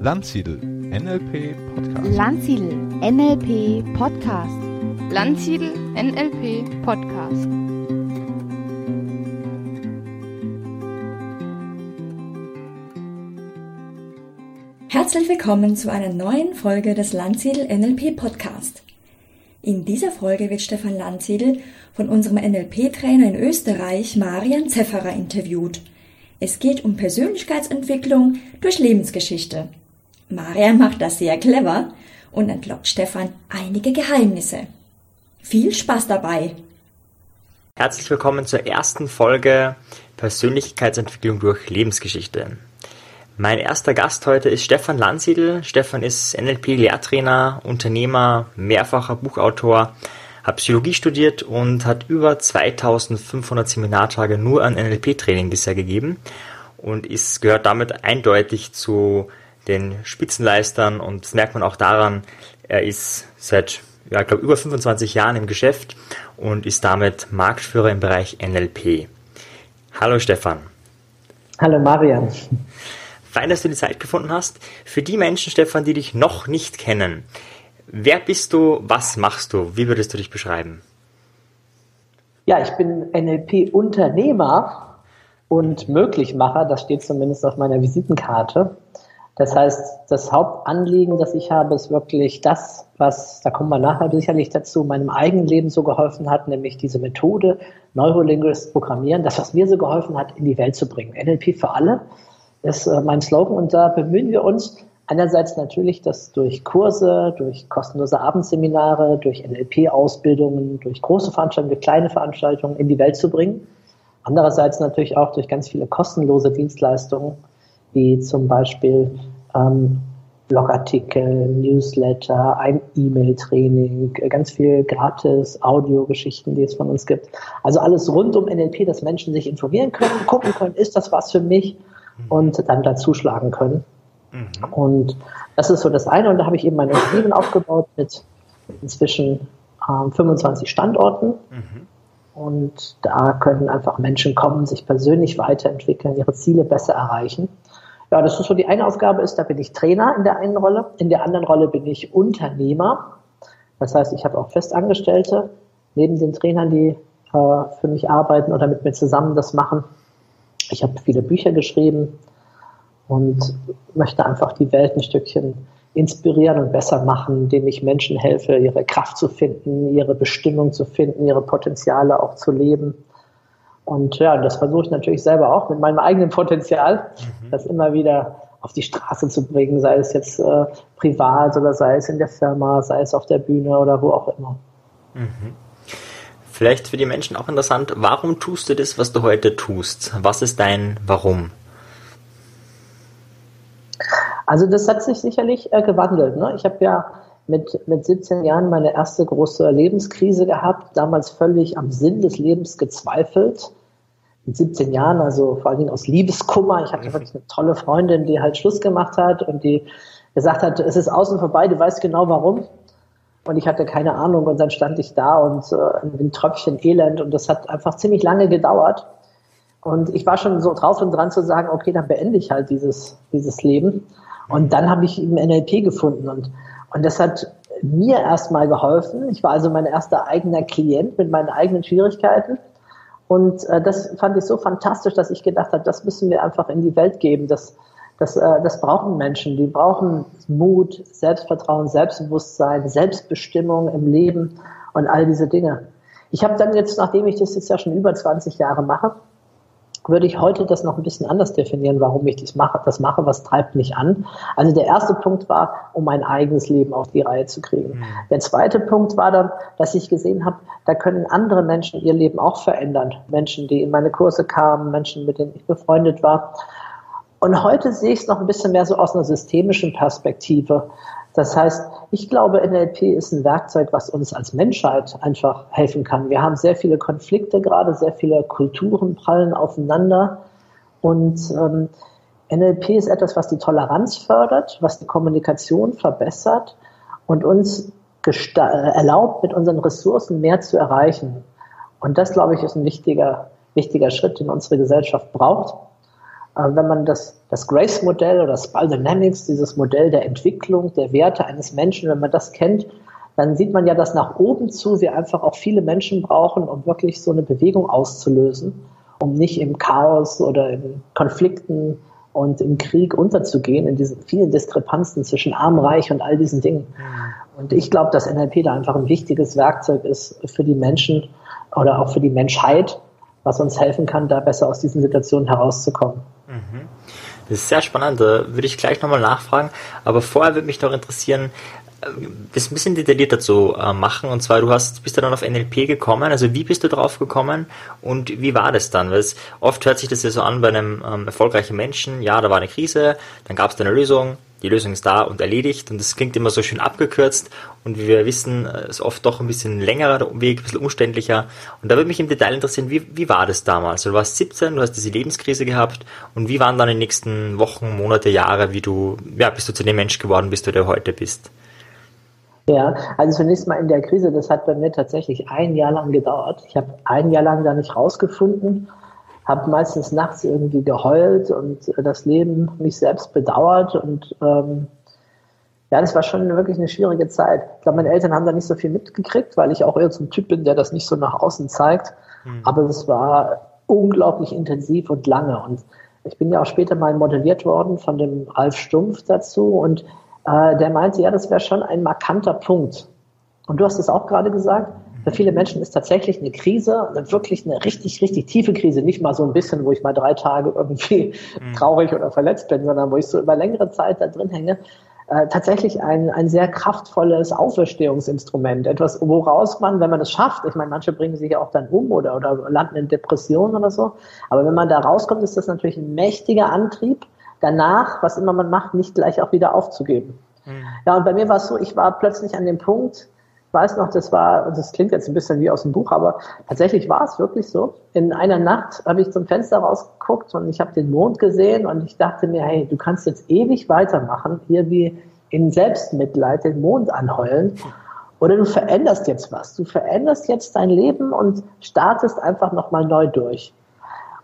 Landsiedel NLP Podcast. Landsiedel NLP Podcast. Landsiedel NLP Podcast. Herzlich willkommen zu einer neuen Folge des Landsiedel NLP Podcast. In dieser Folge wird Stefan Landsiedel von unserem NLP-Trainer in Österreich, Marian Zefferer, interviewt. Es geht um Persönlichkeitsentwicklung durch Lebensgeschichte. Marian macht das sehr clever und entlockt Stefan einige Geheimnisse. Viel Spaß dabei! Herzlich willkommen zur ersten Folge Persönlichkeitsentwicklung durch Lebensgeschichte. Mein erster Gast heute ist Stefan Landsiedel. Stefan ist NLP-Lehrtrainer, Unternehmer, mehrfacher Buchautor, hat Psychologie studiert und hat über 2500 Seminartage nur an NLP-Training bisher gegeben und ist, gehört damit eindeutig zu den Spitzenleistern und das merkt man auch daran, er ist seit, ja, ich glaube, über 25 Jahren im Geschäft und ist damit Marktführer im Bereich NLP. Hallo Stefan. Hallo Marian. Fein, dass du die Zeit gefunden hast. Für die Menschen, Stefan, die dich noch nicht kennen, wer bist du, was machst du, wie würdest du dich beschreiben? Ja, ich bin NLP-Unternehmer und Möglichmacher, das steht zumindest auf meiner Visitenkarte. Das heißt, das Hauptanliegen, das ich habe, ist wirklich das, was, da kommen wir nachher sicherlich dazu, meinem eigenen Leben so geholfen hat, nämlich diese Methode Neurolinguist Programmieren, das, was mir so geholfen hat, in die Welt zu bringen. NLP für alle ist äh, mein Slogan und da bemühen wir uns einerseits natürlich, das durch Kurse, durch kostenlose Abendseminare, durch NLP-Ausbildungen, durch große Veranstaltungen, kleine Veranstaltungen in die Welt zu bringen. Andererseits natürlich auch durch ganz viele kostenlose Dienstleistungen, wie zum Beispiel ähm, Blogartikel, Newsletter, ein E-Mail-Training, ganz viel gratis Audiogeschichten, die es von uns gibt. Also alles rund um NLP, dass Menschen sich informieren können, gucken können, ist das was für mich und dann dazuschlagen können. Mhm. Und das ist so das eine. Und da habe ich eben mein Unternehmen aufgebaut mit inzwischen ähm, 25 Standorten. Mhm. Und da können einfach Menschen kommen, sich persönlich weiterentwickeln, ihre Ziele besser erreichen. Ja, das ist so die eine Aufgabe ist, da bin ich Trainer in der einen Rolle, in der anderen Rolle bin ich Unternehmer. Das heißt, ich habe auch Festangestellte neben den Trainern, die äh, für mich arbeiten oder mit mir zusammen das machen. Ich habe viele Bücher geschrieben und möchte einfach die Welt ein Stückchen inspirieren und besser machen, indem ich Menschen helfe, ihre Kraft zu finden, ihre Bestimmung zu finden, ihre Potenziale auch zu leben. Und ja, das versuche ich natürlich selber auch mit meinem eigenen Potenzial, mhm. das immer wieder auf die Straße zu bringen, sei es jetzt äh, privat oder sei es in der Firma, sei es auf der Bühne oder wo auch immer. Mhm. Vielleicht für die Menschen auch interessant, warum tust du das, was du heute tust? Was ist dein Warum? Also das hat sich sicherlich äh, gewandelt. Ne? Ich habe ja mit, mit 17 Jahren meine erste große Lebenskrise gehabt, damals völlig am Sinn des Lebens gezweifelt mit 17 Jahren, also vor allen Dingen aus Liebeskummer. Ich hatte mhm. wirklich eine tolle Freundin, die halt Schluss gemacht hat und die gesagt hat, es ist außen vorbei, du weißt genau warum. Und ich hatte keine Ahnung und dann stand ich da und äh, ein Tröpfchen Elend und das hat einfach ziemlich lange gedauert. Und ich war schon so drauf und dran zu sagen, okay, dann beende ich halt dieses, dieses Leben. Und dann habe ich eben NLP gefunden und, und das hat mir erstmal geholfen. Ich war also mein erster eigener Klient mit meinen eigenen Schwierigkeiten. Und äh, das fand ich so fantastisch, dass ich gedacht habe, das müssen wir einfach in die Welt geben. Das, das, äh, das brauchen Menschen. Die brauchen Mut, Selbstvertrauen, Selbstbewusstsein, Selbstbestimmung im Leben und all diese Dinge. Ich habe dann jetzt, nachdem ich das jetzt ja schon über 20 Jahre mache, würde ich heute das noch ein bisschen anders definieren, warum ich das mache, das mache, was treibt mich an. Also der erste Punkt war, um mein eigenes Leben auf die Reihe zu kriegen. Mhm. Der zweite Punkt war dann, dass ich gesehen habe, da können andere Menschen ihr Leben auch verändern. Menschen, die in meine Kurse kamen, Menschen, mit denen ich befreundet war. Und heute sehe ich es noch ein bisschen mehr so aus einer systemischen Perspektive. Das heißt, ich glaube, NLP ist ein Werkzeug, was uns als Menschheit einfach helfen kann. Wir haben sehr viele Konflikte gerade, sehr viele Kulturen prallen aufeinander. Und ähm, NLP ist etwas, was die Toleranz fördert, was die Kommunikation verbessert und uns erlaubt, mit unseren Ressourcen mehr zu erreichen. Und das, glaube ich, ist ein wichtiger, wichtiger Schritt, den unsere Gesellschaft braucht. Äh, wenn man das, das Grace-Modell oder Spal Dynamics, dieses Modell der Entwicklung, der Werte eines Menschen, wenn man das kennt, dann sieht man ja, dass nach oben zu wir einfach auch viele Menschen brauchen, um wirklich so eine Bewegung auszulösen, um nicht im Chaos oder in Konflikten und im Krieg unterzugehen, in diesen vielen Diskrepanzen zwischen Arm, Reich und all diesen Dingen. Und ich glaube, dass NLP da einfach ein wichtiges Werkzeug ist für die Menschen oder auch für die Menschheit, was uns helfen kann, da besser aus diesen Situationen herauszukommen. Das ist sehr spannend, da würde ich gleich nochmal nachfragen. Aber vorher würde mich noch interessieren, das ein bisschen detaillierter zu äh, machen. Und zwar, du hast, bist du dann auf NLP gekommen. Also wie bist du drauf gekommen und wie war das dann? Weil es, oft hört sich das ja so an bei einem ähm, erfolgreichen Menschen. Ja, da war eine Krise, dann gab es eine Lösung, die Lösung ist da und erledigt. Und das klingt immer so schön abgekürzt. Und wie wir wissen, äh, ist oft doch ein bisschen längerer Weg, ein bisschen umständlicher. Und da würde mich im Detail interessieren, wie, wie war das damals? Du warst 17, du hast diese Lebenskrise gehabt. Und wie waren dann die nächsten Wochen, Monate, Jahre, wie du, ja, bist du zu dem Mensch geworden bist, der du heute bist? Ja, also zunächst mal in der Krise, das hat bei mir tatsächlich ein Jahr lang gedauert. Ich habe ein Jahr lang da nicht rausgefunden, habe meistens nachts irgendwie geheult und das Leben mich selbst bedauert und ähm, ja, das war schon wirklich eine schwierige Zeit. Ich glaube, meine Eltern haben da nicht so viel mitgekriegt, weil ich auch eher so ein Typ bin, der das nicht so nach außen zeigt. Mhm. Aber es war unglaublich intensiv und lange. Und ich bin ja auch später mal modelliert worden von dem Ralf Stumpf dazu und äh, der meinte, ja, das wäre schon ein markanter Punkt. Und du hast es auch gerade gesagt, für viele Menschen ist tatsächlich eine Krise, eine wirklich eine richtig, richtig tiefe Krise, nicht mal so ein bisschen, wo ich mal drei Tage irgendwie mhm. traurig oder verletzt bin, sondern wo ich so über längere Zeit da drin hänge, äh, tatsächlich ein, ein sehr kraftvolles Auferstehungsinstrument. Etwas, woraus man, wenn man es schafft, ich meine, manche bringen sich ja auch dann um oder, oder landen in Depressionen oder so, aber wenn man da rauskommt, ist das natürlich ein mächtiger Antrieb, danach, was immer man macht, nicht gleich auch wieder aufzugeben. Mhm. Ja, und bei mir war es so, ich war plötzlich an dem Punkt, weiß noch, das war, das klingt jetzt ein bisschen wie aus dem Buch, aber tatsächlich war es wirklich so. In einer Nacht habe ich zum Fenster rausgeguckt und ich habe den Mond gesehen und ich dachte mir, hey, du kannst jetzt ewig weitermachen, hier wie in Selbstmitleid den Mond anheulen. Oder du veränderst jetzt was. Du veränderst jetzt dein Leben und startest einfach nochmal neu durch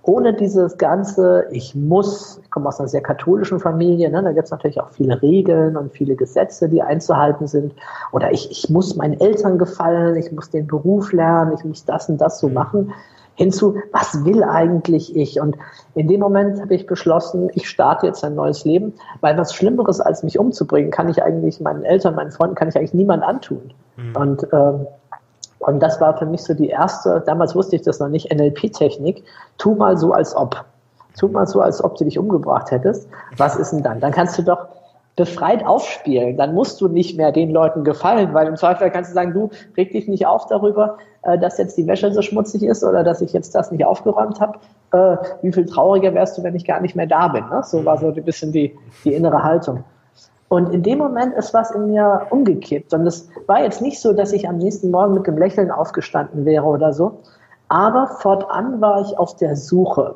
ohne dieses ganze, ich muss, ich komme aus einer sehr katholischen Familie, ne, da gibt es natürlich auch viele Regeln und viele Gesetze, die einzuhalten sind. Oder ich, ich muss meinen Eltern gefallen, ich muss den Beruf lernen, ich muss das und das so machen. Hinzu, was will eigentlich ich? Und in dem Moment habe ich beschlossen, ich starte jetzt ein neues Leben, weil was Schlimmeres als mich umzubringen, kann ich eigentlich meinen Eltern, meinen Freunden, kann ich eigentlich niemand antun. Mhm. Und ähm, und das war für mich so die erste, damals wusste ich das noch nicht, NLP-Technik. Tu mal so, als ob. Tu mal so, als ob du dich umgebracht hättest. Was ist denn dann? Dann kannst du doch befreit aufspielen. Dann musst du nicht mehr den Leuten gefallen, weil im Zweifel kannst du sagen, du reg dich nicht auf darüber, äh, dass jetzt die Wäsche so schmutzig ist oder dass ich jetzt das nicht aufgeräumt habe. Äh, wie viel trauriger wärst du, wenn ich gar nicht mehr da bin? Ne? So war so ein bisschen die, die innere Haltung. Und in dem Moment ist was in mir umgekippt. Und es war jetzt nicht so, dass ich am nächsten Morgen mit dem Lächeln aufgestanden wäre oder so. Aber fortan war ich auf der Suche.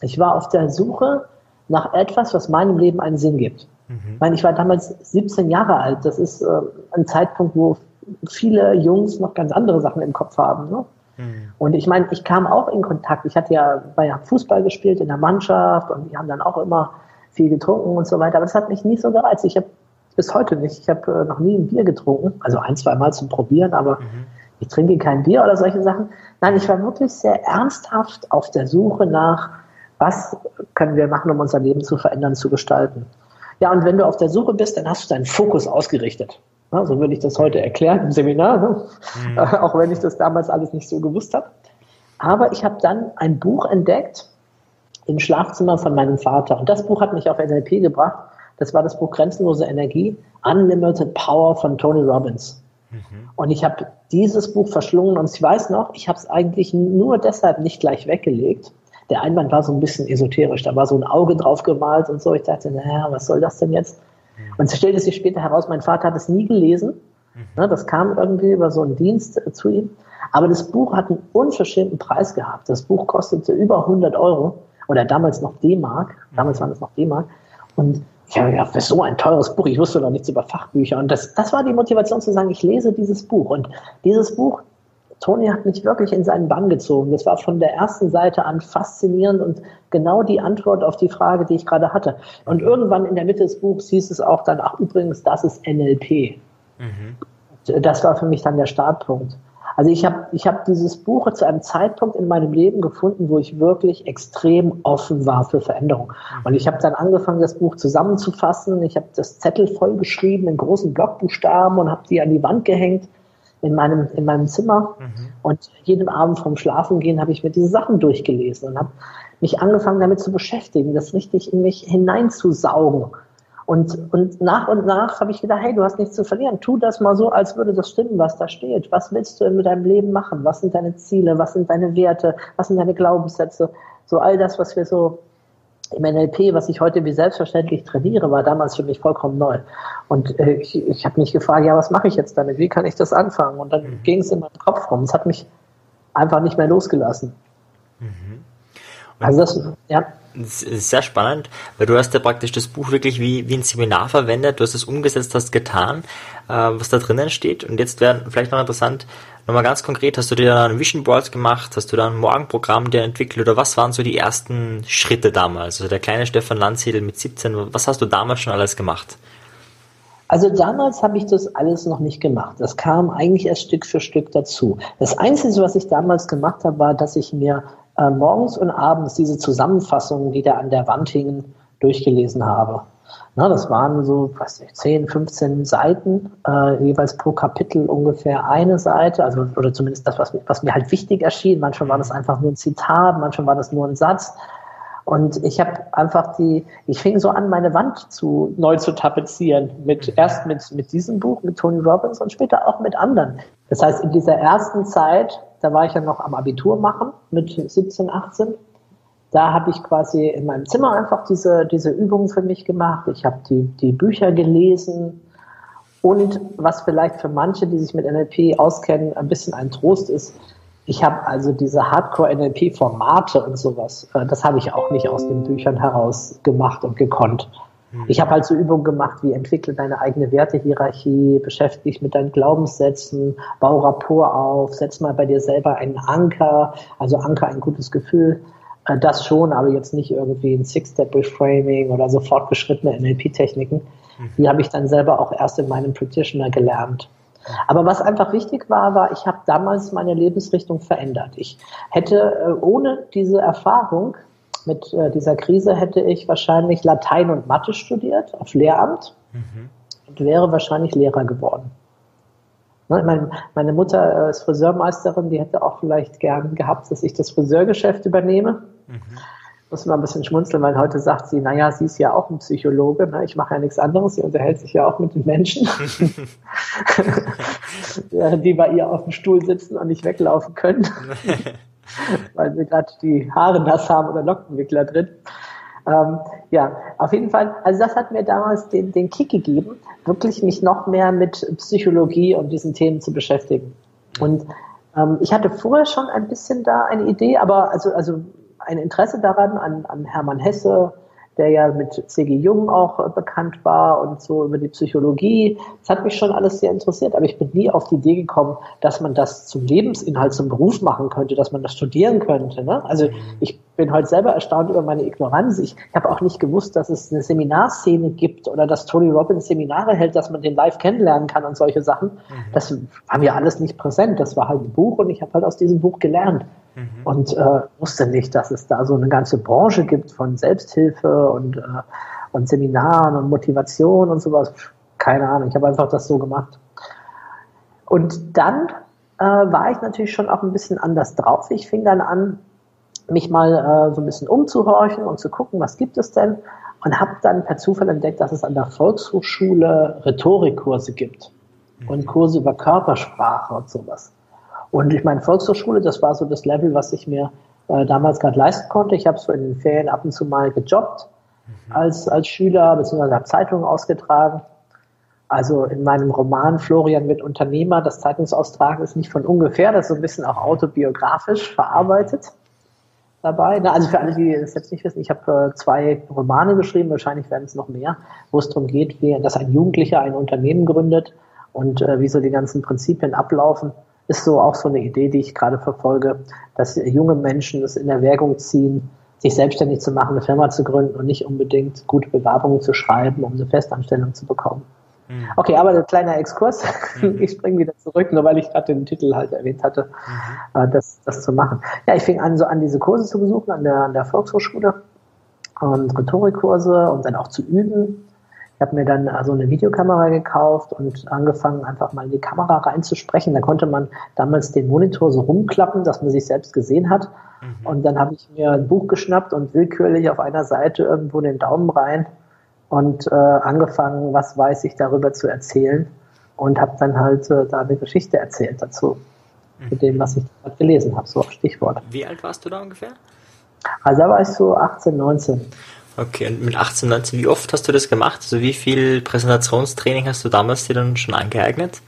Ich war auf der Suche nach etwas, was meinem Leben einen Sinn gibt. Mhm. Ich meine, ich war damals 17 Jahre alt. Das ist äh, ein Zeitpunkt, wo viele Jungs noch ganz andere Sachen im Kopf haben. Ne? Mhm. Und ich meine, ich kam auch in Kontakt. Ich hatte ja bei Fußball gespielt in der Mannschaft und die haben dann auch immer viel getrunken und so weiter. Aber das hat mich nie so gereizt. Ich habe bis heute nicht. Ich habe äh, noch nie ein Bier getrunken. Also ein, zwei Mal zum Probieren, aber mhm. ich trinke kein Bier oder solche Sachen. Nein, ich war wirklich sehr ernsthaft auf der Suche nach, was können wir machen, um unser Leben zu verändern, zu gestalten. Ja, und wenn du auf der Suche bist, dann hast du deinen Fokus ausgerichtet. Ja, so würde ich das heute erklären im Seminar, ne? mhm. auch wenn ich das damals alles nicht so gewusst habe. Aber ich habe dann ein Buch entdeckt, im Schlafzimmer von meinem Vater. Und das Buch hat mich auf NLP gebracht. Das war das Buch Grenzenlose Energie, Unlimited Power von Tony Robbins. Mhm. Und ich habe dieses Buch verschlungen und ich weiß noch, ich habe es eigentlich nur deshalb nicht gleich weggelegt. Der Einband war so ein bisschen esoterisch, da war so ein Auge drauf gemalt und so. Ich dachte, naja, was soll das denn jetzt? Mhm. Und es stellte sich später heraus, mein Vater hat es nie gelesen. Mhm. Das kam irgendwie über so einen Dienst zu ihm. Aber das Buch hat einen unverschämten Preis gehabt. Das Buch kostete über 100 Euro oder damals noch D-Mark, damals waren es noch D-Mark. Und ich habe gedacht, das ist so ein teures Buch, ich wusste noch nichts über Fachbücher. Und das, das war die Motivation zu sagen, ich lese dieses Buch. Und dieses Buch Tony hat mich wirklich in seinen Bann gezogen. Das war von der ersten Seite an faszinierend und genau die Antwort auf die Frage, die ich gerade hatte. Und irgendwann in der Mitte des Buchs hieß es auch dann, ach übrigens, das ist NLP. Mhm. Das war für mich dann der Startpunkt. Also ich habe ich hab dieses Buch zu einem Zeitpunkt in meinem Leben gefunden, wo ich wirklich extrem offen war für Veränderung. Und ich habe dann angefangen, das Buch zusammenzufassen. Ich habe das Zettel vollgeschrieben in großen Blockbuchstaben und habe die an die Wand gehängt in meinem, in meinem Zimmer. Mhm. Und jeden Abend vorm Schlafengehen habe ich mir diese Sachen durchgelesen und habe mich angefangen damit zu beschäftigen, das richtig in mich hineinzusaugen. Und, und nach und nach habe ich gedacht, hey, du hast nichts zu verlieren. Tu das mal so, als würde das stimmen, was da steht. Was willst du denn mit deinem Leben machen? Was sind deine Ziele? Was sind deine Werte? Was sind deine Glaubenssätze? So all das, was wir so im NLP, was ich heute wie selbstverständlich trainiere, war damals für mich vollkommen neu. Und äh, ich, ich habe mich gefragt, ja, was mache ich jetzt damit? Wie kann ich das anfangen? Und dann mhm. ging es in meinem Kopf rum. Es hat mich einfach nicht mehr losgelassen. Mhm. Also das, ja. Das ist sehr spannend, weil du hast ja praktisch das Buch wirklich wie, wie ein Seminar verwendet, du hast es umgesetzt, hast getan, äh, was da drinnen steht. Und jetzt wäre vielleicht noch interessant, nochmal ganz konkret, hast du dir dann Vision Boards gemacht, hast du dann ein Morgenprogramm dir entwickelt oder was waren so die ersten Schritte damals? Also der kleine Stefan Landsiedel mit 17, was hast du damals schon alles gemacht? Also damals habe ich das alles noch nicht gemacht. Das kam eigentlich erst Stück für Stück dazu. Das Einzige, was ich damals gemacht habe, war, dass ich mir äh, morgens und abends diese Zusammenfassungen, die da an der Wand hingen, durchgelesen habe. Na, das waren so, weiß nicht, 10, 15 Seiten, äh, jeweils pro Kapitel ungefähr eine Seite, also oder zumindest das, was, was mir halt wichtig erschien. Manchmal war das einfach nur ein Zitat, manchmal war das nur ein Satz. Und ich habe einfach die, ich fing so an, meine Wand zu neu zu tapezieren. Mit erst mit mit diesem Buch, mit Tony Robbins und später auch mit anderen. Das heißt, in dieser ersten Zeit, da war ich ja noch am Abitur machen mit 17, 18. Da habe ich quasi in meinem Zimmer einfach diese diese Übungen für mich gemacht. Ich habe die die Bücher gelesen. Und was vielleicht für manche, die sich mit NLP auskennen, ein bisschen ein Trost ist, ich habe also diese Hardcore-NLP-Formate und sowas, äh, das habe ich auch nicht aus den Büchern heraus gemacht und gekonnt. Hm. Ich habe halt so Übungen gemacht wie entwickle deine eigene Wertehierarchie, beschäftige dich mit deinen Glaubenssätzen, bau Rapport auf, setz mal bei dir selber einen Anker, also Anker ein gutes Gefühl. Äh, das schon, aber jetzt nicht irgendwie ein Six-Step-Reframing oder so fortgeschrittene NLP-Techniken. Mhm. Die habe ich dann selber auch erst in meinem Practitioner gelernt. Aber was einfach wichtig war, war, ich habe damals meine Lebensrichtung verändert. Ich hätte äh, ohne diese Erfahrung mit äh, dieser Krise hätte ich wahrscheinlich Latein und Mathe studiert auf Lehramt mhm. und wäre wahrscheinlich Lehrer geworden. Ne, meine, meine Mutter äh, ist Friseurmeisterin, die hätte auch vielleicht gern gehabt, dass ich das Friseurgeschäft übernehme. Mhm muss man ein bisschen schmunzeln, weil heute sagt sie, naja, sie ist ja auch ein Psychologe, ne? ich mache ja nichts anderes, sie unterhält sich ja auch mit den Menschen, die bei ihr auf dem Stuhl sitzen und nicht weglaufen können, weil sie gerade die Haare nass haben oder Lockenwickler drin. Ähm, ja, auf jeden Fall, also das hat mir damals den, den Kick gegeben, wirklich mich noch mehr mit Psychologie und diesen Themen zu beschäftigen. Und ähm, ich hatte vorher schon ein bisschen da eine Idee, aber also, also ein Interesse daran, an, an Hermann Hesse, der ja mit C.G. Jung auch äh, bekannt war und so über die Psychologie. Das hat mich schon alles sehr interessiert, aber ich bin nie auf die Idee gekommen, dass man das zum Lebensinhalt, zum Beruf machen könnte, dass man das studieren könnte. Ne? Also ich bin heute selber erstaunt über meine Ignoranz. Ich habe auch nicht gewusst, dass es eine Seminarszene gibt oder dass Tony Robbins Seminare hält, dass man den live kennenlernen kann und solche Sachen. Mhm. Das war mir alles nicht präsent. Das war halt ein Buch und ich habe halt aus diesem Buch gelernt. Mhm. Und äh, wusste nicht, dass es da so eine ganze Branche gibt von Selbsthilfe und, äh, und Seminaren und Motivation und sowas. Keine Ahnung, ich habe einfach das so gemacht. Und dann äh, war ich natürlich schon auch ein bisschen anders drauf. Ich fing dann an, mich mal äh, so ein bisschen umzuhorchen und zu gucken, was gibt es denn? Und habe dann per Zufall entdeckt, dass es an der Volkshochschule Rhetorikkurse gibt und mhm. Kurse über Körpersprache und sowas. Und ich meine, Volkshochschule, das war so das Level, was ich mir äh, damals gerade leisten konnte. Ich habe so in den Ferien ab und zu mal gejobbt. Als, als Schüler, beziehungsweise habe Zeitungen ausgetragen. Also in meinem Roman Florian mit Unternehmer, das Zeitungsaustragen ist nicht von ungefähr, das ist so ein bisschen auch autobiografisch verarbeitet dabei. Also für alle, die es jetzt nicht wissen, ich habe äh, zwei Romane geschrieben, wahrscheinlich werden es noch mehr, wo es darum geht, wie, dass ein Jugendlicher ein Unternehmen gründet und äh, wie so die ganzen Prinzipien ablaufen ist so auch so eine Idee, die ich gerade verfolge, dass junge Menschen es in Erwägung ziehen, sich selbstständig zu machen, eine Firma zu gründen und nicht unbedingt gute Bewerbungen zu schreiben, um eine Festanstellung zu bekommen. Mhm. Okay, aber ein kleiner Exkurs. Mhm. Ich springe wieder zurück, nur weil ich gerade den Titel halt erwähnt hatte, mhm. Äh, das, das zu machen. Ja, ich fing an, so an diese Kurse zu besuchen an der, an der Volkshochschule und Rhetorikkurse und dann auch zu üben. Ich habe mir dann also eine Videokamera gekauft und angefangen, einfach mal in die Kamera reinzusprechen. Da konnte man damals den Monitor so rumklappen, dass man sich selbst gesehen hat. Mhm. Und dann habe ich mir ein Buch geschnappt und willkürlich auf einer Seite irgendwo den Daumen rein und äh, angefangen, was weiß ich darüber zu erzählen und habe dann halt äh, da eine Geschichte erzählt dazu, mhm. mit dem, was ich gerade gelesen habe, so auf Stichwort. Wie alt warst du da ungefähr? Also da war ich so 18, 19. Okay, und mit 18, 19, wie oft hast du das gemacht? Also wie viel Präsentationstraining hast du damals dir dann schon angeeignet?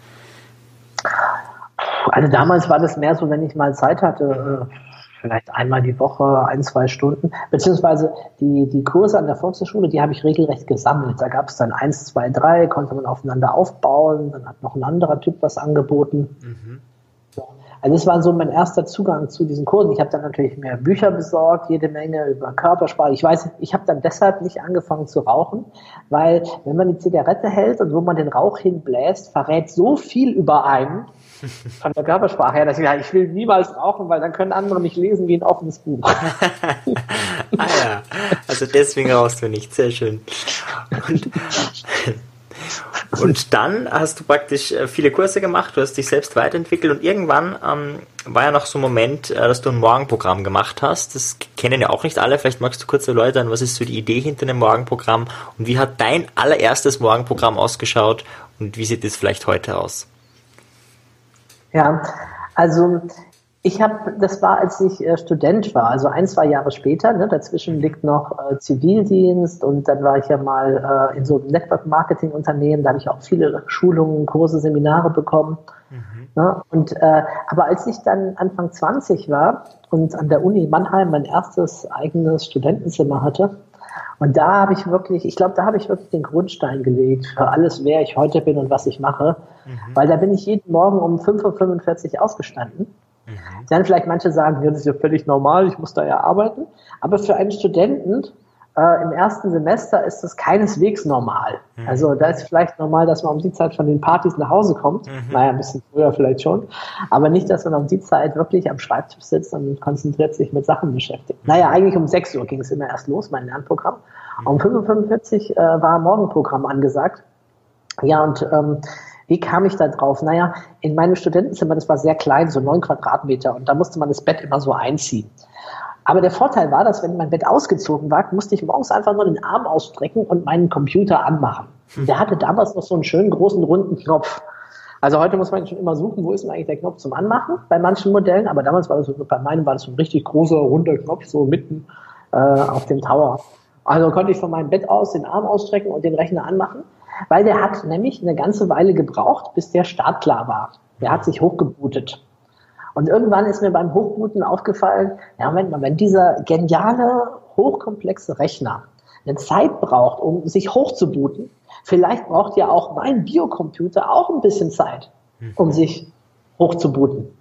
Also damals war das mehr so, wenn ich mal Zeit hatte, äh, vielleicht einmal die Woche, ein, zwei Stunden. Beziehungsweise die, die Kurse an der Volkshochschule, die habe ich regelrecht gesammelt. Da gab es dann eins, zwei, drei, konnte man aufeinander aufbauen. Dann hat noch ein anderer Typ was angeboten. Mhm. Also das war so mein erster Zugang zu diesen Kursen. Ich habe dann natürlich mehr Bücher besorgt, jede Menge über Körpersprache. Ich weiß, ich habe dann deshalb nicht angefangen zu rauchen, weil wenn man die Zigarette hält und wo man den Rauch hinbläst, verrät so viel über einen von der Körpersprache her, dass ich, ja, ich will niemals rauchen, weil dann können andere mich lesen wie ein offenes Buch. ah ja, also deswegen rauchst du nicht. Sehr schön. Und und dann hast du praktisch äh, viele Kurse gemacht, du hast dich selbst weiterentwickelt und irgendwann ähm, war ja noch so ein Moment, äh, dass du ein Morgenprogramm gemacht hast. Das kennen ja auch nicht alle. Vielleicht magst du kurz erläutern, was ist so die Idee hinter dem Morgenprogramm und wie hat dein allererstes Morgenprogramm ausgeschaut und wie sieht es vielleicht heute aus? Ja, also ich habe, das war, als ich äh, Student war, also ein, zwei Jahre später. Ne, dazwischen liegt noch äh, Zivildienst und dann war ich ja mal äh, in so einem Network-Marketing-Unternehmen. Da habe ich auch viele Schulungen, Kurse, Seminare bekommen. Mhm. Ne, und äh, aber als ich dann Anfang 20 war und an der Uni Mannheim mein erstes eigenes Studentenzimmer hatte, und da habe ich wirklich, ich glaube, da habe ich wirklich den Grundstein gelegt für alles, wer ich heute bin und was ich mache. Mhm. Weil da bin ich jeden Morgen um 5.45 Uhr aufgestanden Mhm. Dann vielleicht manche sagen, ja, das ist ja völlig normal, ich muss da ja arbeiten. Aber für einen Studenten äh, im ersten Semester ist das keineswegs normal. Mhm. Also da ist vielleicht normal, dass man um die Zeit von den Partys nach Hause kommt. Mhm. Naja, ein bisschen früher vielleicht schon. Aber nicht, dass man um die Zeit wirklich am Schreibtisch sitzt und konzentriert sich mit Sachen beschäftigt. Naja, eigentlich um 6 Uhr ging es immer erst los, mein Lernprogramm. Um 5.45 Uhr äh, war Morgenprogramm angesagt. Ja, und ähm, wie kam ich da drauf? Naja, in meinem Studentenzimmer, das war sehr klein, so neun Quadratmeter, und da musste man das Bett immer so einziehen. Aber der Vorteil war, dass wenn mein Bett ausgezogen war, musste ich morgens einfach nur den Arm ausstrecken und meinen Computer anmachen. Hm. Der hatte damals noch so einen schönen großen runden Knopf. Also heute muss man schon immer suchen, wo ist denn eigentlich der Knopf zum Anmachen bei manchen Modellen, aber damals war das so, bei meinem war das so ein richtig großer runder Knopf so mitten äh, auf dem Tower. Also konnte ich von meinem Bett aus den Arm ausstrecken und den Rechner anmachen weil der hat nämlich eine ganze Weile gebraucht, bis der startklar war. Der hat sich hochgebootet. Und irgendwann ist mir beim Hochbooten aufgefallen, ja, Moment mal, wenn dieser geniale, hochkomplexe Rechner eine Zeit braucht, um sich hochzubooten, vielleicht braucht ja auch mein Biocomputer auch ein bisschen Zeit, um sich hochzubooten.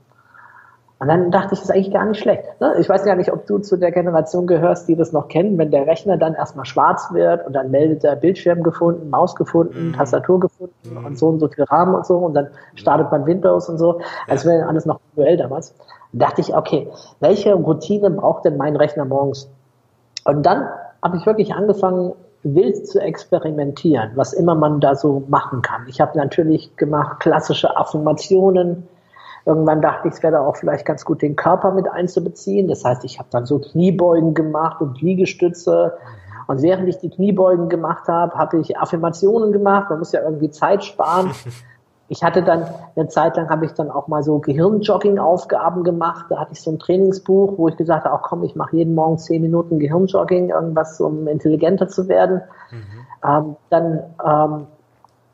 Und dann dachte ich, das ist eigentlich gar nicht schlecht. Ne? Ich weiß gar nicht, ob du zu der Generation gehörst, die das noch kennen, wenn der Rechner dann erstmal schwarz wird und dann meldet er Bildschirm gefunden, Maus gefunden, mhm. Tastatur gefunden mhm. und so und so viel Rahmen und so und dann startet man Windows und so. Als wäre alles noch manuell damals. Da dachte ich, okay, welche Routine braucht denn mein Rechner morgens? Und dann habe ich wirklich angefangen, wild zu experimentieren, was immer man da so machen kann. Ich habe natürlich gemacht klassische Affirmationen, Irgendwann dachte ich, es wäre auch vielleicht ganz gut, den Körper mit einzubeziehen. Das heißt, ich habe dann so Kniebeugen gemacht und Liegestütze. Und während ich die Kniebeugen gemacht habe, habe ich Affirmationen gemacht. Man muss ja irgendwie Zeit sparen. Ich hatte dann eine Zeit lang habe ich dann auch mal so Gehirnjogging-Aufgaben gemacht. Da hatte ich so ein Trainingsbuch, wo ich gesagt habe, auch komm, ich mache jeden Morgen zehn Minuten Gehirnjogging, irgendwas, um intelligenter zu werden. Mhm. Ähm, dann ähm,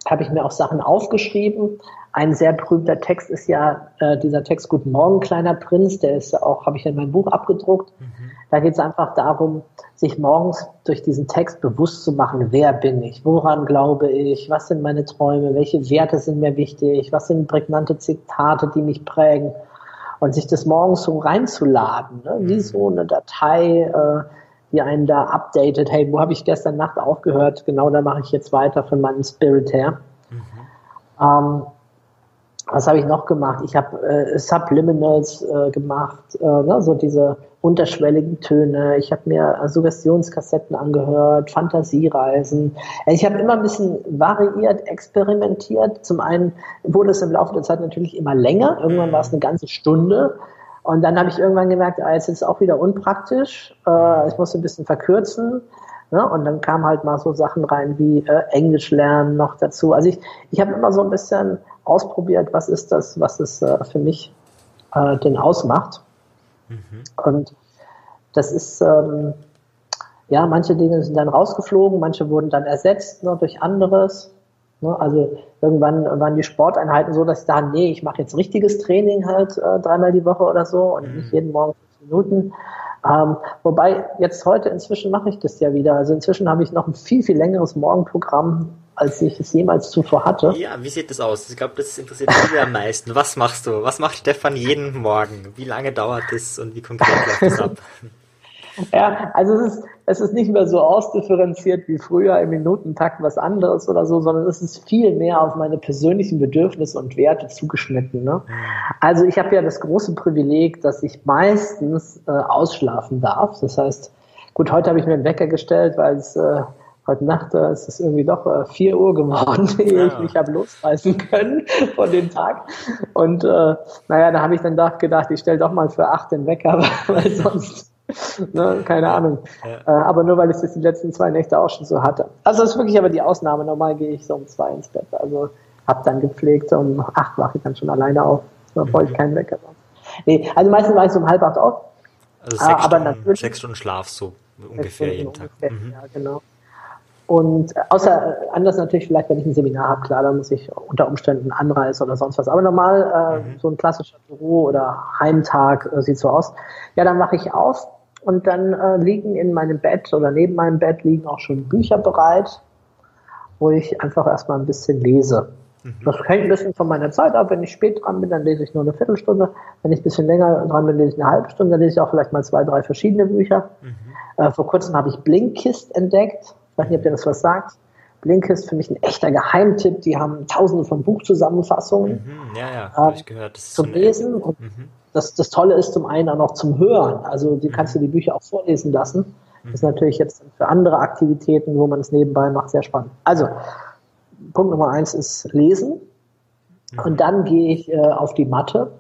habe ich mir auch Sachen aufgeschrieben. Ein sehr berühmter Text ist ja äh, dieser Text Guten Morgen, kleiner Prinz, der ist auch, habe ich in meinem Buch abgedruckt. Mhm. Da geht es einfach darum, sich morgens durch diesen Text bewusst zu machen, wer bin ich, woran glaube ich, was sind meine Träume, welche Werte sind mir wichtig, was sind prägnante Zitate, die mich prägen und sich das morgens so reinzuladen, ne? wie so eine Datei, äh, die einen da updatet, hey, wo habe ich gestern Nacht aufgehört, genau da mache ich jetzt weiter von meinem Spirit her. Mhm. Ähm, was habe ich noch gemacht? Ich habe äh, Subliminals äh, gemacht, äh, ne, so diese unterschwelligen Töne. Ich habe mir Suggestionskassetten angehört, Fantasiereisen. Ich habe immer ein bisschen variiert, experimentiert. Zum einen wurde es im Laufe der Zeit natürlich immer länger. Irgendwann war es eine ganze Stunde. Und dann habe ich irgendwann gemerkt, ah, jetzt ist es auch wieder unpraktisch. Äh, ich muss ein bisschen verkürzen. Ne? Und dann kamen halt mal so Sachen rein wie äh, Englisch lernen noch dazu. Also ich, ich habe immer so ein bisschen ausprobiert, was ist das, was es äh, für mich äh, denn ausmacht. Mhm. Und das ist, ähm, ja, manche Dinge sind dann rausgeflogen, manche wurden dann ersetzt ne, durch anderes. Ne? Also irgendwann waren die Sporteinheiten so, dass ich dachte, nee, ich mache jetzt richtiges Training halt äh, dreimal die Woche oder so und mhm. nicht jeden Morgen fünf Minuten. Ähm, wobei jetzt heute inzwischen mache ich das ja wieder. Also inzwischen habe ich noch ein viel, viel längeres Morgenprogramm als ich es jemals zuvor hatte. Ja, wie sieht das aus? Ich glaube, das interessiert mich am meisten. Was machst du? Was macht Stefan jeden Morgen? Wie lange dauert das und wie konkret läuft das ab? Ja, also es ist, es ist nicht mehr so ausdifferenziert wie früher im Minutentakt was anderes oder so, sondern es ist viel mehr auf meine persönlichen Bedürfnisse und Werte zugeschnitten. Ne? Also ich habe ja das große Privileg, dass ich meistens äh, ausschlafen darf. Das heißt, gut, heute habe ich mir einen Wecker gestellt, weil es äh, heute Nacht äh, ist es irgendwie doch äh, 4 Uhr geworden, ehe ich mich habe losreißen können von dem Tag. Und äh, naja, da habe ich dann doch gedacht, ich stelle doch mal für 8 den Wecker, weil sonst, ne, keine Ahnung. Ja. Äh, aber nur, weil ich das die letzten zwei Nächte auch schon so hatte. Also das ist wirklich aber die Ausnahme. Normal gehe ich so um zwei ins Bett. Also habe dann gepflegt, um acht wache ich dann schon alleine auf, bevor mhm. ich keinen Wecker mache. Nee, also meistens war ich so um halb acht auf. Also sechs, ah, aber Stunden, sechs Stunden Schlaf so ungefähr jeden Tag. Ungefähr, mhm. Ja, genau. Und außer anders natürlich vielleicht, wenn ich ein Seminar habe, klar, dann muss ich unter Umständen anreisen oder sonst was. Aber normal äh, mhm. so ein klassischer Büro- oder Heimtag äh, sieht so aus. Ja, dann mache ich auf und dann äh, liegen in meinem Bett oder neben meinem Bett liegen auch schon Bücher bereit, wo ich einfach erstmal ein bisschen lese. Mhm. Das hängt ein bisschen von meiner Zeit ab. Wenn ich spät dran bin, dann lese ich nur eine Viertelstunde. Wenn ich ein bisschen länger dran bin, lese ich eine halbe Stunde. Dann lese ich auch vielleicht mal zwei, drei verschiedene Bücher. Mhm. Äh, vor kurzem habe ich Blinkist entdeckt. Ich weiß nicht, ob ihr das was sagt. Blinkist für mich ein echter Geheimtipp. Die haben tausende von Buchzusammenfassungen. Mhm, ja, ja, habe ich gehört. Zum Lesen. Und mhm. das, das Tolle ist zum einen auch noch zum Hören. Also die mhm. kannst du die Bücher auch vorlesen lassen. Das ist mhm. natürlich jetzt für andere Aktivitäten, wo man es nebenbei macht, sehr spannend. Also, Punkt Nummer eins ist Lesen. Mhm. Und dann gehe ich äh, auf die Matte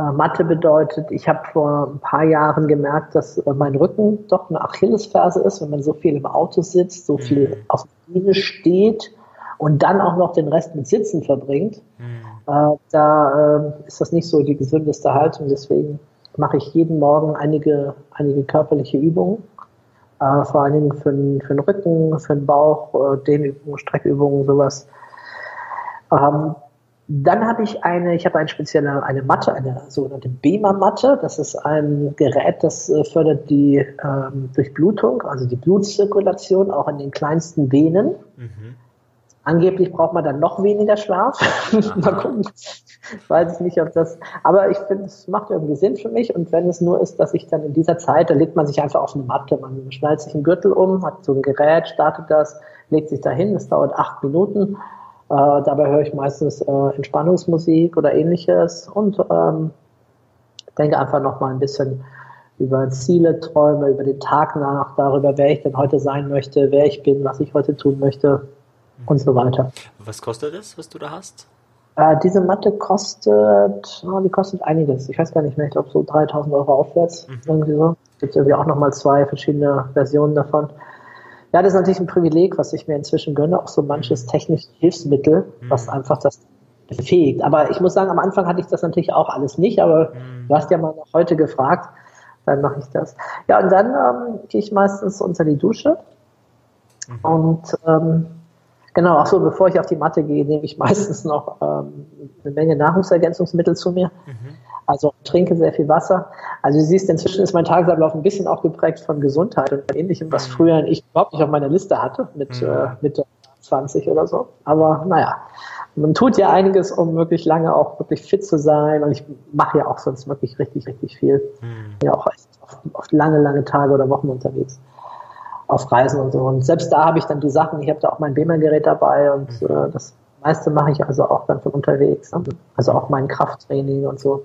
äh, Mathe bedeutet, ich habe vor ein paar Jahren gemerkt, dass äh, mein Rücken doch eine Achillesferse ist, wenn man so viel im Auto sitzt, so viel mhm. auf der Bühne steht und dann auch noch den Rest mit Sitzen verbringt. Mhm. Äh, da äh, ist das nicht so die gesündeste Haltung. Deswegen mache ich jeden Morgen einige, einige körperliche Übungen. Äh, vor allen Dingen für, den, für den Rücken, für den Bauch, äh, Dehnübungen, Streckübungen, sowas. Ähm, dann habe ich eine, ich habe eine spezielle, eine Matte, eine sogenannte BEMA-Matte. Das ist ein Gerät, das äh, fördert die ähm, Durchblutung, also die Blutzirkulation auch in den kleinsten Venen. Mhm. Angeblich braucht man dann noch weniger Schlaf. Mal gucken. Ich weiß nicht, ob das, aber ich finde, es macht irgendwie Sinn für mich. Und wenn es nur ist, dass ich dann in dieser Zeit, da legt man sich einfach auf eine Matte, man schnallt sich einen Gürtel um, hat so ein Gerät, startet das, legt sich dahin, das dauert acht Minuten äh, dabei höre ich meistens äh, Entspannungsmusik oder ähnliches und ähm, denke einfach nochmal ein bisschen über Ziele, Träume, über den Tag nach, darüber, wer ich denn heute sein möchte, wer ich bin, was ich heute tun möchte und so weiter. Was kostet das, was du da hast? Äh, diese Matte kostet, oh, die kostet einiges. Ich weiß gar nicht mehr, ich glaube so 3000 Euro aufwärts. Mhm. Irgendwie so. Gibt irgendwie auch nochmal zwei verschiedene Versionen davon. Ja, das ist natürlich ein Privileg, was ich mir inzwischen gönne, auch so manches technische Hilfsmittel, was mhm. einfach das befähigt. Aber ich muss sagen, am Anfang hatte ich das natürlich auch alles nicht, aber mhm. du hast ja mal noch heute gefragt, dann mache ich das. Ja, und dann ähm, gehe ich meistens unter die Dusche mhm. und ähm, genau, auch so, bevor ich auf die Matte gehe, nehme ich meistens noch ähm, eine Menge Nahrungsergänzungsmittel zu mir. Mhm. Also trinke sehr viel Wasser. Also du siehst, inzwischen ist mein Tagesablauf ein bisschen auch geprägt von Gesundheit und ähnlichem, was früher ich überhaupt nicht auf meiner Liste hatte, mit äh, Mitte 20 oder so. Aber naja, man tut ja einiges, um wirklich lange auch wirklich fit zu sein. Und ich mache ja auch sonst wirklich richtig, richtig viel. Mhm. Ja, auch oft, oft lange, lange Tage oder Wochen unterwegs auf Reisen und so. Und selbst da habe ich dann die Sachen, ich habe da auch mein BEMA-Gerät dabei und mhm. äh, das meiste mache ich also auch dann von unterwegs. Also auch mein Krafttraining und so.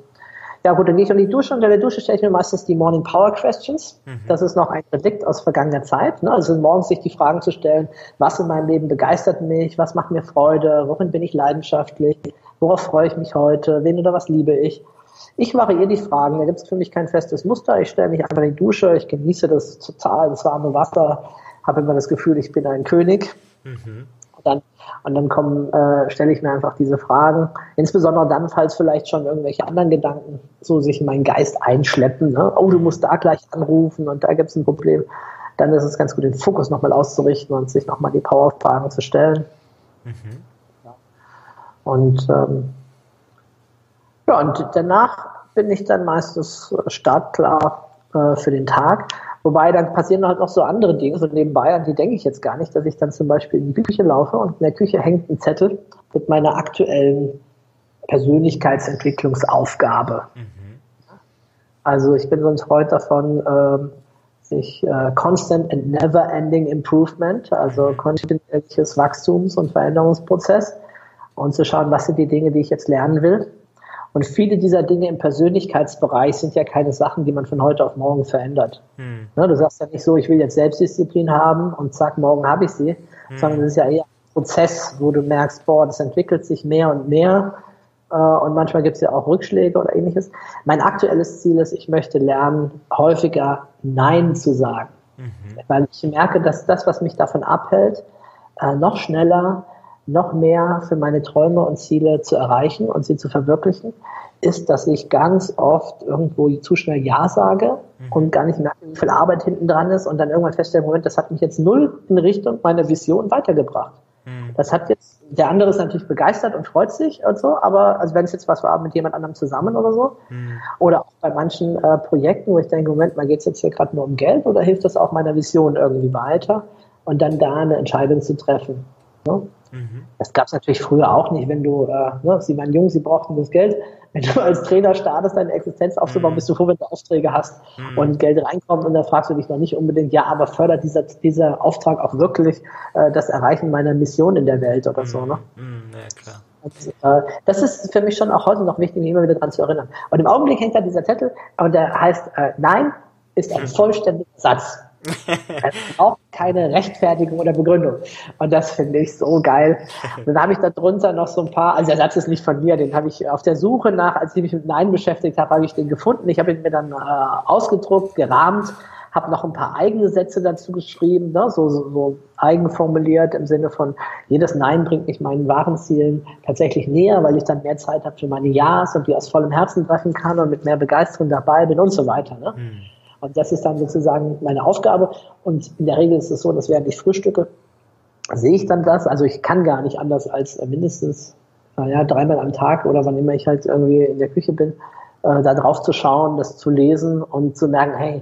Ja gut, dann gehe ich in die Dusche. Unter der Dusche stelle ich mir meistens die Morning Power Questions. Mhm. Das ist noch ein Relikt aus vergangener Zeit. Ne? Also morgens sich die Fragen zu stellen, was in meinem Leben begeistert mich, was macht mir Freude, worin bin ich leidenschaftlich, worauf freue ich mich heute, wen oder was liebe ich. Ich variiere die Fragen, da gibt es für mich kein festes Muster. Ich stelle mich einfach in die Dusche, ich genieße das total, das warme Wasser, habe immer das Gefühl, ich bin ein König. Mhm dann, und dann kommen, äh, stelle ich mir einfach diese Fragen. Insbesondere dann, falls vielleicht schon irgendwelche anderen Gedanken so sich in meinen Geist einschleppen. Ne? Oh, du musst da gleich anrufen und da gibt es ein Problem. Dann ist es ganz gut, den Fokus nochmal auszurichten und sich nochmal die Power-Fragen zu stellen. Mhm. Ja. Und ähm, ja, und danach bin ich dann meistens startklar äh, für den Tag. Wobei dann passieren halt noch so andere Dinge, so nebenbei, an die denke ich jetzt gar nicht, dass ich dann zum Beispiel in die Küche laufe und in der Küche hängt ein Zettel mit meiner aktuellen Persönlichkeitsentwicklungsaufgabe. Mhm. Also ich bin so ein Freund davon, ähm, sich äh, Constant and Never Ending Improvement, also mhm. kontinuierliches Wachstums- und Veränderungsprozess und zu schauen, was sind die Dinge, die ich jetzt lernen will und viele dieser Dinge im Persönlichkeitsbereich sind ja keine Sachen, die man von heute auf morgen verändert. Hm. Ne, du sagst ja nicht so, ich will jetzt Selbstdisziplin haben und zack, morgen habe ich sie, hm. sondern es ist ja eher ein Prozess, wo du merkst, boah, das entwickelt sich mehr und mehr äh, und manchmal gibt es ja auch Rückschläge oder ähnliches. Mein aktuelles Ziel ist, ich möchte lernen, häufiger Nein zu sagen. Mhm. Weil ich merke, dass das, was mich davon abhält, äh, noch schneller noch mehr für meine Träume und Ziele zu erreichen und sie zu verwirklichen, ist, dass ich ganz oft irgendwo zu schnell Ja sage mhm. und gar nicht merke, wie viel Arbeit hinten dran ist und dann irgendwann feststelle, Moment, das hat mich jetzt null in Richtung meiner Vision weitergebracht. Mhm. Das hat jetzt, der andere ist natürlich begeistert und freut sich und so, aber also wenn es jetzt was war mit jemand anderem zusammen oder so, mhm. oder auch bei manchen äh, Projekten, wo ich denke, Moment mal, geht es jetzt hier gerade nur um Geld oder hilft das auch meiner Vision irgendwie weiter? Und dann da eine Entscheidung zu treffen. Ne? Mhm. Das gab es natürlich früher auch nicht, wenn du, äh, ne, sie waren jung, sie brauchten das Geld. Wenn du als Trainer startest, deine Existenz aufzubauen, mhm. bist du froh, wenn du Aufträge hast mhm. und Geld reinkommt und dann fragst du dich noch nicht unbedingt, ja, aber fördert dieser, dieser Auftrag auch wirklich äh, das Erreichen meiner Mission in der Welt oder so, ne? Mhm. Mhm, ja, klar. Und, äh, das ist für mich schon auch heute noch wichtig, mich immer wieder daran zu erinnern. Und im Augenblick hängt da dieser Zettel und der heißt, äh, nein ist ein vollständiger Satz es braucht keine Rechtfertigung oder Begründung. Und das finde ich so geil. Und dann habe ich da drunter noch so ein paar, also der Satz ist nicht von mir, den habe ich auf der Suche nach, als ich mich mit Nein beschäftigt habe, habe ich den gefunden. Ich habe ihn mir dann äh, ausgedruckt, gerahmt, habe noch ein paar eigene Sätze dazu geschrieben, ne, so, so, so eigen formuliert im Sinne von, jedes Nein bringt mich meinen wahren Zielen tatsächlich näher, weil ich dann mehr Zeit habe für meine Ja's und die aus vollem Herzen treffen kann und mit mehr Begeisterung dabei bin und so weiter. Ne? Mhm. Und das ist dann sozusagen meine Aufgabe. Und in der Regel ist es so, dass während ich frühstücke, sehe ich dann das. Also ich kann gar nicht anders als mindestens naja, dreimal am Tag oder wann immer ich halt irgendwie in der Küche bin, äh, da drauf zu schauen, das zu lesen und zu merken, hey,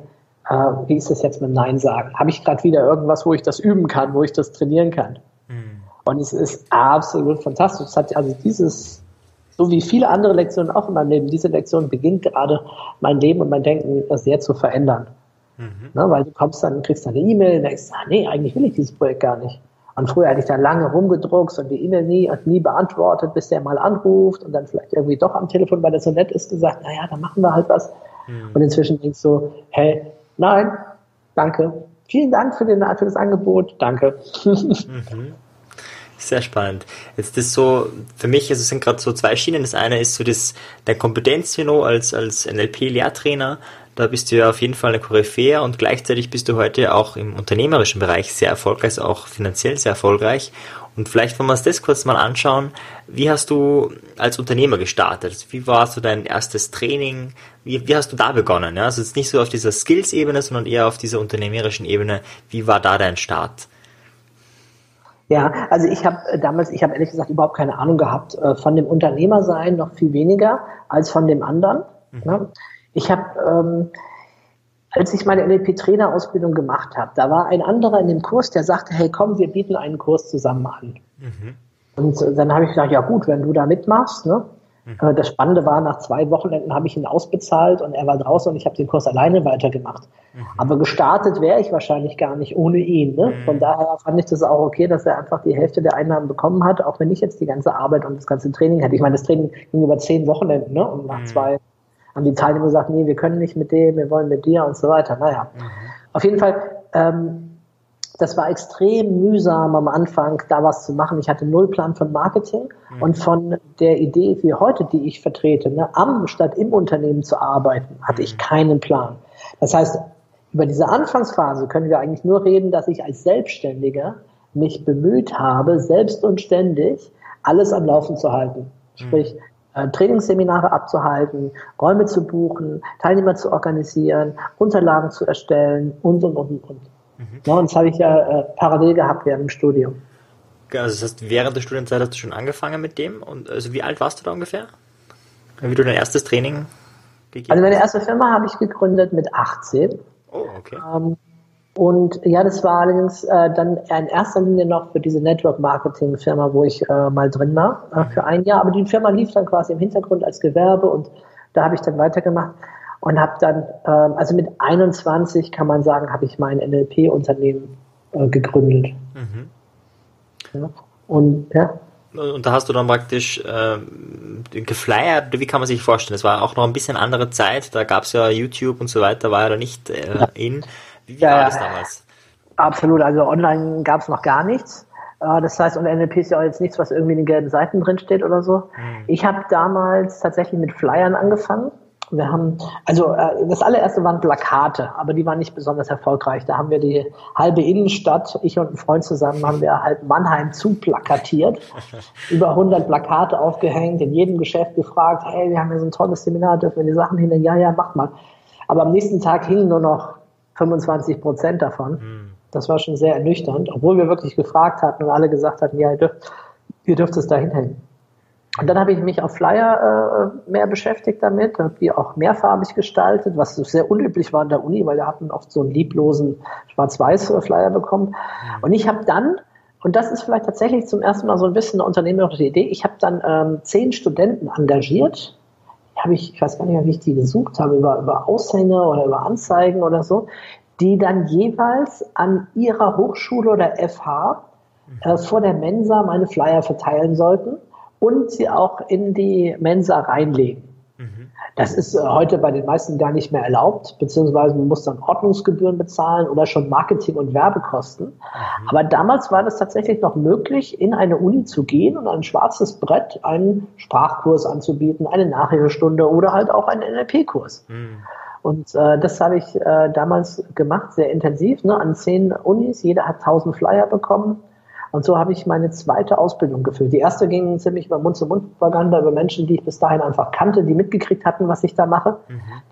äh, wie ist das jetzt mit Nein sagen? Habe ich gerade wieder irgendwas, wo ich das üben kann, wo ich das trainieren kann? Mhm. Und es ist absolut fantastisch. Es hat also dieses so wie viele andere Lektionen auch in meinem Leben, diese Lektion beginnt gerade mein Leben und mein Denken sehr zu verändern. Mhm. Ne, weil du kommst dann, kriegst dann eine E-Mail und denkst, ah, nee, eigentlich will ich dieses Projekt gar nicht. Und früher hatte ich dann lange rumgedruckt und die E-Mail nie, nie beantwortet, bis der mal anruft und dann vielleicht irgendwie doch am Telefon, weil er so nett ist, gesagt, naja, dann machen wir halt was. Mhm. Und inzwischen denkst du, hey, nein, danke. Vielen Dank für, den, für das Angebot, danke. Mhm. Sehr spannend. Jetzt ist so, für mich, also sind gerade so zwei Schienen. Das eine ist so das, dein Kompetenzniveau als, als NLP-Lehrtrainer. Da bist du ja auf jeden Fall eine Koryphäe und gleichzeitig bist du heute auch im unternehmerischen Bereich sehr erfolgreich, also auch finanziell sehr erfolgreich. Und vielleicht wollen wir uns das kurz mal anschauen. Wie hast du als Unternehmer gestartet? Wie war so dein erstes Training? Wie, wie hast du da begonnen? Ja, also jetzt nicht so auf dieser Skills-Ebene, sondern eher auf dieser unternehmerischen Ebene. Wie war da dein Start? Ja, also ich habe äh, damals, ich habe ehrlich gesagt überhaupt keine Ahnung gehabt äh, von dem Unternehmersein, noch viel weniger als von dem anderen. Ne? Ich habe, ähm, als ich meine NLP-Trainerausbildung gemacht habe, da war ein anderer in dem Kurs, der sagte, hey komm, wir bieten einen Kurs zusammen an. Und äh, dann habe ich gesagt, ja gut, wenn du da mitmachst, ne? Das Spannende war, nach zwei Wochenenden habe ich ihn ausbezahlt und er war draußen und ich habe den Kurs alleine weitergemacht. Aber gestartet wäre ich wahrscheinlich gar nicht ohne ihn. Ne? Von daher fand ich das auch okay, dass er einfach die Hälfte der Einnahmen bekommen hat, auch wenn ich jetzt die ganze Arbeit und das ganze Training hätte. Ich meine, das Training ging über zehn Wochenenden ne? und nach zwei haben die Teilnehmer gesagt, nee, wir können nicht mit dem, wir wollen mit dir und so weiter. Naja, auf jeden Fall, ähm, das war extrem mühsam am Anfang, da was zu machen. Ich hatte null Plan von Marketing und von der Idee wie heute, die ich vertrete, ne, am statt im Unternehmen zu arbeiten, hatte ich keinen Plan. Das heißt, über diese Anfangsphase können wir eigentlich nur reden, dass ich als Selbstständiger mich bemüht habe, selbst und ständig alles am Laufen zu halten. Sprich, äh, Trainingsseminare abzuhalten, Räume zu buchen, Teilnehmer zu organisieren, Unterlagen zu erstellen und, und, und, und. Ja, und das habe ich ja äh, parallel gehabt während dem Studium. Also das heißt, während der Studienzeit hast du schon angefangen mit dem? Und also wie alt warst du da ungefähr? Wie du dein erstes Training gegeben Also meine erste Firma habe ich gegründet mit 18. Oh, okay. Ähm, und ja, das war allerdings äh, dann in erster Linie noch für diese Network-Marketing-Firma, wo ich äh, mal drin war, äh, für ein Jahr. Aber die Firma lief dann quasi im Hintergrund als Gewerbe und da habe ich dann weitergemacht und habe dann, ähm, also mit 21 kann man sagen, habe ich mein NLP-Unternehmen äh, gegründet. Ja. Und ja, Und da hast du dann praktisch ähm, geflyert, wie kann man sich vorstellen? Es war auch noch ein bisschen andere Zeit, da gab es ja YouTube und so weiter, war ja da nicht äh, in. Wie, wie Ja, war ja. das damals? Absolut, also online gab es noch gar nichts. Äh, Das heißt, und NLP ist ja auch jetzt nichts, was irgendwie in den gelben Seiten drin steht oder so. Ich habe damals tatsächlich mit Flyern angefangen. Wir haben, also äh, das allererste waren Plakate, aber die waren nicht besonders erfolgreich. Da haben wir die halbe Innenstadt, ich und ein Freund zusammen, haben wir halb Mannheim zuplakatiert, über 100 Plakate aufgehängt, in jedem Geschäft gefragt, hey, wir haben hier so ein tolles Seminar, dürfen wir die Sachen hinter? Ja, ja, macht mal. Aber am nächsten Tag hingen nur noch 25 Prozent davon. Das war schon sehr ernüchternd, obwohl wir wirklich gefragt hatten und alle gesagt hatten, ja, ihr dürft, ihr dürft es da hinhängen. Und dann habe ich mich auf Flyer äh, mehr beschäftigt damit, habe die auch mehrfarbig gestaltet, was sehr unüblich war in der Uni, weil wir hatten oft so einen lieblosen Schwarz-Weiß-Flyer bekommen. Und ich habe dann, und das ist vielleicht tatsächlich zum ersten Mal so ein bisschen eine unternehmerische Idee, ich habe dann ähm, zehn Studenten engagiert, habe ich, ich weiß gar nicht mehr, wie ich die gesucht habe, über, über Aushänge oder über Anzeigen oder so, die dann jeweils an ihrer Hochschule oder FH äh, vor der Mensa meine Flyer verteilen sollten und sie auch in die Mensa reinlegen. Das ist äh, heute bei den meisten gar nicht mehr erlaubt, beziehungsweise man muss dann Ordnungsgebühren bezahlen oder schon Marketing- und Werbekosten. Aber damals war das tatsächlich noch möglich, in eine Uni zu gehen und ein schwarzes Brett einen Sprachkurs anzubieten, eine Nachhilfestunde oder halt auch einen NLP-Kurs. Und äh, das habe ich äh, damals gemacht, sehr intensiv, ne, an zehn Unis. Jeder hat 1000 Flyer bekommen. Und so habe ich meine zweite Ausbildung gefüllt. Die erste ging ziemlich über Mund-zu-Mund-Propaganda, über Menschen, die ich bis dahin einfach kannte, die mitgekriegt hatten, was ich da mache.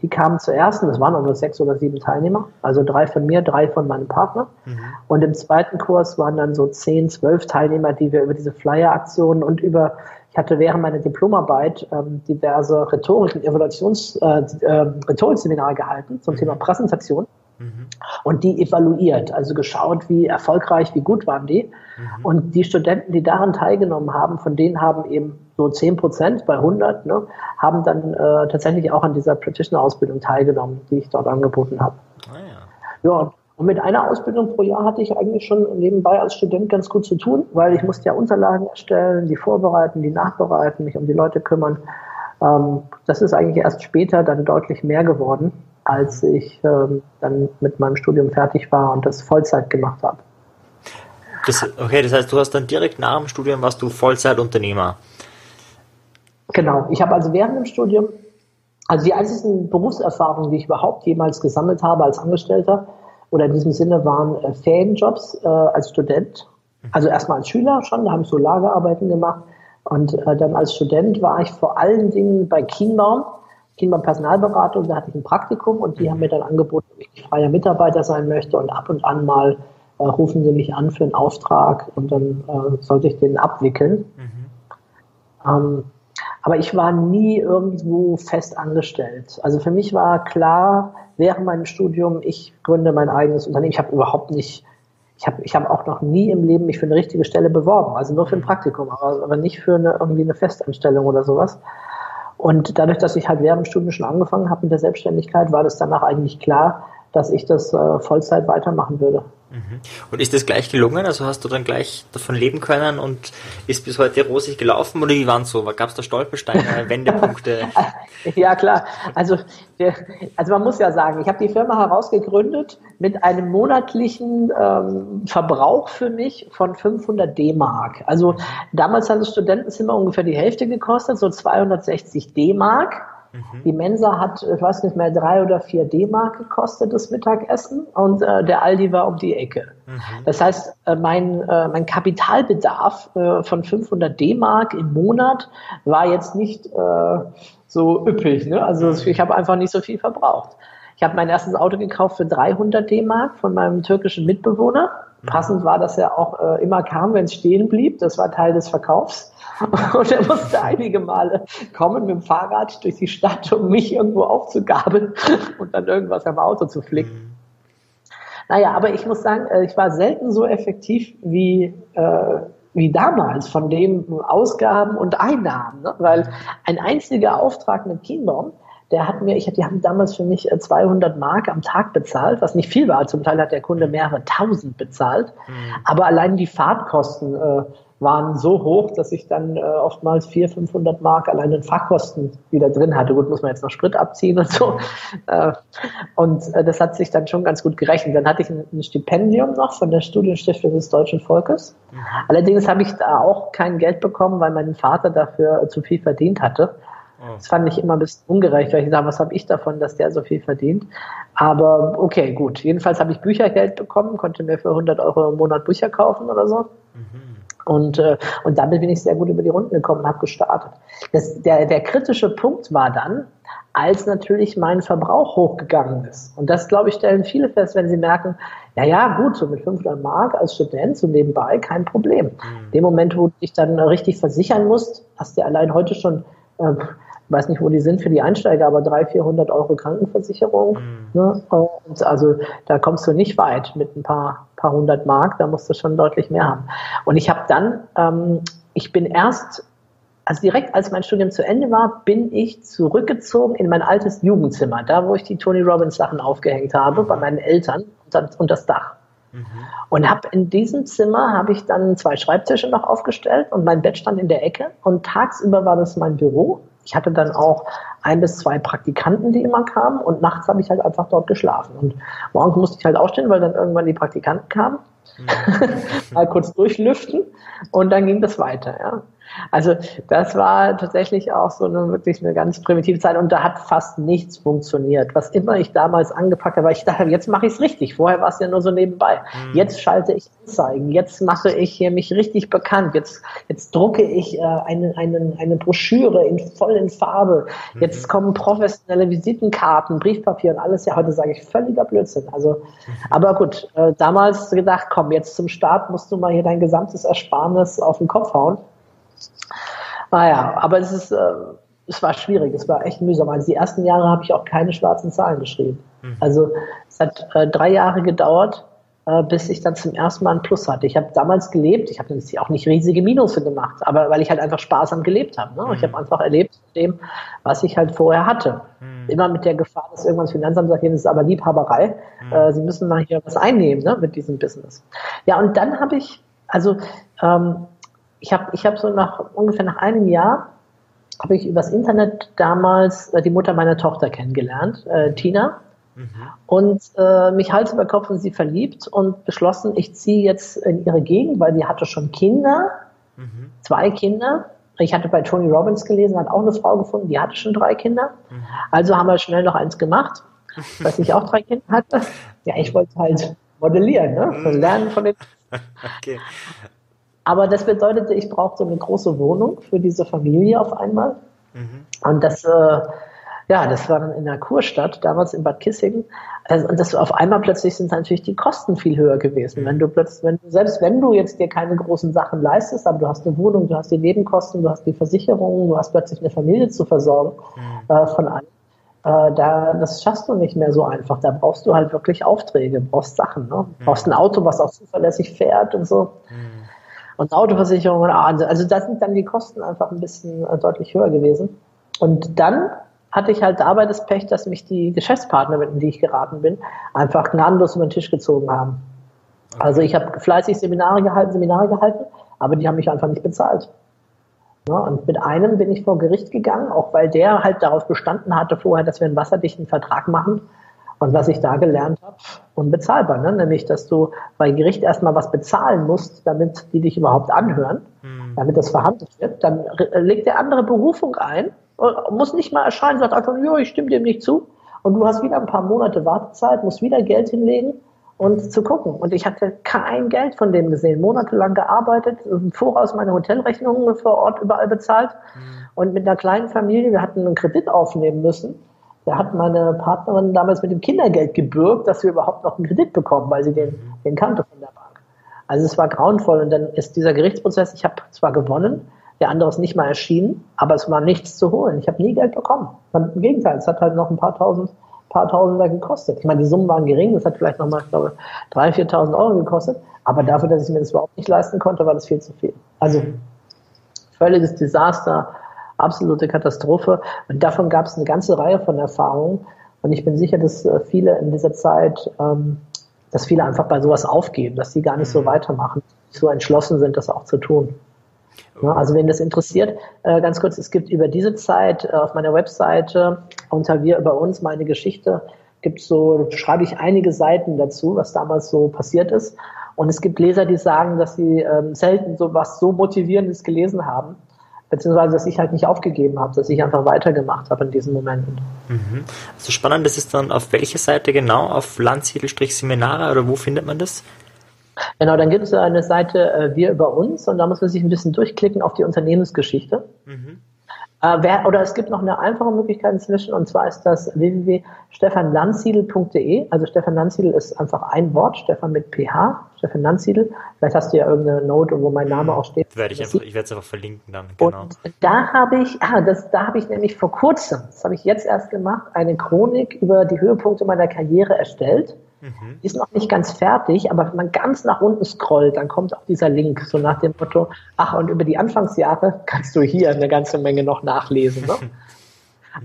Die kamen zuerst, und es waren auch nur sechs oder sieben Teilnehmer, also drei von mir, drei von meinem Partner. Und im zweiten Kurs waren dann so zehn, zwölf Teilnehmer, die wir über diese Flyer-Aktionen und über ich hatte während meiner Diplomarbeit ähm, diverse Rhetorik- und Evaluations, äh, äh, Rhetorikseminare gehalten zum Thema Präsentation und die evaluiert, also geschaut, wie erfolgreich, wie gut waren die. Und die Studenten, die daran teilgenommen haben, von denen haben eben so 10 Prozent bei 100, ne, haben dann äh, tatsächlich auch an dieser Practitioner-Ausbildung teilgenommen, die ich dort angeboten habe. Ah, ja. Ja, und mit einer Ausbildung pro Jahr hatte ich eigentlich schon nebenbei als Student ganz gut zu tun, weil ich musste ja Unterlagen erstellen, die vorbereiten, die nachbereiten, mich um die Leute kümmern. Ähm, das ist eigentlich erst später dann deutlich mehr geworden, als ich ähm, dann mit meinem Studium fertig war und das Vollzeit gemacht habe. Das, okay, das heißt, du hast dann direkt nach dem Studium warst du Vollzeitunternehmer. Genau. Ich habe also während dem Studium, also die einzigen Berufserfahrungen, die ich überhaupt jemals gesammelt habe als Angestellter oder in diesem Sinne waren äh, Ferienjobs äh, als Student. Also erstmal als Schüler schon, da habe ich so Lagerarbeiten gemacht. Und äh, dann als Student war ich vor allen Dingen bei Kienbaum, Kienbaum Personalberatung, da hatte ich ein Praktikum und die haben mir dann angeboten, ob ich freier Mitarbeiter sein möchte und ab und an mal äh, rufen sie mich an für einen Auftrag und dann äh, sollte ich den abwickeln. Ähm, aber ich war nie irgendwo fest angestellt. Also für mich war klar, während meinem Studium, ich gründe mein eigenes Unternehmen. Ich habe überhaupt nicht, ich habe ich hab auch noch nie im Leben mich für eine richtige Stelle beworben. Also nur für ein Praktikum, aber, aber nicht für eine, irgendwie eine Festanstellung oder sowas. Und dadurch, dass ich halt während dem Studium schon angefangen habe mit der Selbstständigkeit, war das danach eigentlich klar, dass ich das äh, Vollzeit weitermachen würde. Mhm. Und ist das gleich gelungen? Also hast du dann gleich davon leben können und ist bis heute rosig gelaufen oder wie waren es so? Gab es da Stolpersteine, Wendepunkte? ja klar, also, also man muss ja sagen, ich habe die Firma herausgegründet mit einem monatlichen ähm, Verbrauch für mich von 500 D-Mark. Also damals hat das Studentenzimmer ungefähr die Hälfte gekostet, so 260 D-Mark. Mhm. Die Mensa hat, ich weiß nicht mehr, drei oder vier D-Mark gekostet, das Mittagessen. Und äh, der Aldi war um die Ecke. Mhm. Das heißt, äh, mein, äh, mein Kapitalbedarf äh, von 500 D-Mark im Monat war jetzt nicht äh, so üppig. Ne? Also mhm. ich habe einfach nicht so viel verbraucht. Ich habe mein erstes Auto gekauft für 300 D-Mark von meinem türkischen Mitbewohner. Mhm. Passend war, dass er auch äh, immer kam, wenn es stehen blieb. Das war Teil des Verkaufs. Und er musste einige Male kommen mit dem Fahrrad durch die Stadt, um mich irgendwo aufzugabeln und dann irgendwas am Auto zu flicken. Mhm. Naja, aber ich muss sagen, äh, ich war selten so effektiv wie, äh, wie damals von den Ausgaben und Einnahmen. Ne? Weil ein einziger Auftrag mit Kienbaum, der hat mir, ich, die haben damals für mich 200 äh, Mark am Tag bezahlt, was nicht viel war. Zum Teil hat der Kunde mehrere tausend bezahlt. Mhm. Aber allein die Fahrtkosten äh, waren so hoch, dass ich dann äh, oftmals 400, 500 Mark allein in Fahrkosten wieder drin hatte. Gut, muss man jetzt noch Sprit abziehen und so. Äh, und äh, das hat sich dann schon ganz gut gerechnet. Dann hatte ich ein, ein Stipendium noch von der Studienstiftung des Deutschen Volkes. Mhm. Allerdings habe ich da auch kein Geld bekommen, weil mein Vater dafür zu viel verdient hatte. Oh. Das fand ich immer ein bisschen ungerecht, weil ich sage, was habe ich davon, dass der so viel verdient? Aber okay, gut. Jedenfalls habe ich Büchergeld bekommen, konnte mir für 100 Euro im Monat Bücher kaufen oder so. Mhm. Und, äh, und damit bin ich sehr gut über die Runden gekommen und habe gestartet. Das, der, der kritische Punkt war dann, als natürlich mein Verbrauch hochgegangen ist. Und das, glaube ich, stellen viele fest, wenn sie merken, ja, ja, gut, so mit 500 Mark als Student, so nebenbei, kein Problem. Mhm. Dem Moment, wo du dich dann richtig versichern musst, hast du allein heute schon äh, weiß nicht, wo die sind für die Einsteiger, aber 300, 400 Euro Krankenversicherung. Mhm. Ne? Und also da kommst du nicht weit mit ein paar, paar hundert Mark, da musst du schon deutlich mehr haben. Und ich habe dann, ähm, ich bin erst, also direkt als mein Studium zu Ende war, bin ich zurückgezogen in mein altes Jugendzimmer, da wo ich die Tony Robbins Sachen aufgehängt habe, bei meinen Eltern und das Dach. Mhm. Und habe in diesem Zimmer habe ich dann zwei Schreibtische noch aufgestellt und mein Bett stand in der Ecke und tagsüber war das mein Büro ich hatte dann auch ein bis zwei Praktikanten, die immer kamen und nachts habe ich halt einfach dort geschlafen. Und morgens musste ich halt aufstehen, weil dann irgendwann die Praktikanten kamen. Mhm. Mal kurz durchlüften und dann ging das weiter, ja. Also das war tatsächlich auch so eine wirklich eine ganz primitive Zeit und da hat fast nichts funktioniert. Was immer ich damals angepackt habe, weil ich dachte, jetzt mache ich es richtig. Vorher war es ja nur so nebenbei. Mhm. Jetzt schalte ich Anzeigen, jetzt mache ich hier mich richtig bekannt, jetzt, jetzt drucke ich äh, eine, eine, eine Broschüre in voll in Farbe, jetzt mhm. kommen professionelle Visitenkarten, Briefpapier und alles. Ja, heute sage ich völliger Blödsinn. Also, mhm. aber gut, äh, damals gedacht, komm, jetzt zum Start musst du mal hier dein gesamtes Ersparnis auf den Kopf hauen. Naja, aber es ist, äh, es war schwierig, es war echt mühsam. Also die ersten Jahre habe ich auch keine schwarzen Zahlen geschrieben. Mhm. Also es hat äh, drei Jahre gedauert, äh, bis ich dann zum ersten Mal ein Plus hatte. Ich habe damals gelebt, ich habe auch nicht riesige Minusse gemacht, aber weil ich halt einfach sparsam gelebt habe. Ne? Mhm. Ich habe einfach erlebt dem, was ich halt vorher hatte. Mhm. Immer mit der Gefahr, dass irgendwann das Finanzamt sagt, das ist aber Liebhaberei. Mhm. Äh, Sie müssen mal hier was einnehmen ne, mit diesem Business. Ja, und dann habe ich, also ähm, ich habe ich hab so nach ungefähr nach einem Jahr habe ich übers Internet damals äh, die Mutter meiner Tochter kennengelernt, äh, Tina, mhm. und äh, mich Hals über Kopf in sie verliebt und beschlossen, ich ziehe jetzt in ihre Gegend, weil sie hatte schon Kinder, mhm. zwei Kinder. Ich hatte bei Tony Robbins gelesen, hat auch eine Frau gefunden, die hatte schon drei Kinder. Mhm. Also haben wir schnell noch eins gemacht, weil ich auch drei Kinder hatte. Ja, ich wollte halt modellieren, ne? Mhm. lernen von den. okay. Aber das bedeutete, ich brauchte eine große Wohnung für diese Familie auf einmal. Mhm. Und das, äh, ja, das war dann in der Kurstadt, damals in Bad Kissingen. Also, und das auf einmal plötzlich sind natürlich die Kosten viel höher gewesen. Wenn du plötzlich, wenn, selbst wenn du jetzt dir keine großen Sachen leistest, aber du hast eine Wohnung, du hast die Nebenkosten, du hast die Versicherung, du hast plötzlich eine Familie zu versorgen mhm. äh, von allen. Äh, da, das schaffst du nicht mehr so einfach. Da brauchst du halt wirklich Aufträge, brauchst Sachen, ne? Mhm. brauchst ein Auto, was auch zuverlässig fährt und so. Mhm. Und Autoversicherung, also, also da sind dann die Kosten einfach ein bisschen äh, deutlich höher gewesen. Und dann hatte ich halt dabei das Pech, dass mich die Geschäftspartner, mit denen ich geraten bin, einfach gnadenlos über den Tisch gezogen haben. Okay. Also ich habe fleißig Seminare gehalten, Seminare gehalten, aber die haben mich einfach nicht bezahlt. Ja, und mit einem bin ich vor Gericht gegangen, auch weil der halt darauf bestanden hatte vorher, dass wir einen wasserdichten Vertrag machen. Und was ich da gelernt habe, unbezahlbar, ne? nämlich, dass du bei Gericht erstmal was bezahlen musst, damit die dich überhaupt anhören, mhm. damit das verhandelt wird. Dann legt der andere Berufung ein muss nicht mal erscheinen, sagt einfach, ja, ich stimme dem nicht zu. Und du hast wieder ein paar Monate Wartezeit, musst wieder Geld hinlegen und zu gucken. Und ich hatte kein Geld von dem gesehen, monatelang gearbeitet, im Voraus meine Hotelrechnungen vor Ort überall bezahlt. Mhm. Und mit einer kleinen Familie, wir hatten einen Kredit aufnehmen müssen. Da hat meine Partnerin damals mit dem Kindergeld gebürgt, dass wir überhaupt noch einen Kredit bekommen, weil sie den, den kannte von der Bank. Also es war grauenvoll. Und dann ist dieser Gerichtsprozess, ich habe zwar gewonnen, der andere ist nicht mal erschienen, aber es war nichts zu holen. Ich habe nie Geld bekommen. Im Gegenteil, es hat halt noch ein paar tausend, paar Tausender gekostet. Ich meine, die Summen waren gering, das hat vielleicht nochmal, ich glaube, 3.000, 4.000 Euro gekostet, aber dafür, dass ich mir das überhaupt nicht leisten konnte, war das viel zu viel. Also völliges Desaster, absolute Katastrophe. Und davon gab es eine ganze Reihe von Erfahrungen. Und ich bin sicher, dass äh, viele in dieser Zeit, ähm, dass viele einfach bei sowas aufgeben, dass sie gar nicht so weitermachen, so entschlossen sind, das auch zu tun. Also wenn das interessiert, äh, ganz kurz, es gibt über diese Zeit äh, auf meiner Webseite unter wir über uns meine Geschichte gibt so schreibe ich einige Seiten dazu, was damals so passiert ist. Und es gibt Leser, die sagen, dass sie ähm, selten so was so motivierendes gelesen haben, beziehungsweise dass ich halt nicht aufgegeben habe, dass ich einfach weitergemacht habe in diesen Momenten. Mhm. Also spannend, das ist dann auf welche Seite genau? Auf Landsiedel-Seminare oder wo findet man das? Genau, dann gibt es eine Seite äh, Wir über uns und da muss man sich ein bisschen durchklicken auf die Unternehmensgeschichte. Mhm. Äh, wer, oder es gibt noch eine einfache Möglichkeit inzwischen und zwar ist das www.stefanlandsiedel.de. Also Stefan Landsiedel ist einfach ein Wort, Stefan mit PH, Stefan Landsiedel. Vielleicht hast du ja irgendeine Note, wo mein Name auch steht. Werde ich, einfach, ich werde es einfach verlinken dann, genau. Und da habe ich, ah, das, da habe ich nämlich vor kurzem, das habe ich jetzt erst gemacht, eine Chronik über die Höhepunkte meiner Karriere erstellt. Mhm. Ist noch nicht ganz fertig, aber wenn man ganz nach unten scrollt, dann kommt auch dieser Link, so nach dem Motto, ach, und über die Anfangsjahre kannst du hier eine ganze Menge noch nachlesen. Ne?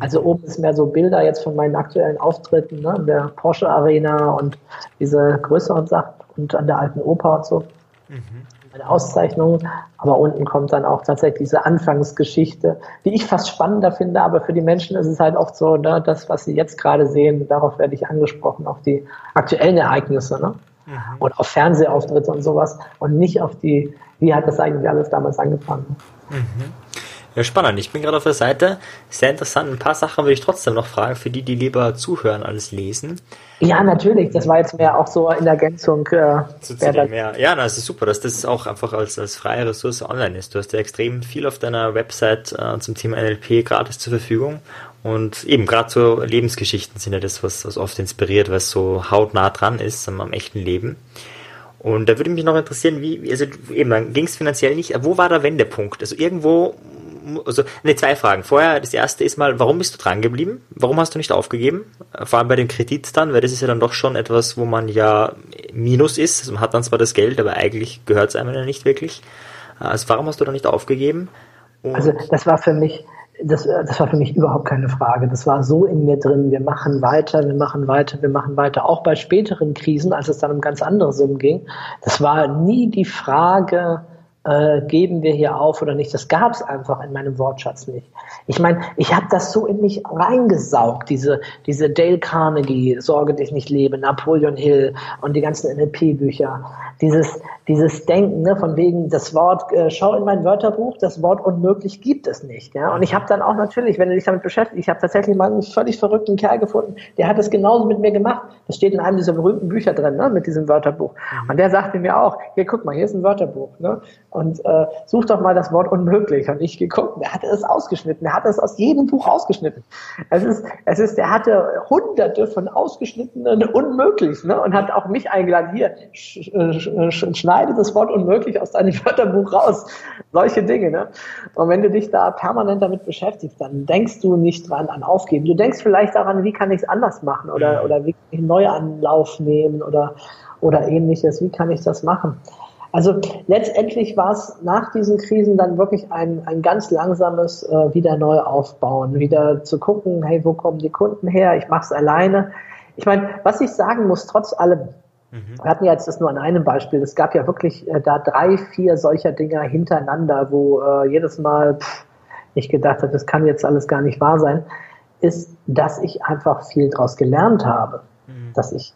Also oben ist mehr so Bilder jetzt von meinen aktuellen Auftritten, ne, in der Porsche Arena und diese größeren Sachen und an der alten Oper und so. Mhm eine Auszeichnung, aber unten kommt dann auch tatsächlich diese Anfangsgeschichte, die ich fast spannender finde, aber für die Menschen ist es halt oft so, ne, das, was sie jetzt gerade sehen, darauf werde ich angesprochen, auf die aktuellen Ereignisse, ne? Mhm. Und auf Fernsehauftritte und sowas und nicht auf die, wie hat das eigentlich alles damals angefangen. Mhm. Ja, spannend. Ich bin gerade auf der Seite. Sehr interessant. Ein paar Sachen würde ich trotzdem noch fragen, für die, die lieber zuhören als lesen. Ja, natürlich. Das war jetzt mehr auch so in Ergänzung. Äh, zu, zu dem, ja, ja das ist super, dass das auch einfach als, als freie Ressource online ist. Du hast ja extrem viel auf deiner Website äh, zum Thema NLP gratis zur Verfügung. Und eben gerade so Lebensgeschichten sind ja das, was, was oft inspiriert, was so hautnah dran ist am, am echten Leben. Und da würde mich noch interessieren, wie, also eben, dann ging es finanziell nicht, wo war der Wendepunkt? Also irgendwo also, ne, zwei Fragen. Vorher, das erste ist mal, warum bist du dran geblieben? Warum hast du nicht aufgegeben? Vor allem bei dem Kredit dann, weil das ist ja dann doch schon etwas, wo man ja Minus ist. Also man hat dann zwar das Geld, aber eigentlich gehört es einem ja nicht wirklich. Also warum hast du da nicht aufgegeben? Und also das war für mich, das, das war für mich überhaupt keine Frage. Das war so in mir drin. Wir machen weiter, wir machen weiter, wir machen weiter. Auch bei späteren Krisen, als es dann um ganz andere Summen ging. Das war nie die Frage, äh, geben wir hier auf oder nicht. Das gab es einfach in meinem Wortschatz nicht. Ich meine, ich habe das so in mich reingesaugt, diese, diese Dale Carnegie, Sorge dich nicht lebe, Napoleon Hill und die ganzen NLP-Bücher. Dieses, dieses Denken, ne, von wegen das Wort, äh, schau in mein Wörterbuch, das Wort unmöglich gibt es nicht. Ja? Und ich habe dann auch natürlich, wenn du dich damit beschäftigst, ich habe tatsächlich mal einen völlig verrückten Kerl gefunden, der hat das genauso mit mir gemacht. Das steht in einem dieser berühmten Bücher drin, ne, mit diesem Wörterbuch. Mhm. Und der sagte mir auch, hier guck mal, hier ist ein Wörterbuch. Ne? Und äh, such doch mal das Wort unmöglich. Und ich geguckt, er hatte es ausgeschnitten, er hatte es aus jedem Buch ausgeschnitten. Es ist, es ist, er hatte hunderte von ausgeschnittenen unmöglich, ne? Und hat auch mich eingeladen, hier, sch, sch, schneide das Wort unmöglich aus deinem Wörterbuch raus. Solche Dinge, ne? Und wenn du dich da permanent damit beschäftigst, dann denkst du nicht dran an Aufgeben. Du denkst vielleicht daran, wie kann ich es anders machen oder, oder wie kann ich einen Neuanlauf nehmen oder, oder ähnliches. Wie kann ich das machen? Also letztendlich war es nach diesen Krisen dann wirklich ein, ein ganz langsames äh, wieder neu aufbauen, wieder zu gucken, hey, wo kommen die Kunden her? Ich mache es alleine. Ich meine, was ich sagen muss, trotz allem, mhm. wir hatten ja jetzt das nur an einem Beispiel, es gab ja wirklich äh, da drei, vier solcher Dinger hintereinander, wo äh, jedes Mal pff, ich gedacht habe, das kann jetzt alles gar nicht wahr sein, ist, dass ich einfach viel daraus gelernt habe, mhm. dass ich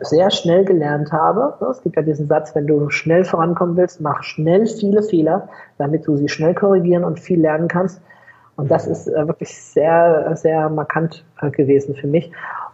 sehr schnell gelernt habe. Es gibt ja diesen Satz, wenn du schnell vorankommen willst, mach schnell viele Fehler, damit du sie schnell korrigieren und viel lernen kannst. Und das ist äh, wirklich sehr, sehr markant äh, gewesen für mich.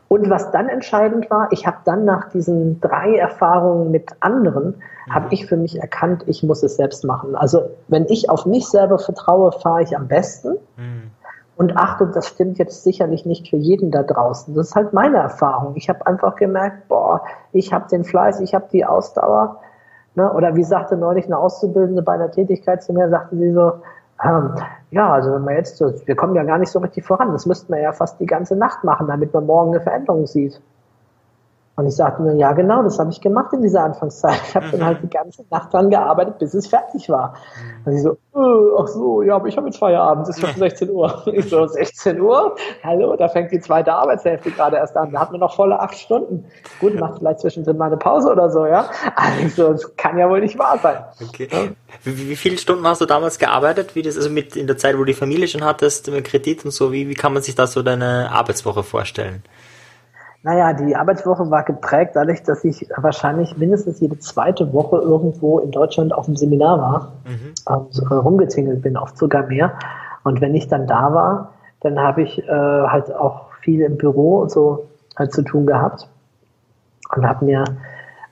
Und was dann entscheidend war, ich habe dann nach diesen drei Erfahrungen mit anderen, mhm. habe ich für mich erkannt, ich muss es selbst machen. Also wenn ich auf mich selber vertraue, fahre ich am besten. Mhm. Und Achtung, das stimmt jetzt sicherlich nicht für jeden da draußen. Das ist halt meine Erfahrung. Ich habe einfach gemerkt, boah, ich habe den Fleiß, ich habe die Ausdauer. Ne? Oder wie sagte neulich eine Auszubildende bei einer Tätigkeit zu mir, sagte sie so, ähm, ja, also wenn man jetzt, wir kommen ja gar nicht so richtig voran, das müssten wir ja fast die ganze Nacht machen, damit man morgen eine Veränderung sieht. Und ich sagte mir, ja genau, das habe ich gemacht in dieser Anfangszeit. Ich habe mhm. dann halt die ganze Nacht dran gearbeitet, bis es fertig war. Mhm. Und ich so, äh, ach so, ja, aber ich habe jetzt Feierabend, es ist schon 16 Uhr. Ich so, 16 Uhr? Hallo, da fängt die zweite Arbeitshälfte gerade erst an. Da hat man noch volle acht Stunden. Gut, macht vielleicht zwischendrin mal eine Pause oder so, ja. Also ich so, das kann ja wohl nicht wahr sein. Okay. Wie, wie viele Stunden hast du damals gearbeitet? Wie das, also mit in der Zeit, wo du die Familie schon hattest, mit Kredit und so, wie, wie kann man sich da so deine Arbeitswoche vorstellen? Naja, die Arbeitswoche war geprägt dadurch, dass ich wahrscheinlich mindestens jede zweite Woche irgendwo in Deutschland auf dem Seminar war, mhm. und rumgetingelt bin, oft sogar mehr. Und wenn ich dann da war, dann habe ich äh, halt auch viel im Büro und so halt zu tun gehabt und habe mir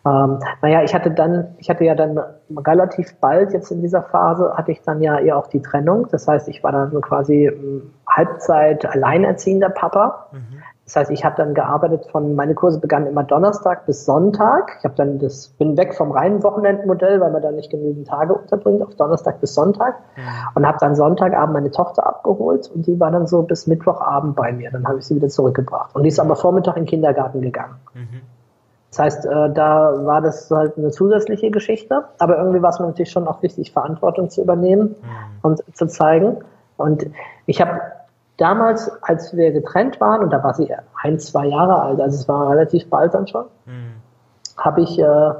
ähm, naja, ich hatte dann, ich hatte ja dann relativ bald jetzt in dieser Phase, hatte ich dann ja eher auch die Trennung. Das heißt, ich war dann so quasi ähm, Halbzeit alleinerziehender Papa. Mhm. Das heißt, ich habe dann gearbeitet von, meine Kurse begannen immer Donnerstag bis Sonntag. Ich habe dann das, bin weg vom reinen Wochenendmodell, weil man da nicht genügend Tage unterbringt, auf Donnerstag bis Sonntag. Ja. Und habe dann Sonntagabend meine Tochter abgeholt und die war dann so bis Mittwochabend bei mir. Dann habe ich sie wieder zurückgebracht. Und die ist aber Vormittag in den Kindergarten gegangen. Mhm. Das heißt, äh, da war das halt eine zusätzliche Geschichte, aber irgendwie war es mir natürlich schon auch wichtig, Verantwortung zu übernehmen mhm. und zu zeigen. Und ich habe damals, als wir getrennt waren, und da war sie ein, zwei Jahre alt, also es war relativ bald dann schon, mhm. habe ich äh,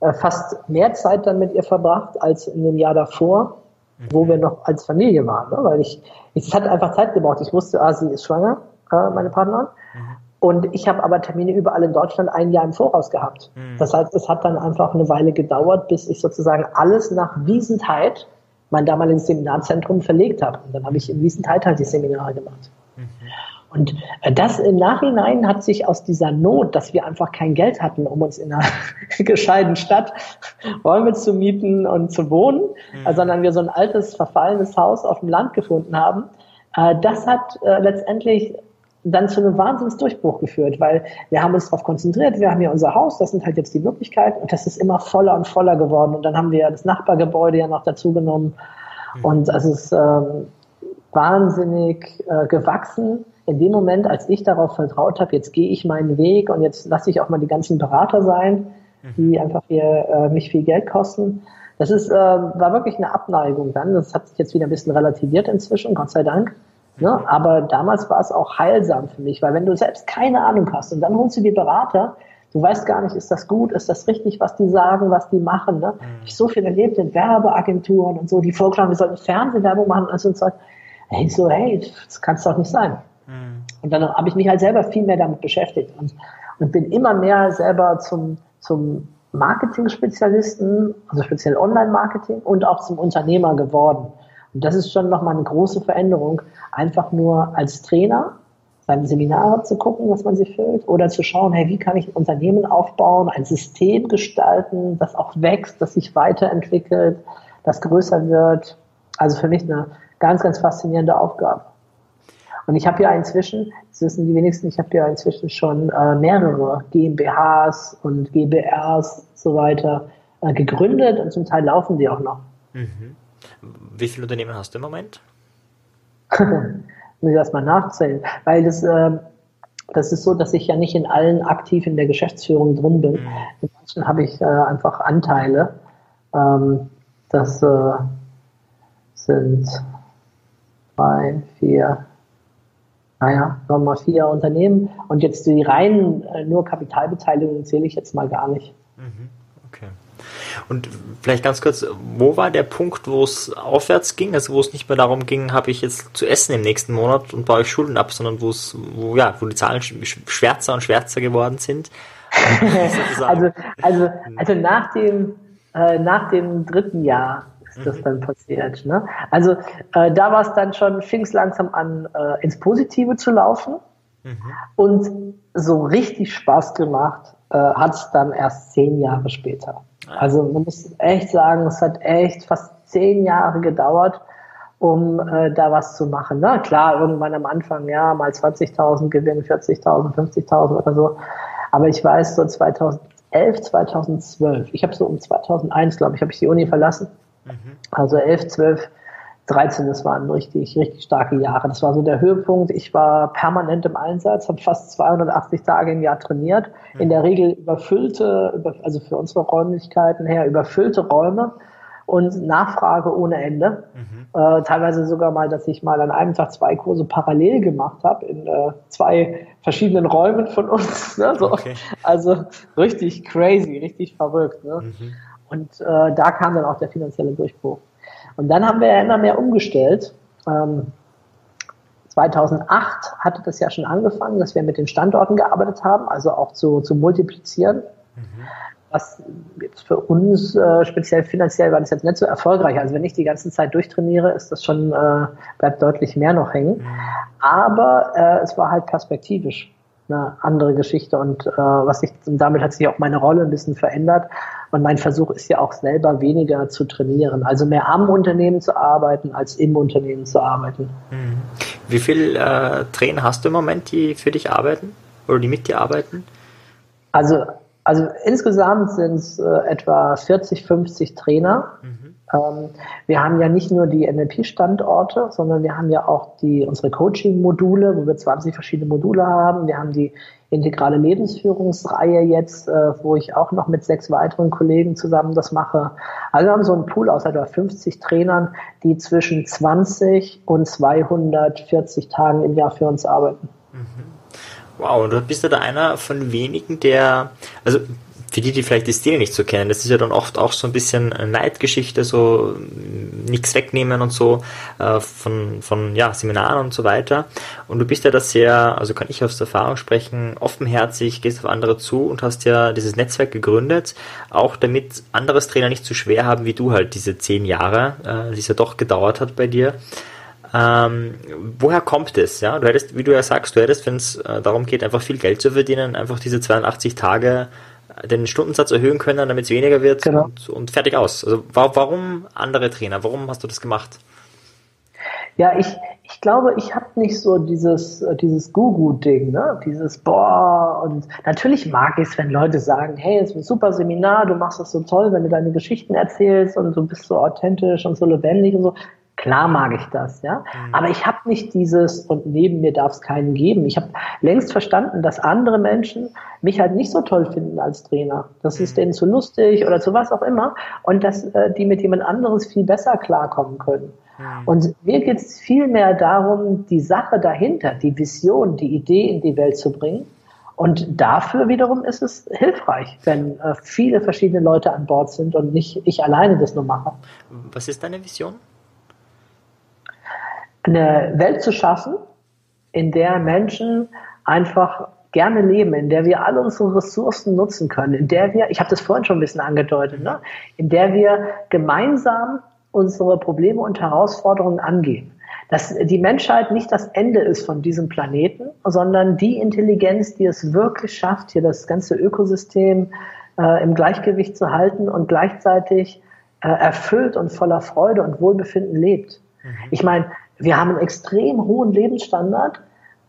äh, fast mehr Zeit dann mit ihr verbracht als in dem Jahr davor, mhm. wo wir noch als Familie waren. Ne? Weil ich, es hat einfach Zeit gebraucht. Ich wusste, ah, sie ist schwanger, äh, meine Partnerin. Mhm. Und ich habe aber Termine überall in Deutschland ein Jahr im Voraus gehabt. Mhm. Das heißt, es hat dann einfach eine Weile gedauert, bis ich sozusagen alles nach Wiesentheit mein damaliges Seminarzentrum verlegt habe. Und dann habe ich in Wiesenthal halt die Seminare gemacht. Mhm. Und äh, das im Nachhinein hat sich aus dieser Not, dass wir einfach kein Geld hatten, um uns in einer gescheiten Stadt Räume zu mieten und zu wohnen, mhm. sondern wir so ein altes, verfallenes Haus auf dem Land gefunden haben, äh, das hat äh, letztendlich dann zu einem Wahnsinnsdurchbruch geführt, weil wir haben uns darauf konzentriert, wir haben ja unser Haus, das sind halt jetzt die Möglichkeiten und das ist immer voller und voller geworden und dann haben wir das Nachbargebäude ja noch dazu genommen mhm. und es ist ähm, wahnsinnig äh, gewachsen. In dem Moment, als ich darauf vertraut habe, jetzt gehe ich meinen Weg und jetzt lasse ich auch mal die ganzen Berater sein, mhm. die einfach hier äh, mich viel Geld kosten. Das ist, äh, war wirklich eine Abneigung dann. Das hat sich jetzt wieder ein bisschen relativiert inzwischen, Gott sei Dank. Ne? Aber damals war es auch heilsam für mich, weil wenn du selbst keine Ahnung hast und dann holst du dir Berater, du weißt gar nicht, ist das gut, ist das richtig, was die sagen, was die machen. Ne? Mhm. Ich so viel erlebt in Werbeagenturen und so, die vorgeschlagen, wir sollten Fernsehwerbung machen und so und so. Hey, so, hey, das kann es doch nicht sein. Mhm. Und dann habe ich mich halt selber viel mehr damit beschäftigt und, und bin immer mehr selber zum, zum Marketing-Spezialisten, also speziell Online-Marketing und auch zum Unternehmer geworden. Und das ist schon nochmal eine große Veränderung, einfach nur als Trainer seine Seminare zu gucken, dass man sie füllt, oder zu schauen, hey, wie kann ich ein Unternehmen aufbauen, ein System gestalten, das auch wächst, das sich weiterentwickelt, das größer wird. Also für mich eine ganz, ganz faszinierende Aufgabe. Und ich habe ja inzwischen, das wissen die wenigsten, ich habe ja inzwischen schon äh, mehrere GmbHs und GBRs und so weiter äh, gegründet und zum Teil laufen die auch noch. Mhm. Wie viele Unternehmen hast du im Moment? Muss ich erstmal nachzählen. Weil das, äh, das ist so, dass ich ja nicht in allen aktiv in der Geschäftsführung drin bin. Mhm. In manchen habe ich äh, einfach Anteile. Ähm, das äh, sind drei, vier, naja, nochmal vier Unternehmen. Und jetzt die reinen äh, nur Kapitalbeteiligungen zähle ich jetzt mal gar nicht. Mhm. Okay. Und vielleicht ganz kurz, wo war der Punkt, wo es aufwärts ging, also wo es nicht mehr darum ging, habe ich jetzt zu essen im nächsten Monat und baue ich Schulden ab, sondern wo es, wo ja, wo die Zahlen schwärzer und schwärzer geworden sind? also, also, also nach dem, äh, nach dem dritten Jahr ist das mhm. dann passiert. Ne? Also äh, da war es dann schon, fing es langsam an, äh, ins Positive zu laufen. Mhm. Und so richtig Spaß gemacht äh, hat es dann erst zehn Jahre später. Also man muss echt sagen, es hat echt fast zehn Jahre gedauert, um äh, da was zu machen. Na klar, irgendwann am Anfang, ja, mal 20.000 Gewinn, 40.000, 50.000 oder so. Aber ich weiß, so 2011, 2012, ich habe so um 2001, glaube ich, habe ich die Uni verlassen. Mhm. Also 11, 12, 13, das waren richtig, richtig starke Jahre. Das war so der Höhepunkt. Ich war permanent im Einsatz, habe fast 280 Tage im Jahr trainiert. In der Regel überfüllte, also für unsere Räumlichkeiten her, überfüllte Räume und Nachfrage ohne Ende. Mhm. Äh, teilweise sogar mal, dass ich mal an einem Tag zwei Kurse parallel gemacht habe in äh, zwei verschiedenen Räumen von uns. Ne? So. Okay. Also richtig crazy, richtig verrückt. Ne? Mhm. Und äh, da kam dann auch der finanzielle Durchbruch. Und dann haben wir ja immer mehr umgestellt. Ähm, 2008 hatte das ja schon angefangen, dass wir mit den Standorten gearbeitet haben, also auch zu, zu multiplizieren. Mhm. Was jetzt für uns äh, speziell finanziell war das jetzt nicht so erfolgreich. Also wenn ich die ganze Zeit durchtrainiere, ist das schon, äh, bleibt deutlich mehr noch hängen. Mhm. Aber äh, es war halt perspektivisch eine andere Geschichte und äh, was ich, damit hat sich auch meine Rolle ein bisschen verändert. Und mein Versuch ist ja auch selber weniger zu trainieren, also mehr am Unternehmen zu arbeiten, als im Unternehmen zu arbeiten. Mhm. Wie viele äh, Trainer hast du im Moment, die für dich arbeiten oder die mit dir arbeiten? Also, also insgesamt sind es äh, etwa 40, 50 Trainer. Mhm. Ähm, wir haben ja nicht nur die NLP-Standorte, sondern wir haben ja auch die, unsere Coaching-Module, wo wir 20 verschiedene Module haben. Wir haben die integrale Lebensführungsreihe jetzt, äh, wo ich auch noch mit sechs weiteren Kollegen zusammen das mache. Also wir haben so einen Pool aus etwa 50 Trainern, die zwischen 20 und 240 Tagen im Jahr für uns arbeiten. Mhm. Wow, du bist ja da einer von wenigen, der, also für die, die vielleicht die Stile nicht so kennen, das ist ja dann oft auch so ein bisschen Neidgeschichte, so nichts wegnehmen und so äh, von, von ja, Seminaren und so weiter. Und du bist ja da sehr, also kann ich aus Erfahrung sprechen, offenherzig, gehst auf andere zu und hast ja dieses Netzwerk gegründet, auch damit anderes Trainer nicht so schwer haben wie du halt diese zehn Jahre, äh, die es ja doch gedauert hat bei dir. Ähm, woher kommt es? Ja, du hättest, wie du ja sagst, du hättest, wenn es äh, darum geht, einfach viel Geld zu verdienen, einfach diese 82 Tage den Stundensatz erhöhen können, damit es weniger wird genau. und, und, fertig aus. Also warum andere Trainer? Warum hast du das gemacht? Ja, ich, ich glaube, ich habe nicht so dieses, dieses Guru-Ding, ne? Dieses Boah, und natürlich mag ich es, wenn Leute sagen, hey, es ist ein super Seminar, du machst das so toll, wenn du deine Geschichten erzählst und du bist so authentisch und so lebendig und so. Klar mag ich das, ja. Mhm. Aber ich habe nicht dieses und neben mir darf es keinen geben. Ich habe längst verstanden, dass andere Menschen mich halt nicht so toll finden als Trainer. Das ist mhm. denen zu lustig oder zu was auch immer. Und dass äh, die mit jemand anderes viel besser klarkommen können. Mhm. Und mir geht es viel mehr darum, die Sache dahinter, die Vision, die Idee in die Welt zu bringen. Und dafür wiederum ist es hilfreich, wenn äh, viele verschiedene Leute an Bord sind und nicht ich alleine das nur mache. Was ist deine Vision? Eine Welt zu schaffen, in der Menschen einfach gerne leben, in der wir alle unsere Ressourcen nutzen können, in der wir, ich habe das vorhin schon ein bisschen angedeutet, ne, in der wir gemeinsam unsere Probleme und Herausforderungen angehen. dass die Menschheit nicht das Ende ist von diesem Planeten, sondern die Intelligenz, die es wirklich schafft, hier das ganze Ökosystem äh, im Gleichgewicht zu halten und gleichzeitig äh, erfüllt und voller Freude und Wohlbefinden lebt. Mhm. Ich meine, wir haben einen extrem hohen Lebensstandard,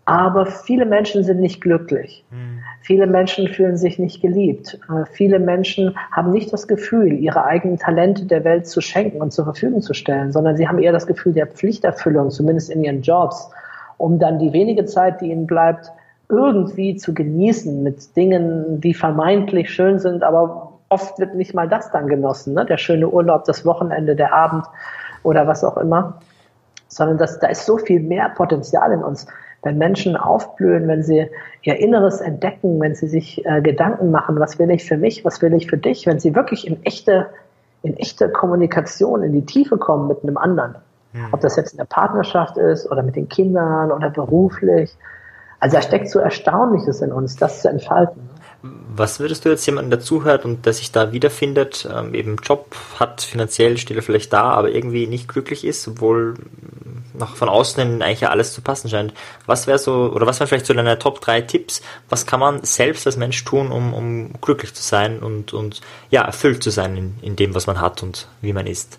aber viele Menschen sind nicht glücklich. Mhm. Viele Menschen fühlen sich nicht geliebt. Äh, viele Menschen haben nicht das Gefühl, ihre eigenen Talente der Welt zu schenken und zur Verfügung zu stellen, sondern sie haben eher das Gefühl der Pflichterfüllung, zumindest in ihren Jobs, um dann die wenige Zeit, die ihnen bleibt, irgendwie zu genießen mit Dingen, die vermeintlich schön sind, aber oft wird nicht mal das dann genossen, ne? der schöne Urlaub, das Wochenende, der Abend oder was auch immer, sondern das, da ist so viel mehr Potenzial in uns wenn Menschen aufblühen, wenn sie ihr Inneres entdecken, wenn sie sich äh, Gedanken machen, was will ich für mich, was will ich für dich, wenn sie wirklich in echte, in echte Kommunikation, in die Tiefe kommen mit einem anderen. Mhm. Ob das jetzt in der Partnerschaft ist oder mit den Kindern oder beruflich. Also da steckt so Erstaunliches in uns, das zu entfalten. Was würdest du jetzt jemandem, der zuhört und der sich da wiederfindet, ähm, eben Job hat, finanziell steht er vielleicht da, aber irgendwie nicht glücklich ist, obwohl nach von außen eigentlich ja alles zu passen scheint. Was wäre so, oder was wären vielleicht so deine Top 3 Tipps? Was kann man selbst als Mensch tun, um, um glücklich zu sein und, und ja, erfüllt zu sein in, in dem, was man hat und wie man ist?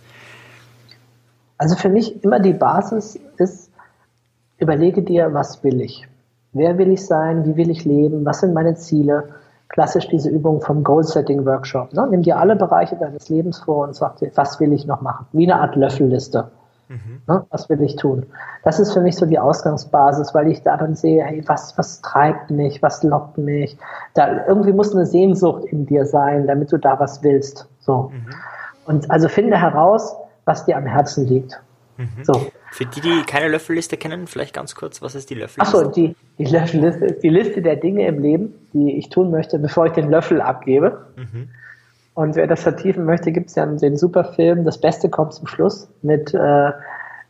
Also für mich immer die Basis ist, überlege dir, was will ich? Wer will ich sein? Wie will ich leben? Was sind meine Ziele? Klassisch diese Übung vom Goal-Setting-Workshop. Ne? Nimm dir alle Bereiche deines Lebens vor und sag dir, was will ich noch machen? Wie eine Art Löffelliste. Mhm. Ne? Was will ich tun? Das ist für mich so die Ausgangsbasis, weil ich da dann sehe, hey, was, was treibt mich, was lockt mich? Da irgendwie muss eine Sehnsucht in dir sein, damit du da was willst. So. Mhm. Und also finde heraus, was dir am Herzen liegt. Mhm. So. Für die, die keine Löffelliste kennen, vielleicht ganz kurz, was ist die Löffelliste? Achso, die, die Löffelliste ist die Liste der Dinge im Leben, die ich tun möchte, bevor ich den Löffel abgebe. Mhm. Und wer das vertiefen möchte, gibt es ja den super Film Das Beste kommt zum Schluss mit äh,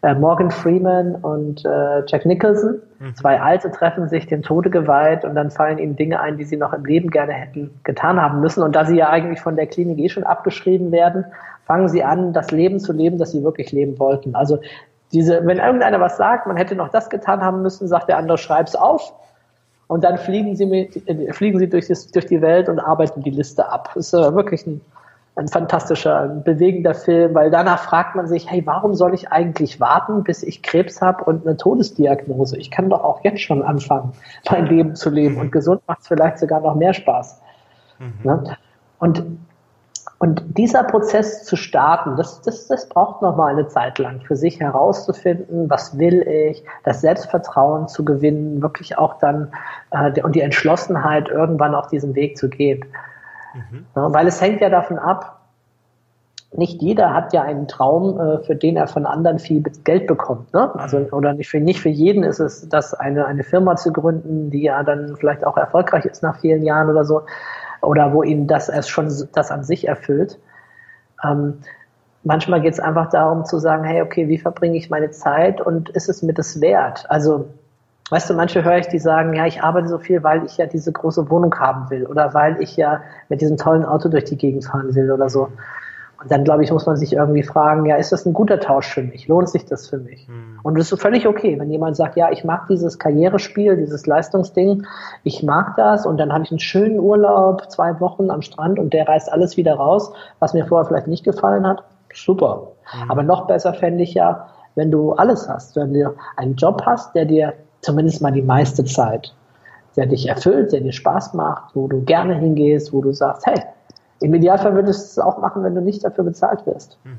äh, Morgan Freeman und äh, Jack Nicholson. Mhm. Zwei Alte treffen sich dem Tode geweiht und dann fallen ihnen Dinge ein, die sie noch im Leben gerne hätten getan haben müssen. Und da sie ja eigentlich von der Klinik eh schon abgeschrieben werden, fangen sie an, das Leben zu leben, das sie wirklich leben wollten. Also diese, wenn irgendeiner was sagt, man hätte noch das getan haben müssen, sagt der andere, schreib's auf. Und dann fliegen sie, mit, äh, fliegen sie durch, das, durch die Welt und arbeiten die Liste ab. Das ist äh, wirklich ein, ein fantastischer, ein bewegender Film, weil danach fragt man sich, hey, warum soll ich eigentlich warten, bis ich Krebs habe und eine Todesdiagnose? Ich kann doch auch jetzt schon anfangen, mein Leben zu leben. Und gesund macht es vielleicht sogar noch mehr Spaß. Mhm. Ne? Und und dieser Prozess zu starten, das, das, das braucht noch mal eine Zeit lang, für sich herauszufinden, was will ich, das Selbstvertrauen zu gewinnen, wirklich auch dann äh, und die Entschlossenheit, irgendwann auf diesen Weg zu gehen. Mhm. Ja, weil es hängt ja davon ab, nicht jeder hat ja einen Traum, äh, für den er von anderen viel Geld bekommt. Ne? Also oder nicht für nicht für jeden ist es, das eine eine Firma zu gründen, die ja dann vielleicht auch erfolgreich ist nach vielen Jahren oder so oder wo ihnen das erst schon das an sich erfüllt. Ähm, manchmal geht es einfach darum zu sagen, hey, okay, wie verbringe ich meine Zeit und ist es mir das wert? Also, weißt du, manche höre ich, die sagen, ja, ich arbeite so viel, weil ich ja diese große Wohnung haben will oder weil ich ja mit diesem tollen Auto durch die Gegend fahren will oder so. Und dann, glaube ich, muss man sich irgendwie fragen, ja, ist das ein guter Tausch für mich? Lohnt sich das für mich? Mhm. Und das ist völlig okay, wenn jemand sagt, ja, ich mag dieses Karrierespiel, dieses Leistungsding, ich mag das und dann habe ich einen schönen Urlaub, zwei Wochen am Strand und der reißt alles wieder raus, was mir vorher vielleicht nicht gefallen hat. Super. Mhm. Aber noch besser fände ich ja, wenn du alles hast, wenn du einen Job hast, der dir zumindest mal die meiste Zeit, der dich erfüllt, der dir Spaß macht, wo du gerne hingehst, wo du sagst, hey, im Idealfall würdest du es auch machen, wenn du nicht dafür bezahlt wirst. Mhm.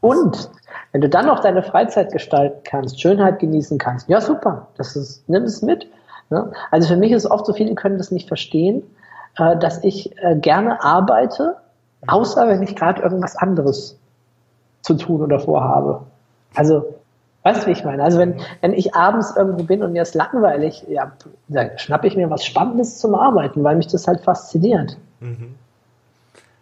Und wenn du dann noch deine Freizeit gestalten kannst, Schönheit genießen kannst, ja super, das ist, nimm es mit. Ne? Also für mich ist es oft so, viele können das nicht verstehen, äh, dass ich äh, gerne arbeite, außer wenn ich gerade irgendwas anderes zu tun oder vorhabe. Also, weißt du, wie ich meine? Also wenn, wenn ich abends irgendwo bin und mir ist langweilig, ja, dann schnappe ich mir was Spannendes zum Arbeiten, weil mich das halt fasziniert. Mhm.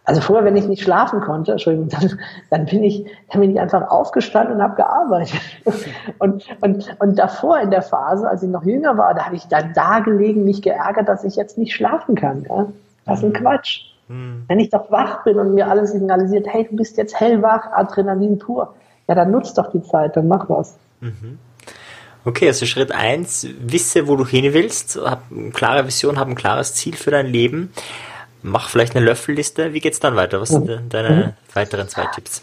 Also vorher, wenn ich nicht schlafen konnte, Entschuldigung, dann, dann bin ich, dann bin ich einfach aufgestanden und habe gearbeitet. Und, und, und davor in der Phase, als ich noch jünger war, da habe ich dann da gelegen, mich geärgert, dass ich jetzt nicht schlafen kann. Ja? Das ist ein Quatsch. Mhm. Wenn ich doch wach bin und mir alles signalisiert, hey, du bist jetzt hellwach, Adrenalin pur, ja, dann nutzt doch die Zeit, dann mach was. Okay, also Schritt eins: wisse, wo du hin willst, hab eine klare Vision, hab ein klares Ziel für dein Leben, mach vielleicht eine Löffelliste. Wie geht's dann weiter? Was sind de- deine weiteren zwei Tipps?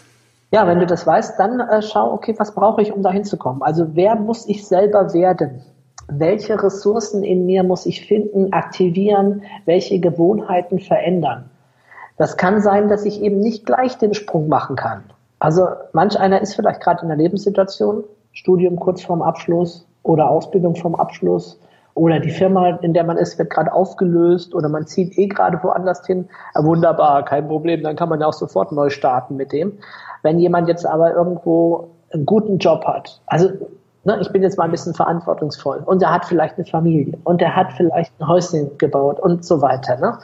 Ja, wenn du das weißt, dann äh, schau, okay, was brauche ich, um da hinzukommen? Also wer muss ich selber werden? Welche Ressourcen in mir muss ich finden, aktivieren? Welche Gewohnheiten verändern? Das kann sein, dass ich eben nicht gleich den Sprung machen kann. Also manch einer ist vielleicht gerade in einer Lebenssituation, Studium kurz vorm Abschluss oder Ausbildung vorm Abschluss oder die Firma, in der man ist, wird gerade aufgelöst oder man zieht eh gerade woanders hin. Ja, wunderbar, kein Problem, dann kann man ja auch sofort neu starten mit dem. Wenn jemand jetzt aber irgendwo einen guten Job hat, also ne, ich bin jetzt mal ein bisschen verantwortungsvoll und er hat vielleicht eine Familie und er hat vielleicht ein Häuschen gebaut und so weiter. Ne?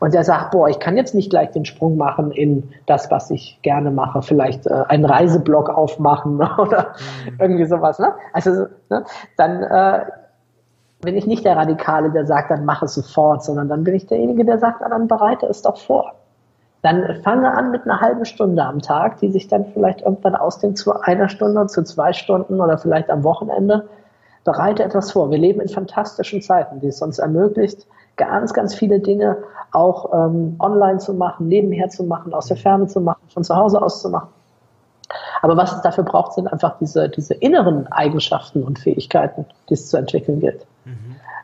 Und er sagt, boah, ich kann jetzt nicht gleich den Sprung machen in das, was ich gerne mache, vielleicht äh, einen Reiseblog aufmachen oder irgendwie sowas. Ne? Also ne, dann äh, bin ich nicht der Radikale, der sagt, dann mach es sofort, sondern dann bin ich derjenige, der sagt, na, dann bereite es doch vor. Dann fange an mit einer halben Stunde am Tag, die sich dann vielleicht irgendwann ausdehnt zu einer Stunde, zu zwei Stunden oder vielleicht am Wochenende. Bereite etwas vor. Wir leben in fantastischen Zeiten, die es uns ermöglicht, ganz, ganz viele Dinge auch ähm, online zu machen, nebenher zu machen, aus der Ferne zu machen, von zu Hause aus zu machen. Aber was es dafür braucht, sind einfach diese, diese inneren Eigenschaften und Fähigkeiten, die es zu entwickeln gilt.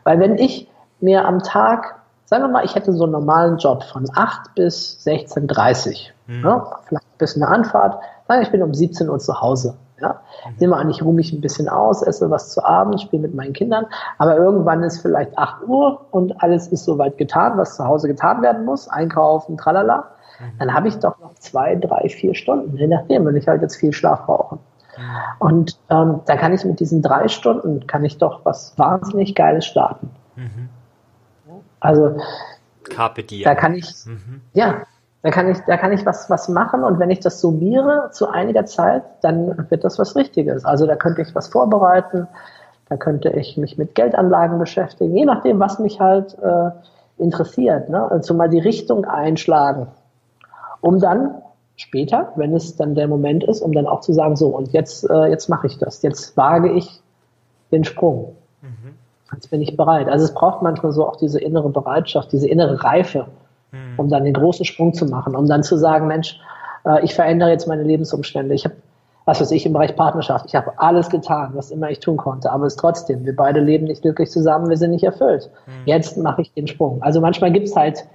Weil wenn ich mir am Tag, sagen wir mal, ich hätte so einen normalen Job von 8 bis 16.30 ne, vielleicht ein bisschen eine Anfahrt, sagen wir, ich bin um 17 Uhr zu Hause. Ja? Nehmen wir an, ich ruhe mich ein bisschen aus, esse was zu Abend, spiele mit meinen Kindern, aber irgendwann ist vielleicht 8 Uhr und alles ist soweit getan, was zu Hause getan werden muss, einkaufen, tralala. Dann habe ich doch noch zwei, drei, vier Stunden, je nachdem, wenn ich halt jetzt viel Schlaf brauche. Und ähm, da kann ich mit diesen drei Stunden, kann ich doch was wahnsinnig Geiles starten. Also Carpe diem. da kann ich, ja, da kann ich, da kann ich was, was machen und wenn ich das summiere zu einiger Zeit, dann wird das was Richtiges. Also da könnte ich was vorbereiten, da könnte ich mich mit Geldanlagen beschäftigen, je nachdem, was mich halt äh, interessiert. Ne? Also mal die Richtung einschlagen, um dann später, wenn es dann der Moment ist, um dann auch zu sagen, so und jetzt, äh, jetzt mache ich das, jetzt wage ich den Sprung. Jetzt bin ich bereit. Also es braucht manchmal so auch diese innere Bereitschaft, diese innere Reife, um dann den großen Sprung zu machen, um dann zu sagen, Mensch, äh, ich verändere jetzt meine Lebensumstände. Ich habe, was weiß ich, im Bereich Partnerschaft, ich habe alles getan, was immer ich tun konnte, aber es ist trotzdem, wir beide leben nicht glücklich zusammen, wir sind nicht erfüllt. Jetzt mache ich den Sprung. Also manchmal gibt's halt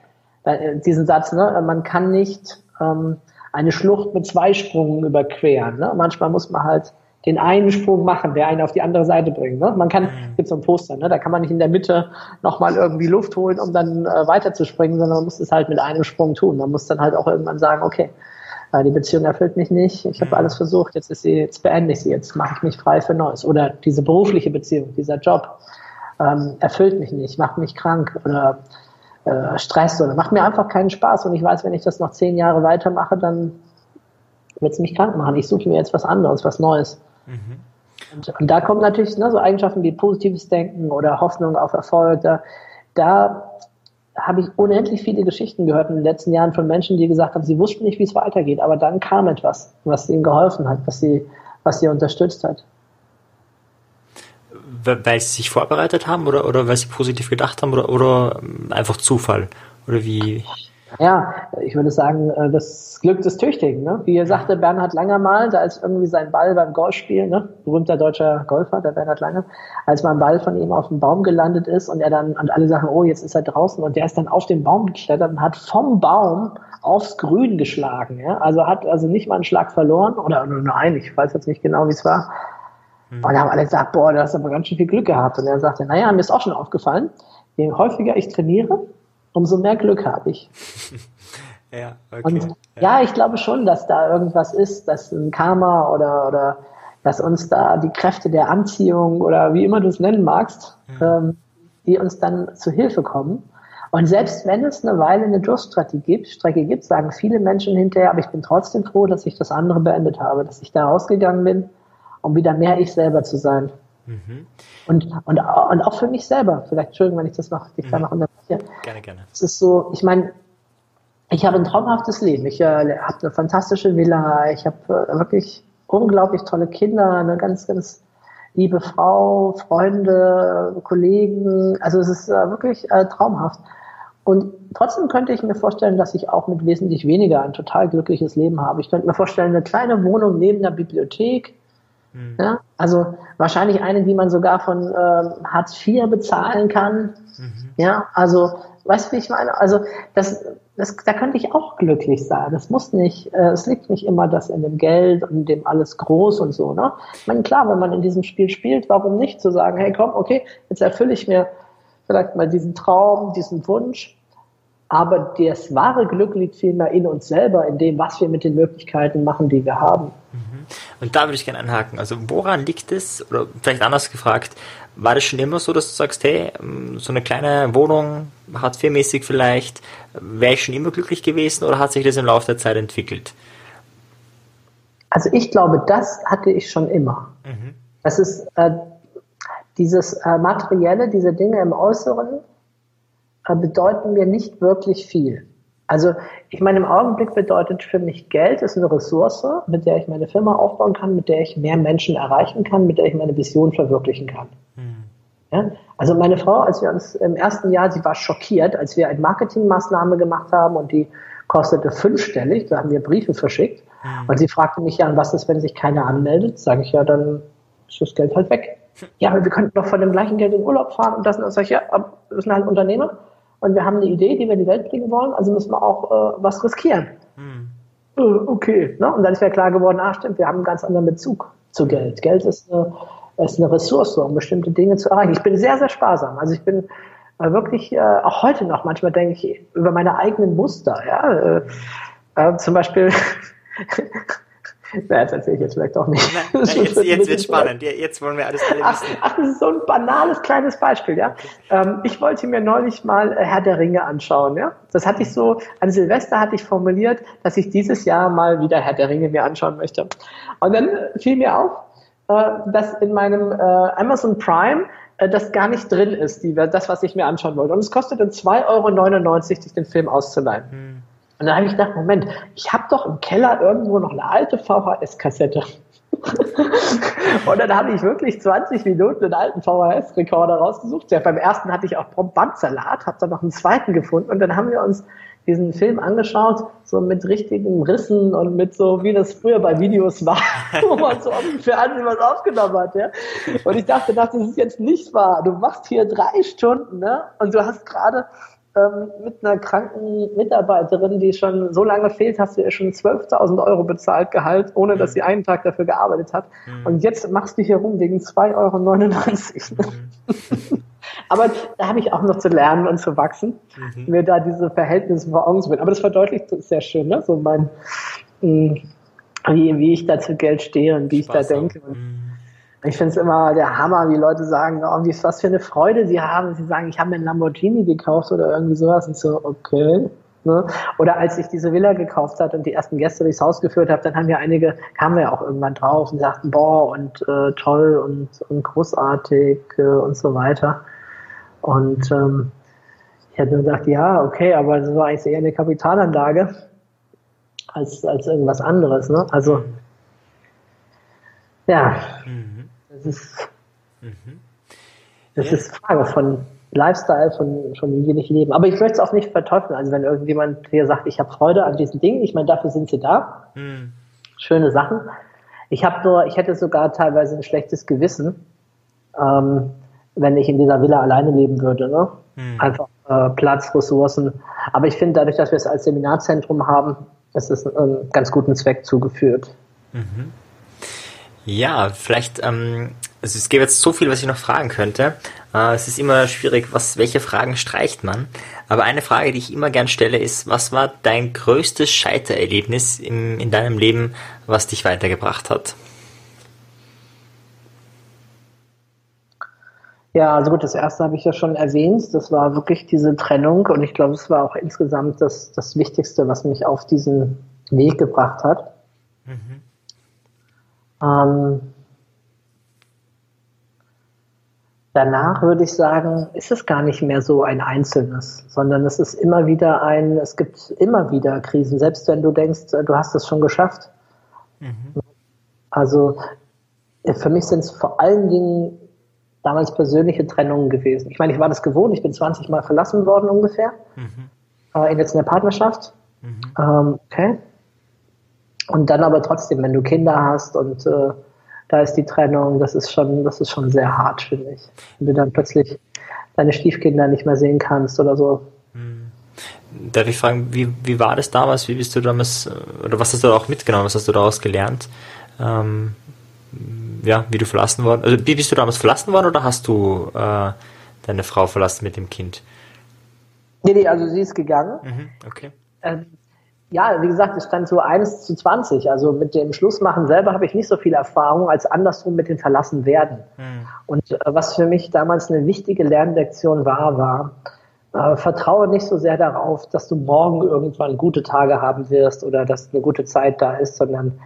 äh, diesen Satz, ne, man kann nicht ähm, eine Schlucht mit zwei Sprungen überqueren. Ne? Manchmal muss man halt den einen Sprung machen, der einen auf die andere Seite bringt. Ne? Man kann, gibt so ein Poster, ne? da kann man nicht in der Mitte nochmal irgendwie Luft holen, um dann äh, weiterzuspringen, sondern man muss es halt mit einem Sprung tun. Man muss dann halt auch irgendwann sagen, okay, äh, die Beziehung erfüllt mich nicht, ich habe alles versucht, jetzt ist sie, jetzt beende ich sie, jetzt mache ich mich frei für Neues. Oder diese berufliche Beziehung, dieser Job ähm, erfüllt mich nicht, macht mich krank oder äh, Stress oder macht mir einfach keinen Spaß und ich weiß, wenn ich das noch zehn Jahre weitermache, dann wird es mich krank machen. Ich suche mir jetzt was anderes, was Neues. Und, und da kommen natürlich ne, so Eigenschaften wie positives Denken oder Hoffnung auf Erfolg. Da, da habe ich unendlich viele Geschichten gehört in den letzten Jahren von Menschen, die gesagt haben, sie wussten nicht, wie es weitergeht, aber dann kam etwas, was ihnen geholfen hat, was sie, was sie unterstützt hat. Weil sie sich vorbereitet haben oder, oder weil sie positiv gedacht haben oder, oder einfach Zufall? Oder wie? Ja, ich würde sagen, äh, das Glück des Tüchtigen. Ne? Wie sagte Bernhard Langer mal, da ist irgendwie sein Ball beim Golfspiel, ne? berühmter deutscher Golfer, der Bernhard Langer, als mal ein Ball von ihm auf dem Baum gelandet ist und er dann, und alle sagen, oh, jetzt ist er draußen und der ist dann auf den Baum geklettert und hat vom Baum aufs Grün geschlagen. Ja? Also hat also nicht mal einen Schlag verloren oder nur einen, ich weiß jetzt nicht genau, wie es war. Und da haben alle gesagt, boah, du hast aber ganz schön viel Glück gehabt. Und er sagte, naja, mir ist auch schon aufgefallen, je häufiger ich trainiere, umso mehr Glück habe ich. Ja, Und ja, ich glaube schon, dass da irgendwas ist, dass ein Karma oder, oder dass uns da die Kräfte der Anziehung oder wie immer du es nennen magst, ähm, die uns dann zu Hilfe kommen. Und selbst wenn es eine Weile eine Durststrecke gibt, Strecke gibt, sagen viele Menschen hinterher, aber ich bin trotzdem froh, dass ich das andere beendet habe, dass ich da rausgegangen bin, um wieder mehr ich selber zu sein. Und, und, und auch für mich selber, vielleicht, Entschuldigung, wenn ich das noch, dich da noch unterbreche. Gerne, gerne. Es ist so, ich meine, ich habe ein traumhaftes Leben. Ich äh, habe eine fantastische Villa. Ich habe äh, wirklich unglaublich tolle Kinder, eine ganz, ganz liebe Frau, Freunde, Kollegen. Also es ist äh, wirklich äh, traumhaft. Und trotzdem könnte ich mir vorstellen, dass ich auch mit wesentlich weniger ein total glückliches Leben habe. Ich könnte mir vorstellen, eine kleine Wohnung neben der Bibliothek. Mhm. Ja, also wahrscheinlich eine, die man sogar von ähm, Hartz IV bezahlen kann. Mhm. Ja, also weißt du, wie ich meine? Also das, das, da könnte ich auch glücklich sein. Das muss nicht, äh, es liegt nicht immer das in dem Geld und dem alles groß und so. Ne? Ich meine, klar, wenn man in diesem Spiel spielt, warum nicht zu sagen, hey komm, okay, jetzt erfülle ich mir vielleicht mal diesen Traum, diesen Wunsch aber das wahre Glück liegt vielmehr in uns selber, in dem, was wir mit den Möglichkeiten machen, die wir haben. Und da würde ich gerne anhaken. Also woran liegt es, oder vielleicht anders gefragt, war das schon immer so, dass du sagst, hey, ähm, so eine kleine Wohnung, Hartz-IV-mäßig vielleicht, wäre ich schon immer glücklich gewesen oder hat sich das im Laufe der Zeit entwickelt? Also ich glaube, das hatte ich schon immer. Mhm. Das ist äh, dieses äh, Materielle, diese Dinge im Äußeren, bedeuten mir nicht wirklich viel. Also ich meine, im Augenblick bedeutet für mich Geld ist eine Ressource, mit der ich meine Firma aufbauen kann, mit der ich mehr Menschen erreichen kann, mit der ich meine Vision verwirklichen kann. Mhm. Ja? Also meine Frau, als wir uns im ersten Jahr, sie war schockiert, als wir eine Marketingmaßnahme gemacht haben und die kostete fünfstellig, da haben wir Briefe verschickt. Mhm. Und sie fragte mich ja, was ist, wenn sich keiner anmeldet? Sage ich ja, dann ist das Geld halt weg. Ja, aber wir könnten doch von dem gleichen Geld in Urlaub fahren und das und das. Sag ich, ja, das sind halt Unternehmer und wir haben eine Idee, die wir in die Welt bringen wollen, also müssen wir auch äh, was riskieren. Hm. Äh, okay. Ne? Und dann ist mir klar geworden, ah stimmt, wir haben einen ganz anderen Bezug zu Geld. Geld ist eine, ist eine Ressource, um bestimmte Dinge zu erreichen. Ich bin sehr, sehr sparsam. Also ich bin äh, wirklich, äh, auch heute noch, manchmal denke ich über meine eigenen Muster. Ja? Äh, äh, zum Beispiel Na, das erzähle ich jetzt vielleicht auch nicht. Na, na, jetzt jetzt wird spannend. Jetzt wollen wir alles alle ach, wissen. Ach, das ist so ein banales kleines Beispiel, ja. Ähm, ich wollte mir neulich mal äh, Herr der Ringe anschauen, ja. Das hatte ich so, an Silvester hatte ich formuliert, dass ich dieses Jahr mal wieder Herr der Ringe mir anschauen möchte. Und dann fiel mir auf, äh, dass in meinem äh, Amazon Prime äh, das gar nicht drin ist, die, das, was ich mir anschauen wollte. Und es kostete 2,99 Euro, sich den Film auszuleihen. Hm. Und dann habe ich gedacht, Moment, ich habe doch im Keller irgendwo noch eine alte VHS-Kassette. und dann habe ich wirklich 20 Minuten einen alten VHS-Rekorder rausgesucht. Ja, beim ersten hatte ich auch Bandsalat, habe dann noch einen zweiten gefunden und dann haben wir uns diesen Film angeschaut, so mit richtigen Rissen und mit so, wie das früher bei Videos war, wo man so auf dem Fernsehen was aufgenommen hat, ja. Und ich dachte, das ist jetzt nicht wahr. Du machst hier drei Stunden, ne? Und du hast gerade mit einer kranken Mitarbeiterin, die schon so lange fehlt, hast du ihr schon 12.000 Euro bezahlt Gehalt, ohne dass sie einen Tag dafür gearbeitet hat. Mhm. Und jetzt machst du hier rum wegen 2,99 Euro. Mhm. Aber da habe ich auch noch zu lernen und zu wachsen, mhm. mir da diese Verhältnisse vor Augen zu bringen. Aber das verdeutlicht sehr schön, ne? so mein, mh, wie, wie ich da zu Geld stehe und wie Spaß ich da denke. Mhm. Ich finde es immer der Hammer, wie Leute sagen, oh, wie, was für eine Freude sie haben. Sie sagen, ich habe mir einen Lamborghini gekauft oder irgendwie sowas. Und so, okay. Ne? Oder als ich diese Villa gekauft hat und die ersten Gäste durchs Haus geführt habe, dann haben wir einige, kamen wir auch irgendwann drauf und sagten, boah, und äh, toll und, und großartig äh, und so weiter. Und ähm, ich hätte gesagt, ja, okay, aber das war eigentlich eher eine Kapitalanlage als, als irgendwas anderes. Ne? Also, ja. Mhm. Das ist, mhm. das ja. ist Frage von Lifestyle, von, von wie wenig Leben. Aber ich möchte es auch nicht verteufeln. Also wenn irgendjemand hier sagt, ich habe Freude an diesen Dingen, ich meine, dafür sind sie da. Mhm. Schöne Sachen. Ich habe nur, ich hätte sogar teilweise ein schlechtes Gewissen, ähm, wenn ich in dieser Villa alleine leben würde. Ne? Mhm. Einfach äh, Platz, Ressourcen. Aber ich finde, dadurch, dass wir es als Seminarzentrum haben, ist es einen ganz guten Zweck zugeführt. Mhm. Ja, vielleicht, ähm, also es gäbe jetzt so viel, was ich noch fragen könnte. Äh, es ist immer schwierig, was, welche Fragen streicht man. Aber eine Frage, die ich immer gern stelle, ist, was war dein größtes Scheitererlebnis im, in deinem Leben, was dich weitergebracht hat? Ja, also gut, das erste habe ich ja schon erwähnt. Das war wirklich diese Trennung und ich glaube, es war auch insgesamt das, das Wichtigste, was mich auf diesen Weg gebracht hat. Mhm. Ähm, danach würde ich sagen, ist es gar nicht mehr so ein Einzelnes, sondern es ist immer wieder ein, es gibt immer wieder Krisen, selbst wenn du denkst, du hast es schon geschafft. Mhm. Also für mich sind es vor allen Dingen damals persönliche Trennungen gewesen. Ich meine, ich war das gewohnt, ich bin 20 Mal verlassen worden ungefähr, mhm. äh, jetzt in der Partnerschaft. Mhm. Ähm, okay. Und dann aber trotzdem, wenn du Kinder hast und äh, da ist die Trennung, das ist schon, das ist schon sehr hart, finde ich. Wenn du dann plötzlich deine Stiefkinder nicht mehr sehen kannst oder so. Mhm. Darf ich fragen, wie, wie war das damals? Wie bist du damals, äh, oder was hast du auch mitgenommen? Was hast du daraus gelernt? Ähm, ja, wie du verlassen worden, also wie bist du damals verlassen worden oder hast du äh, deine Frau verlassen mit dem Kind? Nee, nee, also sie ist gegangen. Mhm, okay. Ähm, ja, wie gesagt, es stand so 1 zu 20. Also mit dem Schlussmachen selber habe ich nicht so viel Erfahrung als andersrum mit dem Verlassen werden. Mhm. Und äh, was für mich damals eine wichtige Lernlektion war, war, äh, vertraue nicht so sehr darauf, dass du morgen irgendwann gute Tage haben wirst oder dass eine gute Zeit da ist, sondern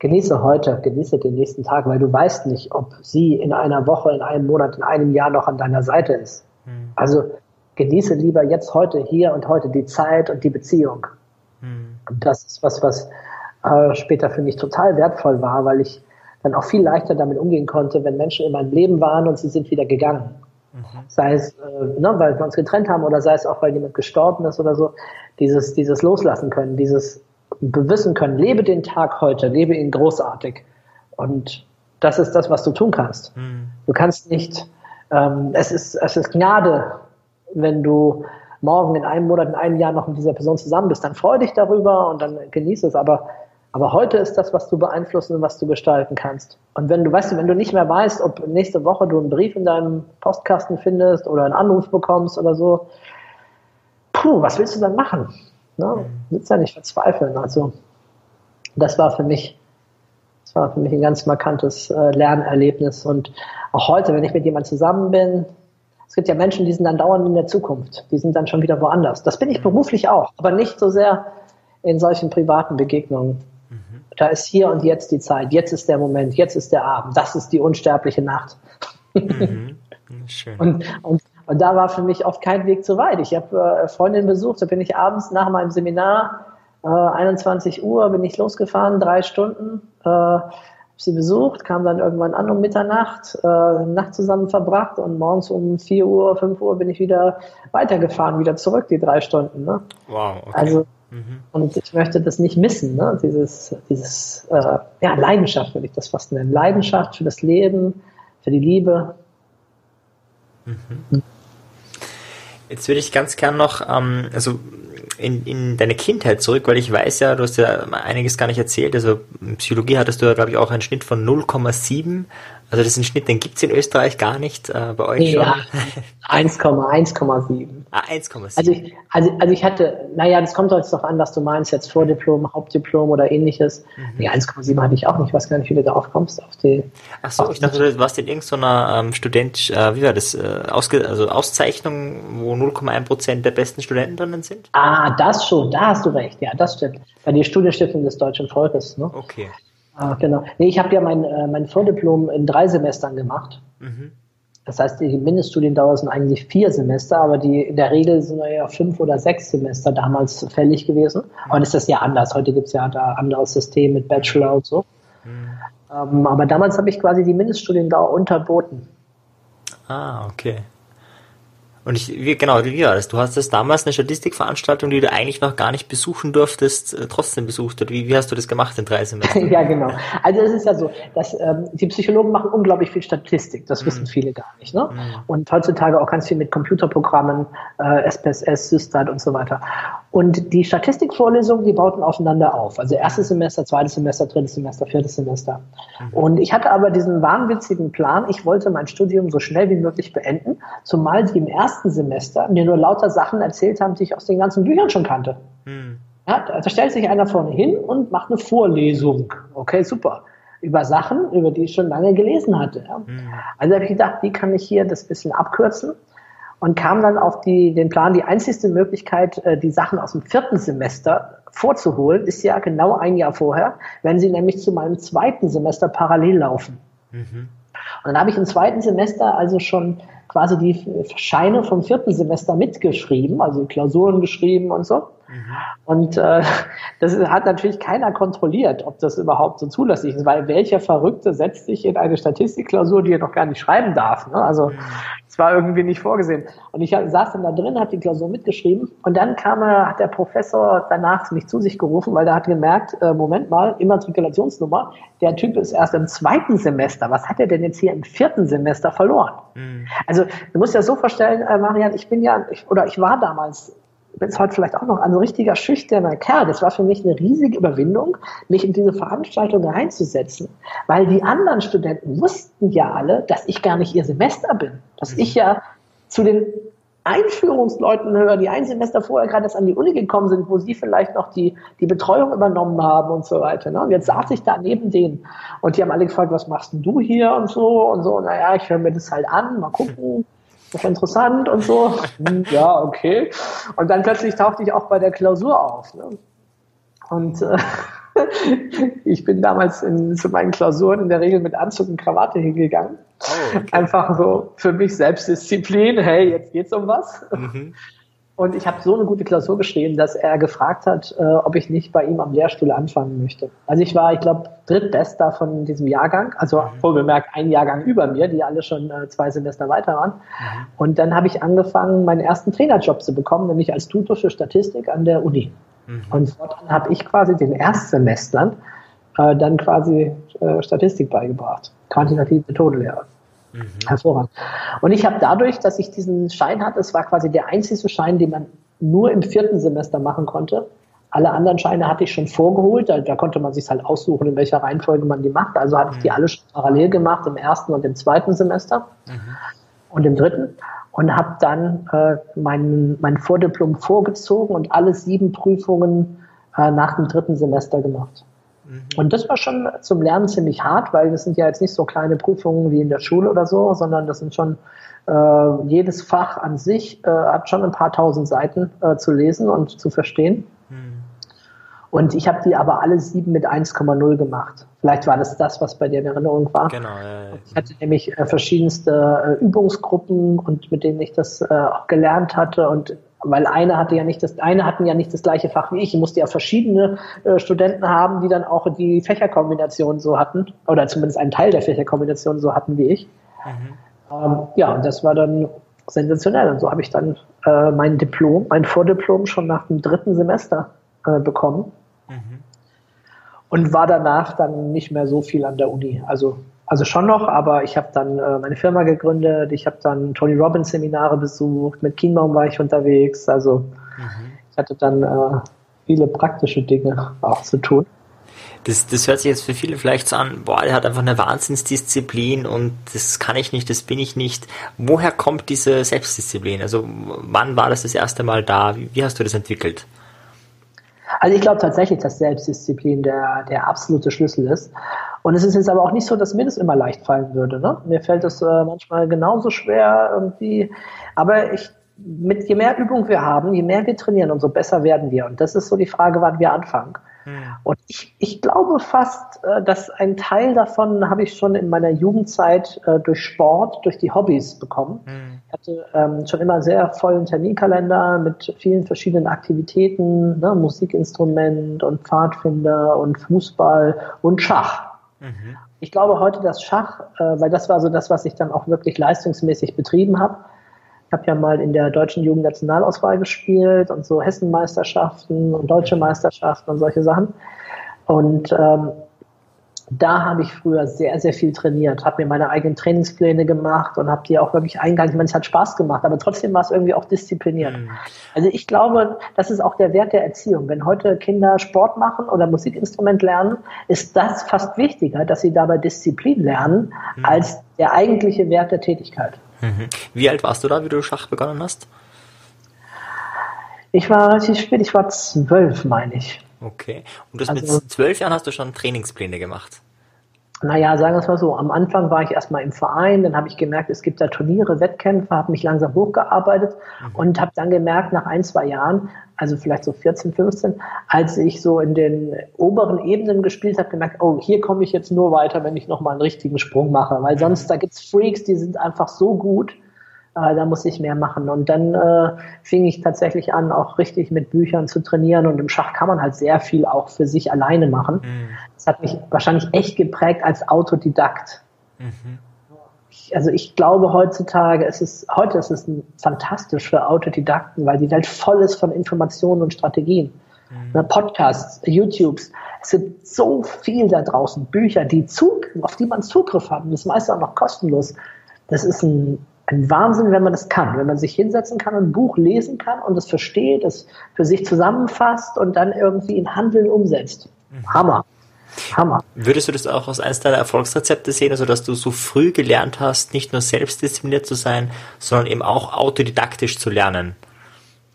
genieße heute, genieße den nächsten Tag, weil du weißt nicht, ob sie in einer Woche, in einem Monat, in einem Jahr noch an deiner Seite ist. Mhm. Also genieße lieber jetzt heute, hier und heute die Zeit und die Beziehung. Und das ist was, was äh, später für mich total wertvoll war, weil ich dann auch viel leichter damit umgehen konnte, wenn Menschen in meinem Leben waren und sie sind wieder gegangen. Mhm. Sei es, äh, ne, weil wir uns getrennt haben oder sei es auch, weil jemand gestorben ist oder so. Dieses, dieses Loslassen können, dieses bewissen können, lebe den Tag heute, lebe ihn großartig. Und das ist das, was du tun kannst. Mhm. Du kannst nicht, ähm, es, ist, es ist Gnade, wenn du morgen in einem Monat, in einem Jahr noch mit dieser Person zusammen bist, dann freu dich darüber und dann genieße es. Aber, aber heute ist das, was du beeinflussen und was du gestalten kannst. Und wenn du, weißt du, wenn du nicht mehr weißt, ob nächste Woche du einen Brief in deinem Postkasten findest oder einen Anruf bekommst oder so, puh, was willst du dann machen? Ne? Willst ja nicht verzweifeln. Also das war für mich, das war für mich ein ganz markantes äh, Lernerlebnis. Und auch heute, wenn ich mit jemandem zusammen bin, es gibt ja Menschen, die sind dann dauernd in der Zukunft, die sind dann schon wieder woanders. Das bin ich beruflich auch, aber nicht so sehr in solchen privaten Begegnungen. Mhm. Da ist hier und jetzt die Zeit, jetzt ist der Moment, jetzt ist der Abend, das ist die unsterbliche Nacht. Mhm. Schön. Und, und und da war für mich oft kein Weg zu weit. Ich habe äh, Freundinnen besucht, da bin ich abends nach meinem Seminar, äh, 21 Uhr, bin ich losgefahren, drei Stunden, äh, sie besucht, kam dann irgendwann an um Mitternacht, äh, Nacht zusammen verbracht und morgens um 4 Uhr, 5 Uhr bin ich wieder weitergefahren, wieder zurück, die drei Stunden. Ne? Wow, okay. Also, mhm. und ich möchte das nicht missen, ne? dieses, dieses äh, ja, Leidenschaft würde ich das fast nennen. Leidenschaft für das Leben, für die Liebe. Mhm. Jetzt würde ich ganz gern noch, ähm, also in, in deine Kindheit zurück, weil ich weiß ja, du hast ja einiges gar nicht erzählt. Also Psychologie hattest du ja, glaube ich, auch einen Schnitt von 0,7 also das ist ein Schnitt, den gibt's in Österreich gar nicht, äh, bei euch ja, schon? 1,1,7. Ah, 1,7. Also ich, also, also ich hatte, naja, das kommt jetzt doch an, was du meinst, jetzt Vordiplom, Hauptdiplom oder ähnliches. Mhm. Nee, 1,7 hatte ich auch nicht, ich weiß gar nicht, wie du darauf kommst. Auf die, Ach so, ich dachte, du warst in irgendeiner ähm, Student, äh, wie war das, äh, Ausge also Auszeichnung, wo 0,1 Prozent der besten Studenten drinnen sind? Ah, das schon, da hast du recht, ja, das stimmt. Bei der Studienstiftung des Deutschen Volkes, ne? Okay. Ah, genau. Nee, ich habe ja mein, äh, mein Vordiplom in drei Semestern gemacht. Mhm. Das heißt, die Mindeststudiendauer sind eigentlich vier Semester, aber die in der Regel sind ja fünf oder sechs Semester damals fällig gewesen. Mhm. Aber das ist ja anders. Heute gibt es ja da anderes System mit Bachelor und so. Mhm. Ähm, aber damals habe ich quasi die Mindeststudiendauer unterboten. Ah, okay. Und ich, wie, genau, wie war das? Du hast das damals eine Statistikveranstaltung, die du eigentlich noch gar nicht besuchen durftest, äh, trotzdem besucht. Oder wie, wie hast du das gemacht in drei Semestern? ja, genau. Also es ist ja so, dass ähm, die Psychologen machen unglaublich viel Statistik. Das mhm. wissen viele gar nicht. Ne? Mhm. Und heutzutage auch ganz viel mit Computerprogrammen, äh, SPSS, Systat und so weiter. Und die Statistikvorlesungen, die bauten aufeinander auf. Also erstes Semester, zweites Semester, drittes Semester, viertes Semester. Mhm. Und ich hatte aber diesen wahnwitzigen Plan, ich wollte mein Studium so schnell wie möglich beenden, zumal die im ersten ersten Semester mir nur lauter Sachen erzählt haben, die ich aus den ganzen Büchern schon kannte. Hm. Ja, da stellt sich einer vorne hin und macht eine Vorlesung. Okay, super. Über Sachen, über die ich schon lange gelesen hatte. Ja. Hm. Also habe ich gedacht, wie kann ich hier das bisschen abkürzen? Und kam dann auf die, den Plan, die einzigste Möglichkeit, äh, die Sachen aus dem vierten Semester vorzuholen, ist ja genau ein Jahr vorher, wenn sie nämlich zu meinem zweiten Semester parallel laufen. Mhm. Und dann habe ich im zweiten Semester also schon quasi die Scheine vom vierten Semester mitgeschrieben, also Klausuren geschrieben und so. Und äh, das hat natürlich keiner kontrolliert, ob das überhaupt so zulässig ist, weil welcher Verrückte setzt sich in eine Statistikklausur, die er noch gar nicht schreiben darf. Ne? Also es war irgendwie nicht vorgesehen. Und ich saß dann da drin, habe die Klausur mitgeschrieben und dann kam er, hat der Professor danach mich zu sich gerufen, weil er hat gemerkt, äh, Moment mal, Immatrikulationsnummer, der Typ ist erst im zweiten Semester. Was hat er denn jetzt hier im vierten Semester verloren? Mhm. Also du musst dir das so vorstellen, äh, Marian, ich bin ja, ich, oder ich war damals bin es heute vielleicht auch noch ein richtiger schüchterner Kerl. Das war für mich eine riesige Überwindung, mich in diese Veranstaltung reinzusetzen, weil die anderen Studenten wussten ja alle, dass ich gar nicht ihr Semester bin, dass ich ja zu den Einführungsleuten höre, die ein Semester vorher gerade erst an die Uni gekommen sind, wo sie vielleicht noch die, die Betreuung übernommen haben und so weiter. Ne? Und jetzt saß ich da neben denen und die haben alle gefragt, was machst denn du hier und so und so. Naja, ich höre mir das halt an, mal gucken das ist interessant und so. Ja, okay. Und dann plötzlich tauchte ich auch bei der Klausur auf. Ne? Und äh, ich bin damals in, zu meinen Klausuren in der Regel mit Anzug und Krawatte hingegangen. Oh, okay. Einfach so für mich Selbstdisziplin. Hey, jetzt geht's um was. Mhm. Und ich habe so eine gute Klausur geschrieben, dass er gefragt hat, äh, ob ich nicht bei ihm am Lehrstuhl anfangen möchte. Also ich war, ich glaube, drittbester von diesem Jahrgang, also mhm. wohlbemerkt ein Jahrgang über mir, die alle schon äh, zwei Semester weiter waren. Mhm. Und dann habe ich angefangen, meinen ersten Trainerjob zu bekommen, nämlich als Tutor für Statistik an der Uni. Mhm. Und fortan habe ich quasi den Erstsemestern äh, dann quasi äh, Statistik beigebracht, quantitative Methodenlehre. Mhm. Hervorragend. Und ich habe dadurch, dass ich diesen Schein hatte, es war quasi der einzige Schein, den man nur im vierten Semester machen konnte. Alle anderen Scheine hatte ich schon vorgeholt, da, da konnte man sich halt aussuchen, in welcher Reihenfolge man die macht. Also hatte mhm. ich die mhm. alle schon parallel gemacht im ersten und im zweiten Semester mhm. und im dritten und habe dann äh, mein, mein Vordiplom vorgezogen und alle sieben Prüfungen äh, nach dem dritten Semester gemacht. Und das war schon zum Lernen ziemlich hart, weil das sind ja jetzt nicht so kleine Prüfungen wie in der Schule oder so, sondern das sind schon äh, jedes Fach an sich äh, hat schon ein paar tausend Seiten äh, zu lesen und zu verstehen. Mhm. Und ich habe die aber alle sieben mit 1,0 gemacht. Vielleicht war das das, was bei dir in Erinnerung war. Genau. Ja, ja. Ich hatte nämlich äh, verschiedenste äh, Übungsgruppen und mit denen ich das äh, auch gelernt hatte und weil eine hatte ja nicht das, eine hatten ja nicht das gleiche Fach wie ich. Ich musste ja verschiedene äh, Studenten haben, die dann auch die Fächerkombination so hatten, oder zumindest einen Teil der Fächerkombination so hatten wie ich. Mhm. Ähm, ja, und das war dann sensationell. Und so habe ich dann äh, mein Diplom, mein Vordiplom schon nach dem dritten Semester äh, bekommen. Mhm. Und war danach dann nicht mehr so viel an der Uni. Also also schon noch, aber ich habe dann äh, meine Firma gegründet, ich habe dann Tony Robbins Seminare besucht, mit Kienbaum war ich unterwegs, also mhm. ich hatte dann äh, viele praktische Dinge auch zu tun. Das, das hört sich jetzt für viele vielleicht so an, boah, der hat einfach eine Wahnsinnsdisziplin und das kann ich nicht, das bin ich nicht. Woher kommt diese Selbstdisziplin? Also wann war das das erste Mal da? Wie, wie hast du das entwickelt? Also ich glaube tatsächlich, dass Selbstdisziplin der, der absolute Schlüssel ist. Und es ist jetzt aber auch nicht so, dass mir das immer leicht fallen würde. Ne? Mir fällt es äh, manchmal genauso schwer irgendwie. Aber ich, mit je mehr Übung wir haben, je mehr wir trainieren, umso besser werden wir. Und das ist so die Frage, wann wir anfangen. Hm. Und ich, ich glaube fast, äh, dass ein Teil davon habe ich schon in meiner Jugendzeit äh, durch Sport, durch die Hobbys bekommen. Hm. Ich hatte ähm, schon immer sehr vollen Terminkalender mit vielen verschiedenen Aktivitäten, ne, Musikinstrument und Pfadfinder und Fußball und Schach. Mhm. Ich glaube heute, dass Schach, äh, weil das war so das, was ich dann auch wirklich leistungsmäßig betrieben habe. Ich habe ja mal in der deutschen Jugendnationalauswahl gespielt und so Hessenmeisterschaften und deutsche Meisterschaften und solche Sachen. Und ähm, da habe ich früher sehr, sehr viel trainiert, habe mir meine eigenen Trainingspläne gemacht und habe die auch wirklich eingehalten. Ich meine, es hat Spaß gemacht, aber trotzdem war es irgendwie auch diszipliniert. Mhm. Also ich glaube, das ist auch der Wert der Erziehung. Wenn heute Kinder Sport machen oder Musikinstrument lernen, ist das fast wichtiger, dass sie dabei Disziplin lernen, mhm. als der eigentliche Wert der Tätigkeit. Mhm. Wie alt warst du da, wie du Schach begonnen hast? Ich war relativ spät, ich war zwölf, meine ich. Okay. Und das also, mit zwölf Jahren hast du schon Trainingspläne gemacht? Naja, sagen wir es mal so. Am Anfang war ich erstmal im Verein, dann habe ich gemerkt, es gibt da Turniere, Wettkämpfe, habe mich langsam hochgearbeitet mhm. und habe dann gemerkt, nach ein, zwei Jahren, also vielleicht so 14, 15, als ich so in den oberen Ebenen gespielt habe, gemerkt, oh, hier komme ich jetzt nur weiter, wenn ich nochmal einen richtigen Sprung mache. Weil mhm. sonst, da gibt's Freaks, die sind einfach so gut, Äh, da muss ich mehr machen. Und dann äh, fing ich tatsächlich an, auch richtig mit Büchern zu trainieren. Und im Schach kann man halt sehr viel auch für sich alleine machen. Mhm. Das hat mich wahrscheinlich echt geprägt als Autodidakt. Mhm. Also ich glaube heutzutage, es ist, heute ist es fantastisch für Autodidakten, weil die Welt voll ist von Informationen und Strategien. Mhm. Ne, Podcasts, YouTubes. Es sind so viel da draußen, Bücher, die Zug, auf die man Zugriff hat. Und das meiste auch noch kostenlos. Das ist ein ein Wahnsinn, wenn man das kann, wenn man sich hinsetzen kann und ein Buch lesen kann und es versteht, es für sich zusammenfasst und dann irgendwie in Handeln umsetzt. Mhm. Hammer. Hammer. Würdest du das auch aus eines deiner Erfolgsrezepte sehen, also dass du so früh gelernt hast, nicht nur selbstdiszipliniert zu sein, sondern eben auch autodidaktisch zu lernen?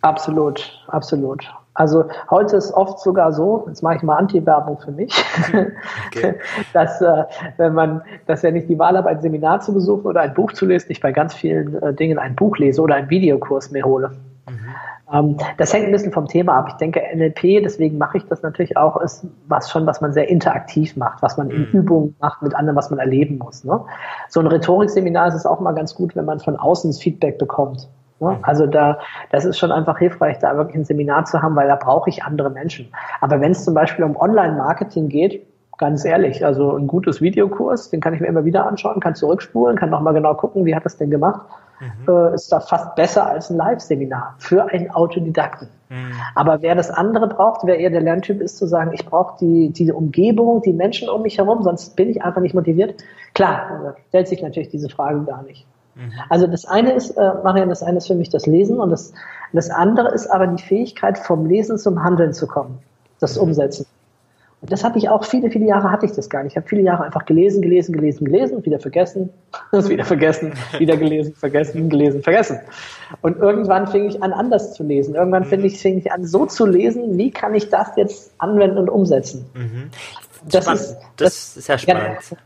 Absolut, absolut. Also heute ist oft sogar so, jetzt mache ich mal Anti-Werbung für mich, okay. dass äh, wenn man, dass ja nicht die Wahl habe, ein Seminar zu besuchen oder ein Buch zu lesen, ich bei ganz vielen äh, Dingen ein Buch lese oder einen Videokurs mir hole. Mhm. Das hängt ein bisschen vom Thema ab. Ich denke, NLP, deswegen mache ich das natürlich auch, ist was schon, was man sehr interaktiv macht, was man in mhm. Übungen macht mit anderen, was man erleben muss. Ne? So ein Rhetorikseminar ist es auch mal ganz gut, wenn man von außen das Feedback bekommt. Ne? Mhm. Also da, das ist schon einfach hilfreich, da wirklich ein Seminar zu haben, weil da brauche ich andere Menschen. Aber wenn es zum Beispiel um Online-Marketing geht, ganz ehrlich, also ein gutes Videokurs, den kann ich mir immer wieder anschauen, kann zurückspulen, kann nochmal genau gucken, wie hat das denn gemacht, mhm. äh, ist da fast besser als ein Live-Seminar für einen Autodidakten. Mhm. Aber wer das andere braucht, wer eher der Lerntyp ist, zu sagen, ich brauche die, die Umgebung, die Menschen um mich herum, sonst bin ich einfach nicht motiviert, klar, stellt sich natürlich diese Frage gar nicht. Mhm. Also das eine ist, äh, Marian, das eine ist für mich das Lesen und das, das andere ist aber die Fähigkeit, vom Lesen zum Handeln zu kommen, das mhm. Umsetzen. Und das hatte ich auch, viele, viele Jahre hatte ich das gar nicht. Ich habe viele Jahre einfach gelesen, gelesen, gelesen, gelesen, wieder vergessen, wieder vergessen, wieder gelesen, vergessen, gelesen, vergessen. Und irgendwann fing ich an, anders zu lesen. Irgendwann mhm. fing ich, fing ich an, so zu lesen, wie kann ich das jetzt anwenden und umsetzen. Mhm. Das, das, ist, das, das ist sehr spannend. Ja,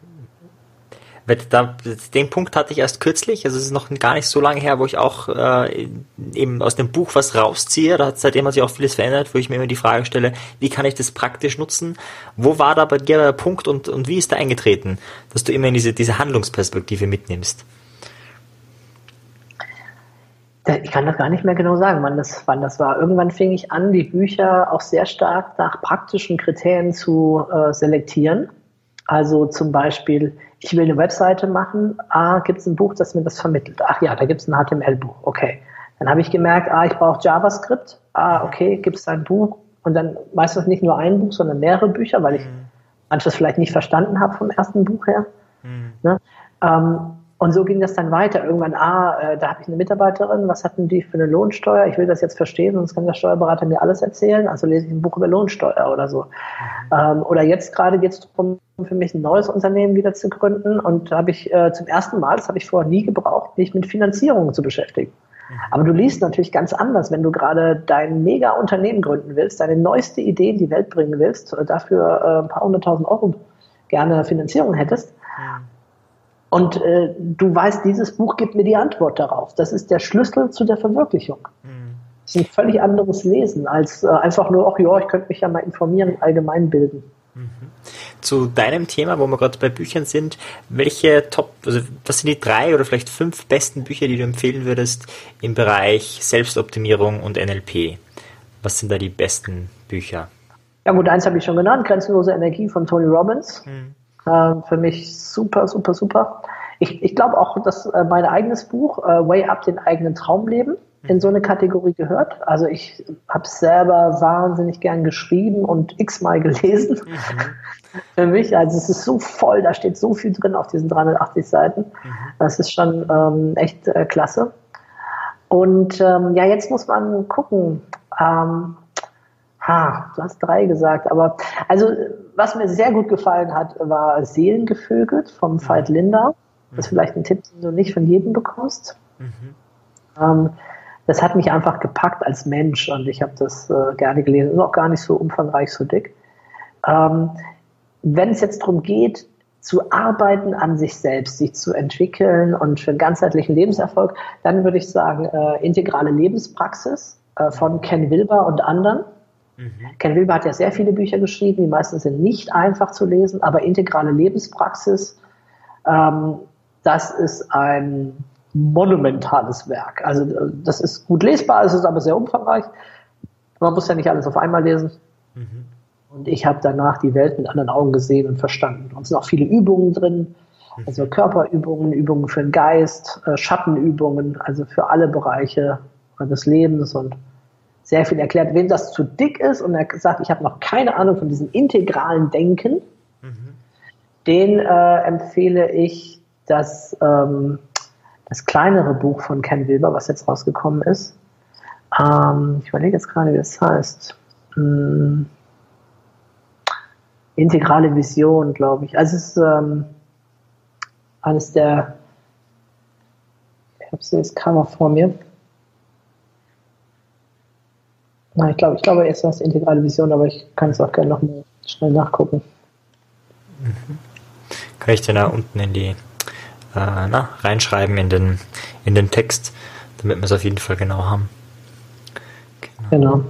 da, den Punkt hatte ich erst kürzlich, also es ist noch gar nicht so lange her, wo ich auch äh, eben aus dem Buch was rausziehe. Da hat seitdem hat sich auch vieles verändert, wo ich mir immer die Frage stelle, wie kann ich das praktisch nutzen? Wo war da bei dir der Punkt und, und wie ist da eingetreten, dass du immer in diese, diese Handlungsperspektive mitnimmst? Ich kann das gar nicht mehr genau sagen, wann das, wann das war. Irgendwann fing ich an, die Bücher auch sehr stark nach praktischen Kriterien zu äh, selektieren. Also zum Beispiel, ich will eine Webseite machen, ah, gibt es ein Buch, das mir das vermittelt? Ach ja, da gibt es ein HTML-Buch, okay. Dann habe ich gemerkt, ah, ich brauche JavaScript, ah, okay, gibt es ein Buch und dann meistens nicht nur ein Buch, sondern mehrere Bücher, weil ich mhm. manches vielleicht nicht verstanden habe vom ersten Buch her. Mhm. Ne? Ähm, und so ging das dann weiter. Irgendwann, ah, äh, da habe ich eine Mitarbeiterin, was hatten die für eine Lohnsteuer? Ich will das jetzt verstehen, sonst kann der Steuerberater mir alles erzählen. Also lese ich ein Buch über Lohnsteuer oder so. Mhm. Ähm, oder jetzt gerade geht es darum, für mich ein neues Unternehmen wieder zu gründen. Und da habe ich äh, zum ersten Mal, das habe ich vorher nie gebraucht, mich mit Finanzierung zu beschäftigen. Mhm. Aber du liest natürlich ganz anders, wenn du gerade dein Mega-Unternehmen gründen willst, deine neueste Idee in die Welt bringen willst, äh, dafür äh, ein paar hunderttausend Euro gerne Finanzierung hättest. Mhm. Und äh, du weißt, dieses Buch gibt mir die Antwort darauf. Das ist der Schlüssel zu der Verwirklichung. Mhm. Das ist ein völlig anderes Lesen als äh, einfach nur, ach ja, ich könnte mich ja mal informieren, allgemein bilden. Mhm. Zu deinem Thema, wo wir gerade bei Büchern sind, welche Top, also was sind die drei oder vielleicht fünf besten Bücher, die du empfehlen würdest im Bereich Selbstoptimierung und NLP? Was sind da die besten Bücher? Ja gut, eins habe ich schon genannt, Grenzenlose Energie von Tony Robbins. Mhm. Äh, für mich super, super, super. Ich, ich glaube auch, dass äh, mein eigenes Buch, äh, Way Up, den eigenen Traumleben, in so eine Kategorie gehört. Also ich habe es selber wahnsinnig gern geschrieben und x-mal gelesen. Mhm. Für mich, also es ist so voll, da steht so viel drin auf diesen 380 Seiten. Mhm. Das ist schon ähm, echt äh, klasse. Und ähm, ja, jetzt muss man gucken. Ähm, ha, du hast drei gesagt, aber also was mir sehr gut gefallen hat, war Seelengevögelt vom mhm. Veit Linder. Das ist mhm. vielleicht ein Tipp, den du nicht von jedem bekommst. Mhm. Ähm, das hat mich einfach gepackt als Mensch und ich habe das äh, gerne gelesen. Ist auch gar nicht so umfangreich, so dick. Ähm, wenn es jetzt darum geht, zu arbeiten an sich selbst, sich zu entwickeln und für einen ganzheitlichen Lebenserfolg, dann würde ich sagen, äh, integrale Lebenspraxis äh, von Ken Wilber und anderen. Mhm. Ken Wilber hat ja sehr viele Bücher geschrieben, die meisten sind nicht einfach zu lesen, aber integrale Lebenspraxis, ähm, das ist ein monumentales Werk. Also äh, das ist gut lesbar, es ist aber sehr umfangreich. Man muss ja nicht alles auf einmal lesen. Mhm. Und ich habe danach die Welt mit anderen Augen gesehen und verstanden. Und es sind auch viele Übungen drin, also Körperübungen, Übungen für den Geist, äh, Schattenübungen, also für alle Bereiche des Lebens und sehr viel erklärt. Wem das zu dick ist und er sagt, ich habe noch keine Ahnung von diesem integralen Denken, mhm. den äh, empfehle ich das, ähm, das kleinere Buch von Ken Wilber, was jetzt rausgekommen ist. Ähm, ich überlege jetzt gerade, wie es heißt. Hm, integrale Vision, glaube ich. Also es ist ähm, eines der, ich habe es jetzt Cover vor mir. Na, ich glaube, ich glaube, jetzt war es integrale Vision, aber ich kann es auch gerne noch mal schnell nachgucken. Mhm. Kann ich dir da unten in die äh, na, reinschreiben in den, in den Text, damit wir es auf jeden Fall genau haben. Genau. genau.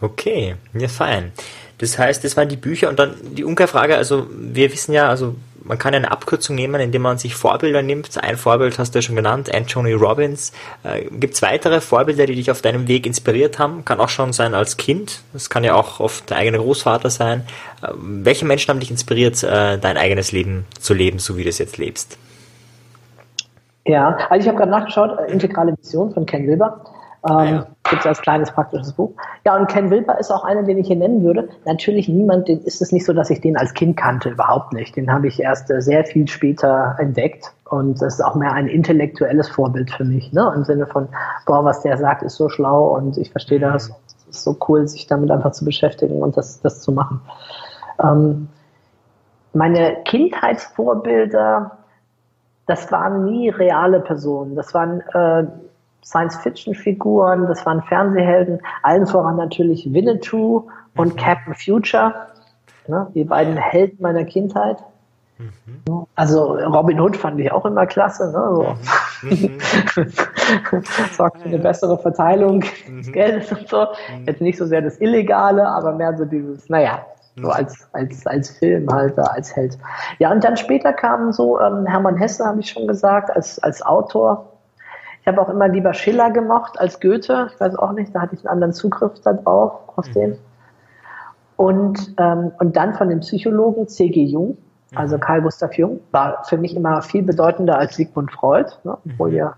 Okay, ja, fein. Das heißt, das waren die Bücher und dann die Umkehrfrage, also wir wissen ja, also man kann eine Abkürzung nehmen, indem man sich Vorbilder nimmt. Ein Vorbild hast du ja schon genannt, Anthony Robbins. Äh, Gibt es weitere Vorbilder, die dich auf deinem Weg inspiriert haben? Kann auch schon sein als Kind. Das kann ja auch oft der eigene Großvater sein. Äh, welche Menschen haben dich inspiriert, äh, dein eigenes Leben zu leben, so wie du es jetzt lebst? Ja, also ich habe gerade nachgeschaut, äh, Integrale Mission von Ken Wilber. Ähm, ah, ja. Gibt es als kleines praktisches Buch. Ja, und Ken Wilber ist auch einer, den ich hier nennen würde. Natürlich niemand, den ist es nicht so, dass ich den als Kind kannte, überhaupt nicht. Den habe ich erst äh, sehr viel später entdeckt. Und das ist auch mehr ein intellektuelles Vorbild für mich, ne? Im Sinne von, boah, was der sagt, ist so schlau und ich verstehe das. Es ist so cool, sich damit einfach zu beschäftigen und das, das zu machen. Ähm, meine Kindheitsvorbilder, das waren nie reale Personen. Das waren äh, Science-Fiction-Figuren, das waren Fernsehhelden, allen voran natürlich Winnetou und mhm. Captain Future, ne, die beiden Helden meiner Kindheit. Mhm. Also Robin Hood fand ich auch immer klasse, ne? So. Mhm. Sorgt für eine bessere Verteilung des mhm. Geldes und so. Mhm. Jetzt nicht so sehr das Illegale, aber mehr so dieses, naja, so als, als, als Filmhalter, als Held. Ja, und dann später kamen so ähm, Hermann Hesse, habe ich schon gesagt, als, als Autor, ich habe auch immer lieber Schiller gemocht als Goethe. Ich weiß auch nicht, da hatte ich einen anderen Zugriff darauf, auf mhm. den. Und, ähm, und dann von dem Psychologen C.G. Jung, also mhm. Karl Gustav Jung, war für mich immer viel bedeutender als Sigmund Freud, ne? obwohl mhm. ja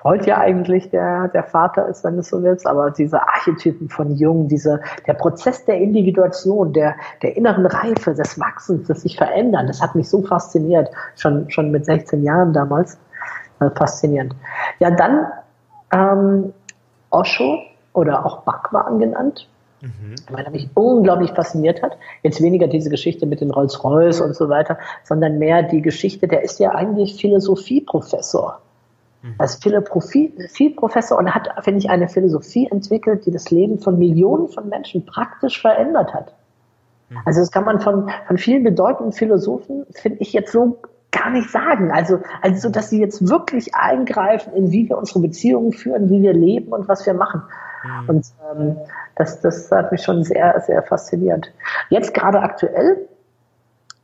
Freud ja eigentlich der, der Vater ist, wenn du so willst, aber diese Archetypen von Jung, diese, der Prozess der Individuation, der, der inneren Reife, des Wachsens, des sich verändern, das hat mich so fasziniert, schon, schon mit 16 Jahren damals. Äh, faszinierend. Ja, dann ähm, Osho oder auch Bhagwan genannt, mhm. weil mich unglaublich fasziniert hat. Jetzt weniger diese Geschichte mit den Rolls-Royce und so weiter, sondern mehr die Geschichte, der ist ja eigentlich Philosophieprofessor. Mhm. Er ist Philosophieprofessor und hat, finde ich, eine Philosophie entwickelt, die das Leben von Millionen von Menschen praktisch verändert hat. Mhm. Also das kann man von, von vielen bedeutenden Philosophen, finde ich jetzt so gar nicht sagen. Also, also, dass sie jetzt wirklich eingreifen in wie wir unsere Beziehungen führen, wie wir leben und was wir machen. Mhm. Und ähm, das, das hat mich schon sehr, sehr fasziniert. Jetzt gerade aktuell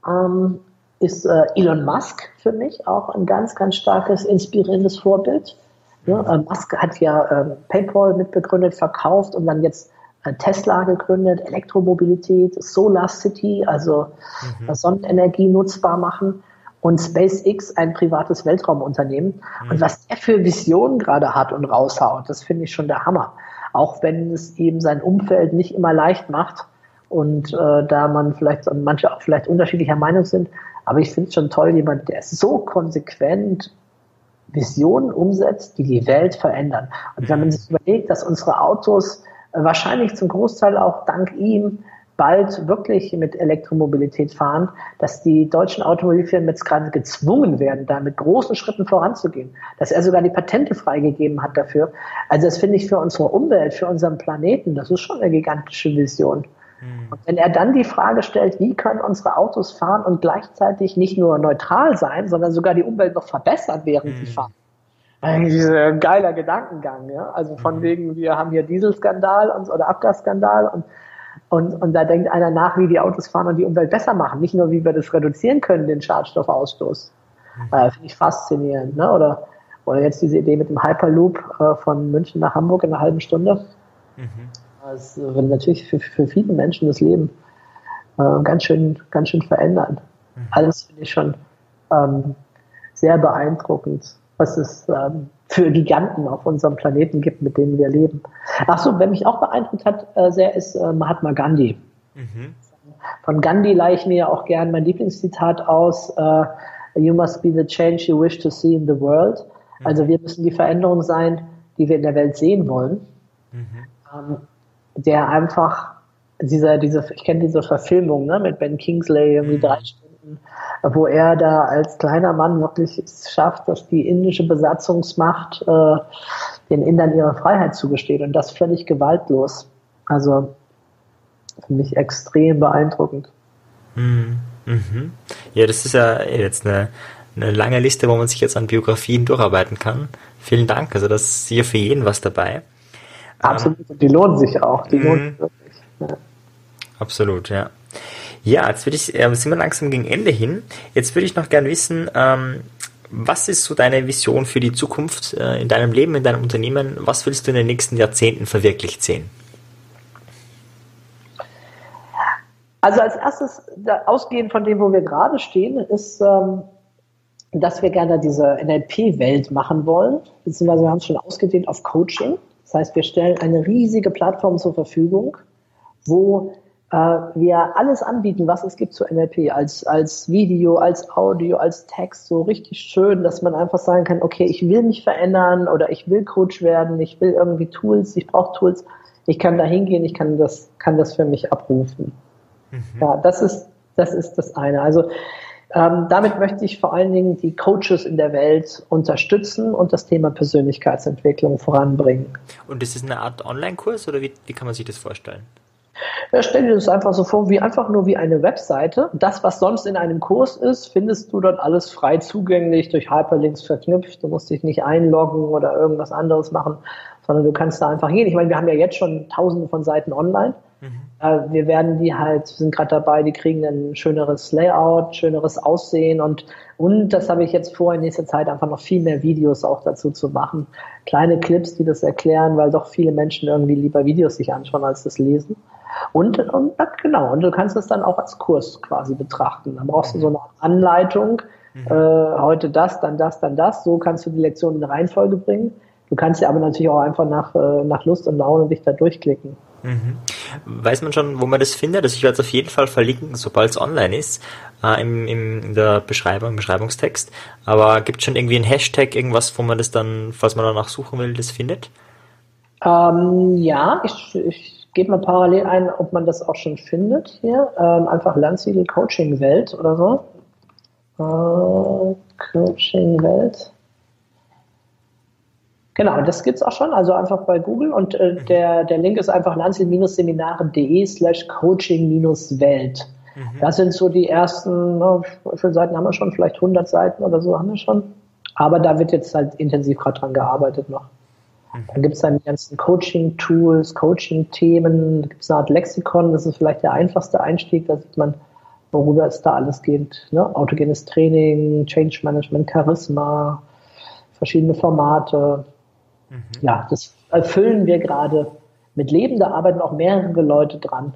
ähm, ist äh, Elon Musk für mich auch ein ganz, ganz starkes, inspirierendes Vorbild. Ja, äh, Musk hat ja äh, PayPal mitbegründet, verkauft und dann jetzt äh, Tesla gegründet, Elektromobilität, Solar City, also mhm. Sonnenenergie nutzbar machen und SpaceX ein privates Weltraumunternehmen. Mhm. Und was er für Visionen gerade hat und raushaut, das finde ich schon der Hammer. Auch wenn es eben sein Umfeld nicht immer leicht macht und äh, da man vielleicht und manche auch vielleicht unterschiedlicher Meinung sind. Aber ich finde es schon toll, jemand, der so konsequent Visionen umsetzt, die die Welt verändern. Und wenn man sich überlegt, dass unsere Autos äh, wahrscheinlich zum Großteil auch dank ihm bald wirklich mit Elektromobilität fahren, dass die deutschen Automobilfirmen jetzt gerade gezwungen werden, da mit großen Schritten voranzugehen, dass er sogar die Patente freigegeben hat dafür. Also das finde ich für unsere Umwelt, für unseren Planeten, das ist schon eine gigantische Vision. Mhm. Und wenn er dann die Frage stellt, wie können unsere Autos fahren und gleichzeitig nicht nur neutral sein, sondern sogar die Umwelt noch verbessern, während mhm. sie fahren. Eigentlich ein geiler Gedankengang, ja. Also von mhm. wegen, wir haben hier Dieselskandal und, oder Abgasskandal und Und, und da denkt einer nach, wie die Autos fahren und die Umwelt besser machen. Nicht nur, wie wir das reduzieren können, den Schadstoffausstoß. Mhm. Äh, Finde ich faszinierend. Ne? Oder, oder jetzt diese Idee mit dem Hyperloop äh, von München nach Hamburg in einer halben Stunde. Mhm. Das würde natürlich für, für viele Menschen das Leben äh, ganz, schön, ganz schön verändern. Mhm. Alles finde ich schon ähm, sehr beeindruckend, was es ähm, für Giganten auf unserem Planeten gibt, mit denen wir leben. Ach so, wer mich auch beeindruckt hat äh, sehr, ist äh, Mahatma Gandhi. Mhm. Von Gandhi leihe ich mir auch gern mein Lieblingszitat aus. Äh, you must be the change you wish to see in the world. Mhm. Also wir müssen die Veränderung sein, die wir in der Welt sehen wollen. Mhm. Ähm, der einfach dieser, diese, ich kenne diese Verfilmung ne, mit Ben Kingsley, irgendwie drei Stunden wo er da als kleiner Mann wirklich es schafft, dass die indische Besatzungsmacht äh, den Indern ihre Freiheit zugesteht und das völlig gewaltlos. Also für mich extrem beeindruckend. Mhm. Mhm. Ja, das ist ja jetzt eine, eine lange Liste, wo man sich jetzt an Biografien durcharbeiten kann. Vielen Dank. Also das ist hier für jeden was dabei. Absolut. Ähm, die lohnen sich auch. Die lohnen sich wirklich. Ja. Absolut, ja. Ja, jetzt würde ich, äh, sind wir langsam gegen Ende hin. Jetzt würde ich noch gerne wissen, ähm, was ist so deine Vision für die Zukunft äh, in deinem Leben, in deinem Unternehmen? Was willst du in den nächsten Jahrzehnten verwirklicht sehen? Also als erstes, ausgehend von dem, wo wir gerade stehen, ist, ähm, dass wir gerne diese NLP-Welt machen wollen, beziehungsweise wir haben es schon ausgedehnt auf Coaching. Das heißt, wir stellen eine riesige Plattform zur Verfügung, wo äh, wir alles anbieten, was es gibt zu NLP, als, als Video, als Audio, als Text, so richtig schön, dass man einfach sagen kann, okay, ich will mich verändern oder ich will Coach werden, ich will irgendwie Tools, ich brauche Tools, ich kann da hingehen, ich kann das, kann das für mich abrufen. Mhm. Ja, das ist, das ist das eine. Also ähm, damit möchte ich vor allen Dingen die Coaches in der Welt unterstützen und das Thema Persönlichkeitsentwicklung voranbringen. Und ist es eine Art Online-Kurs oder wie, wie kann man sich das vorstellen? Ja, stell dir das einfach so vor, wie einfach nur wie eine Webseite. Das, was sonst in einem Kurs ist, findest du dort alles frei zugänglich, durch Hyperlinks verknüpft. Du musst dich nicht einloggen oder irgendwas anderes machen, sondern du kannst da einfach gehen. Ich meine, wir haben ja jetzt schon tausende von Seiten online. Mhm. Äh, wir werden die halt, sind gerade dabei, die kriegen ein schöneres Layout, schöneres Aussehen und und das habe ich jetzt vor, in nächster Zeit einfach noch viel mehr Videos auch dazu zu machen. Kleine Clips, die das erklären, weil doch viele Menschen irgendwie lieber Videos sich anschauen als das lesen. Und, und genau, und du kannst es dann auch als Kurs quasi betrachten. Dann brauchst du so eine Anleitung, mhm. äh, heute das, dann das, dann das. So kannst du die Lektion in Reihenfolge bringen. Du kannst ja aber natürlich auch einfach nach, äh, nach Lust und Laune dich da durchklicken. Mhm. Weiß man schon, wo man das findet? Also ich werde es auf jeden Fall verlinken, sobald es online ist, äh, im, im, in der Beschreibung, im Beschreibungstext. Aber gibt es schon irgendwie ein Hashtag, irgendwas, wo man das dann, falls man danach suchen will, das findet? Ähm, ja, ich, ich gebe mal parallel ein, ob man das auch schon findet hier. Ähm, einfach Landsiedel Coaching Welt oder so. Äh, Coaching Welt. Genau, das gibt's auch schon, also einfach bei Google und äh, mhm. der, der Link ist einfach lanzel-seminare.de slash coaching-welt. Mhm. Das sind so die ersten, ne, wie viele Seiten haben wir schon? Vielleicht 100 Seiten oder so haben wir schon. Aber da wird jetzt halt intensiv gerade dran gearbeitet noch. Mhm. Dann gibt's dann die ganzen Coaching-Tools, Coaching-Themen, da gibt's eine Art Lexikon, das ist vielleicht der einfachste Einstieg, da sieht man, worüber es da alles geht. Ne? Autogenes Training, Change Management, Charisma, verschiedene Formate, Mhm. Ja, das erfüllen wir gerade mit Leben. Da arbeiten auch mehrere Leute dran,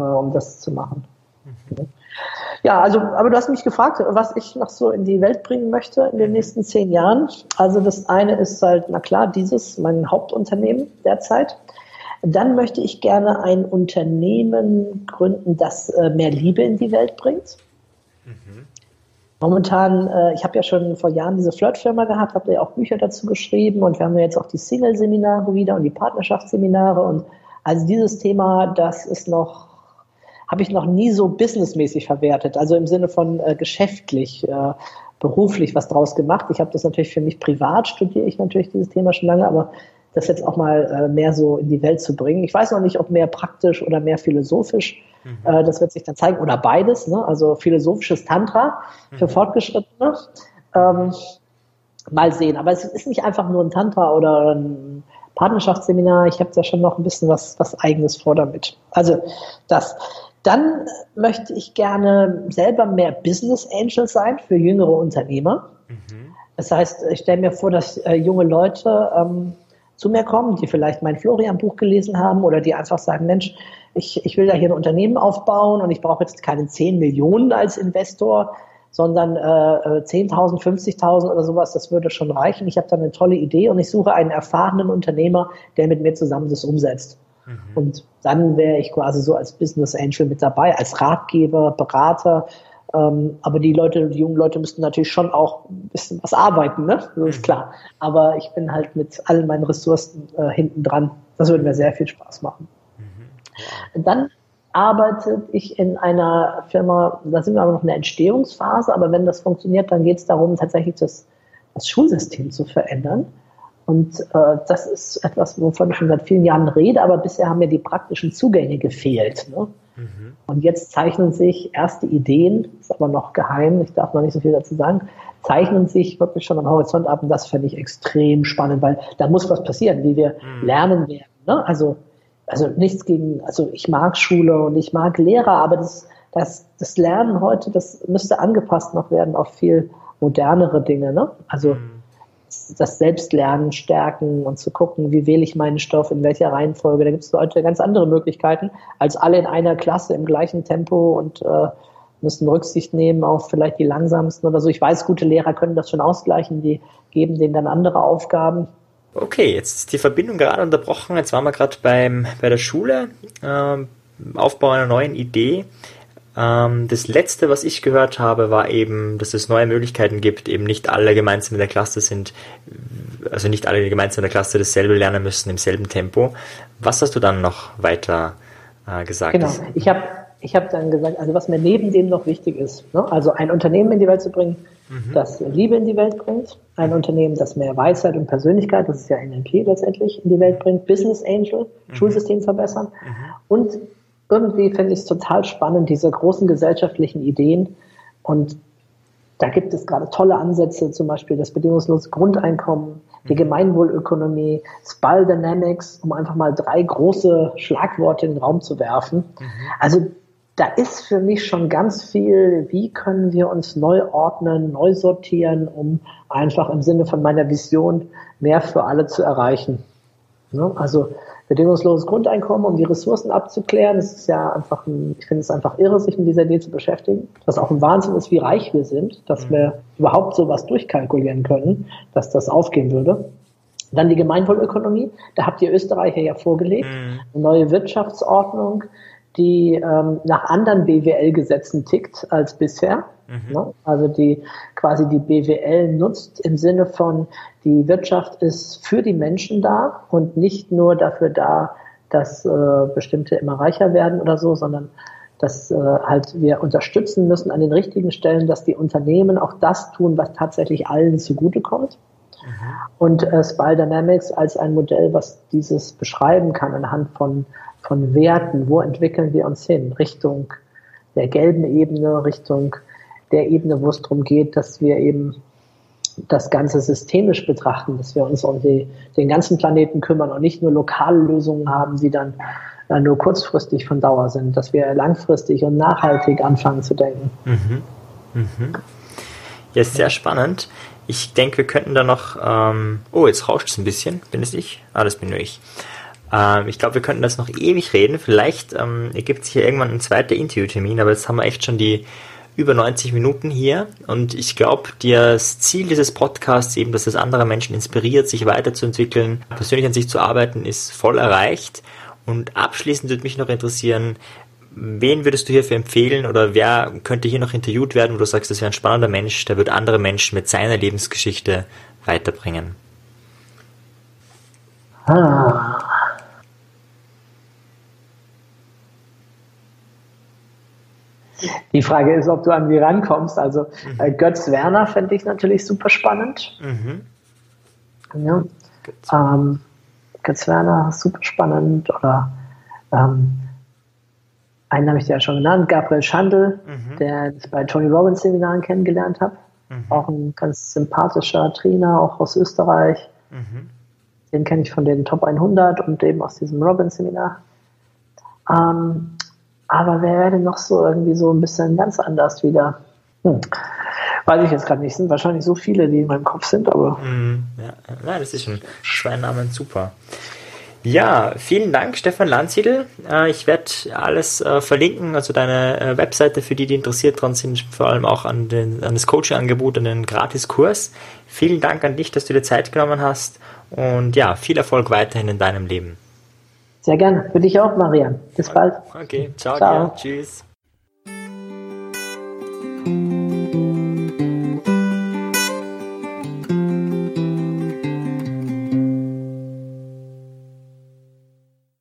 äh, um das zu machen. Mhm. Ja, also, aber du hast mich gefragt, was ich noch so in die Welt bringen möchte in den nächsten zehn Jahren. Also das eine ist halt, na klar, dieses, mein Hauptunternehmen derzeit. Dann möchte ich gerne ein Unternehmen gründen, das äh, mehr Liebe in die Welt bringt. Momentan, äh, ich habe ja schon vor Jahren diese Flirt-Firma gehabt, habe ja auch Bücher dazu geschrieben und wir haben ja jetzt auch die Single-Seminare wieder und die Partnerschaftsseminare und also dieses Thema, das ist noch, habe ich noch nie so businessmäßig verwertet, also im Sinne von äh, geschäftlich, äh, beruflich was draus gemacht. Ich habe das natürlich für mich privat, studiere ich natürlich dieses Thema schon lange, aber das jetzt auch mal äh, mehr so in die Welt zu bringen. Ich weiß noch nicht, ob mehr praktisch oder mehr philosophisch. Mhm. Äh, das wird sich dann zeigen. Oder beides, ne? also philosophisches Tantra für mhm. Fortgeschrittene. Ähm, mal sehen. Aber es ist nicht einfach nur ein Tantra oder ein Partnerschaftsseminar. Ich habe da schon noch ein bisschen was, was Eigenes vor damit. Also das. Dann möchte ich gerne selber mehr Business Angel sein für jüngere Unternehmer. Mhm. Das heißt, ich stelle mir vor, dass äh, junge Leute ähm, zu mir kommen, die vielleicht mein Florian-Buch gelesen haben oder die einfach sagen, Mensch, ich, ich will da hier ein Unternehmen aufbauen und ich brauche jetzt keine 10 Millionen als Investor, sondern äh, 10.000, äh, 50.000 oder sowas, das würde schon reichen. Ich habe da eine tolle Idee und ich suche einen erfahrenen Unternehmer, der mit mir zusammen das umsetzt. Mhm. Und dann wäre ich quasi so als Business Angel mit dabei, als Ratgeber, Berater. Ähm, aber die Leute, die jungen Leute müssten natürlich schon auch ein bisschen was arbeiten, ne? Das ist mhm. klar. Aber ich bin halt mit allen meinen Ressourcen äh, hinten dran. Das würde mir sehr viel Spaß machen. Mhm. Dann arbeite ich in einer Firma, da sind wir aber noch in der Entstehungsphase, aber wenn das funktioniert, dann geht es darum, tatsächlich das, das Schulsystem zu verändern. Und äh, das ist etwas, wovon ich schon seit vielen Jahren rede, aber bisher haben mir die praktischen Zugänge gefehlt. Ne? Mhm. Und jetzt zeichnen sich erste Ideen, ist aber noch geheim, ich darf noch nicht so viel dazu sagen, zeichnen sich wirklich schon am Horizont ab und das fände ich extrem spannend, weil da muss was passieren, wie wir mhm. lernen werden. Ne? Also, also nichts gegen, also ich mag Schule und ich mag Lehrer, aber das, das, das Lernen heute, das müsste angepasst noch werden auf viel modernere Dinge. Ne? Also mhm das Selbstlernen stärken und zu gucken, wie wähle ich meinen Stoff, in welcher Reihenfolge. Da gibt es heute ganz andere Möglichkeiten, als alle in einer Klasse im gleichen Tempo und äh, müssen Rücksicht nehmen auf vielleicht die langsamsten oder so. Ich weiß, gute Lehrer können das schon ausgleichen, die geben denen dann andere Aufgaben. Okay, jetzt ist die Verbindung gerade unterbrochen. Jetzt waren wir gerade bei der Schule, äh, Aufbau einer neuen Idee. Ähm, das letzte, was ich gehört habe, war eben, dass es neue Möglichkeiten gibt, eben nicht alle gemeinsam in der Klasse sind, also nicht alle gemeinsam in der Klasse dasselbe lernen müssen im selben Tempo. Was hast du dann noch weiter äh, gesagt? Genau, ich habe ich hab dann gesagt, also was mir neben dem noch wichtig ist, ne? also ein Unternehmen in die Welt zu bringen, mhm. das Liebe in die Welt bringt, ein Unternehmen, das mehr Weisheit und Persönlichkeit, das ist ja NLP letztendlich, in die Welt bringt, Business Angel, mhm. Schulsystem verbessern mhm. und irgendwie finde ich es total spannend, diese großen gesellschaftlichen Ideen. Und da gibt es gerade tolle Ansätze, zum Beispiel das bedingungslose Grundeinkommen, die mhm. Gemeinwohlökonomie, Spal Dynamics, um einfach mal drei große Schlagworte in den Raum zu werfen. Mhm. Also da ist für mich schon ganz viel, wie können wir uns neu ordnen, neu sortieren, um einfach im Sinne von meiner Vision mehr für alle zu erreichen. Ne? Also bedingungsloses Grundeinkommen, um die Ressourcen abzuklären. Es ist ja einfach, ein, ich finde es einfach irre, sich mit dieser Idee zu beschäftigen. Was auch ein Wahnsinn ist, wie reich wir sind, dass mhm. wir überhaupt sowas durchkalkulieren können, dass das aufgehen würde. Dann die Gemeinwohlökonomie. Da habt ihr Österreicher ja vorgelegt. Mhm. Eine neue Wirtschaftsordnung, die ähm, nach anderen BWL-Gesetzen tickt als bisher. Mhm. Ne? Also die quasi die BWL nutzt im Sinne von, die Wirtschaft ist für die Menschen da und nicht nur dafür da, dass äh, bestimmte immer reicher werden oder so, sondern dass äh, halt wir unterstützen müssen an den richtigen Stellen, dass die Unternehmen auch das tun, was tatsächlich allen zugutekommt. Mhm. Und äh, Spy Dynamics als ein Modell, was dieses beschreiben kann anhand von, von Werten, wo entwickeln wir uns hin, Richtung der gelben Ebene, Richtung der Ebene, wo es darum geht, dass wir eben das Ganze systemisch betrachten, dass wir uns um die, den ganzen Planeten kümmern und nicht nur lokale Lösungen haben, die dann äh, nur kurzfristig von Dauer sind, dass wir langfristig und nachhaltig anfangen zu denken. Mhm. Mhm. Ja, ist sehr spannend. Ich denke, wir könnten da noch. Ähm, oh, jetzt rauscht es ein bisschen. Bin es ich? Ah, das bin nur ich. Ähm, ich glaube, wir könnten das noch ewig reden. Vielleicht ähm, ergibt sich hier irgendwann ein zweiter Interviewtermin, aber jetzt haben wir echt schon die über 90 Minuten hier und ich glaube, das Ziel dieses Podcasts eben, dass es andere Menschen inspiriert, sich weiterzuentwickeln, persönlich an sich zu arbeiten, ist voll erreicht. Und abschließend würde mich noch interessieren, wen würdest du hierfür empfehlen oder wer könnte hier noch interviewt werden, wo du sagst, das wäre ein spannender Mensch, der wird andere Menschen mit seiner Lebensgeschichte weiterbringen? Ah. Die Frage ist, ob du an die rankommst. Also mhm. äh, Götz Werner fände ich natürlich super spannend. Mhm. Ja. Götz. Ähm, Götz Werner, super spannend. Oder ähm, einen habe ich dir ja schon genannt, Gabriel Schandl, mhm. der ich bei Tony Robbins Seminaren kennengelernt habe. Mhm. Auch ein ganz sympathischer Trainer, auch aus Österreich. Mhm. Den kenne ich von den Top 100 und eben aus diesem Robbins-Seminar. Ähm, aber wer wäre denn noch so irgendwie so ein bisschen ganz anders wieder? Hm. Weiß ich jetzt gerade nicht. Es sind wahrscheinlich so viele, die in meinem Kopf sind, aber. Mm, ja, nein, das ist schon zwei Namen super. Ja, vielen Dank, Stefan Landsiedel. Äh, ich werde alles äh, verlinken, also deine äh, Webseite für die, die interessiert dran sind, vor allem auch an, den, an das Coaching-Angebot, an den Gratiskurs. Vielen Dank an dich, dass du dir Zeit genommen hast und ja, viel Erfolg weiterhin in deinem Leben. Sehr gerne. Für dich auch, Maria. Bis bald. Okay, ciao. ciao. Ja. Tschüss.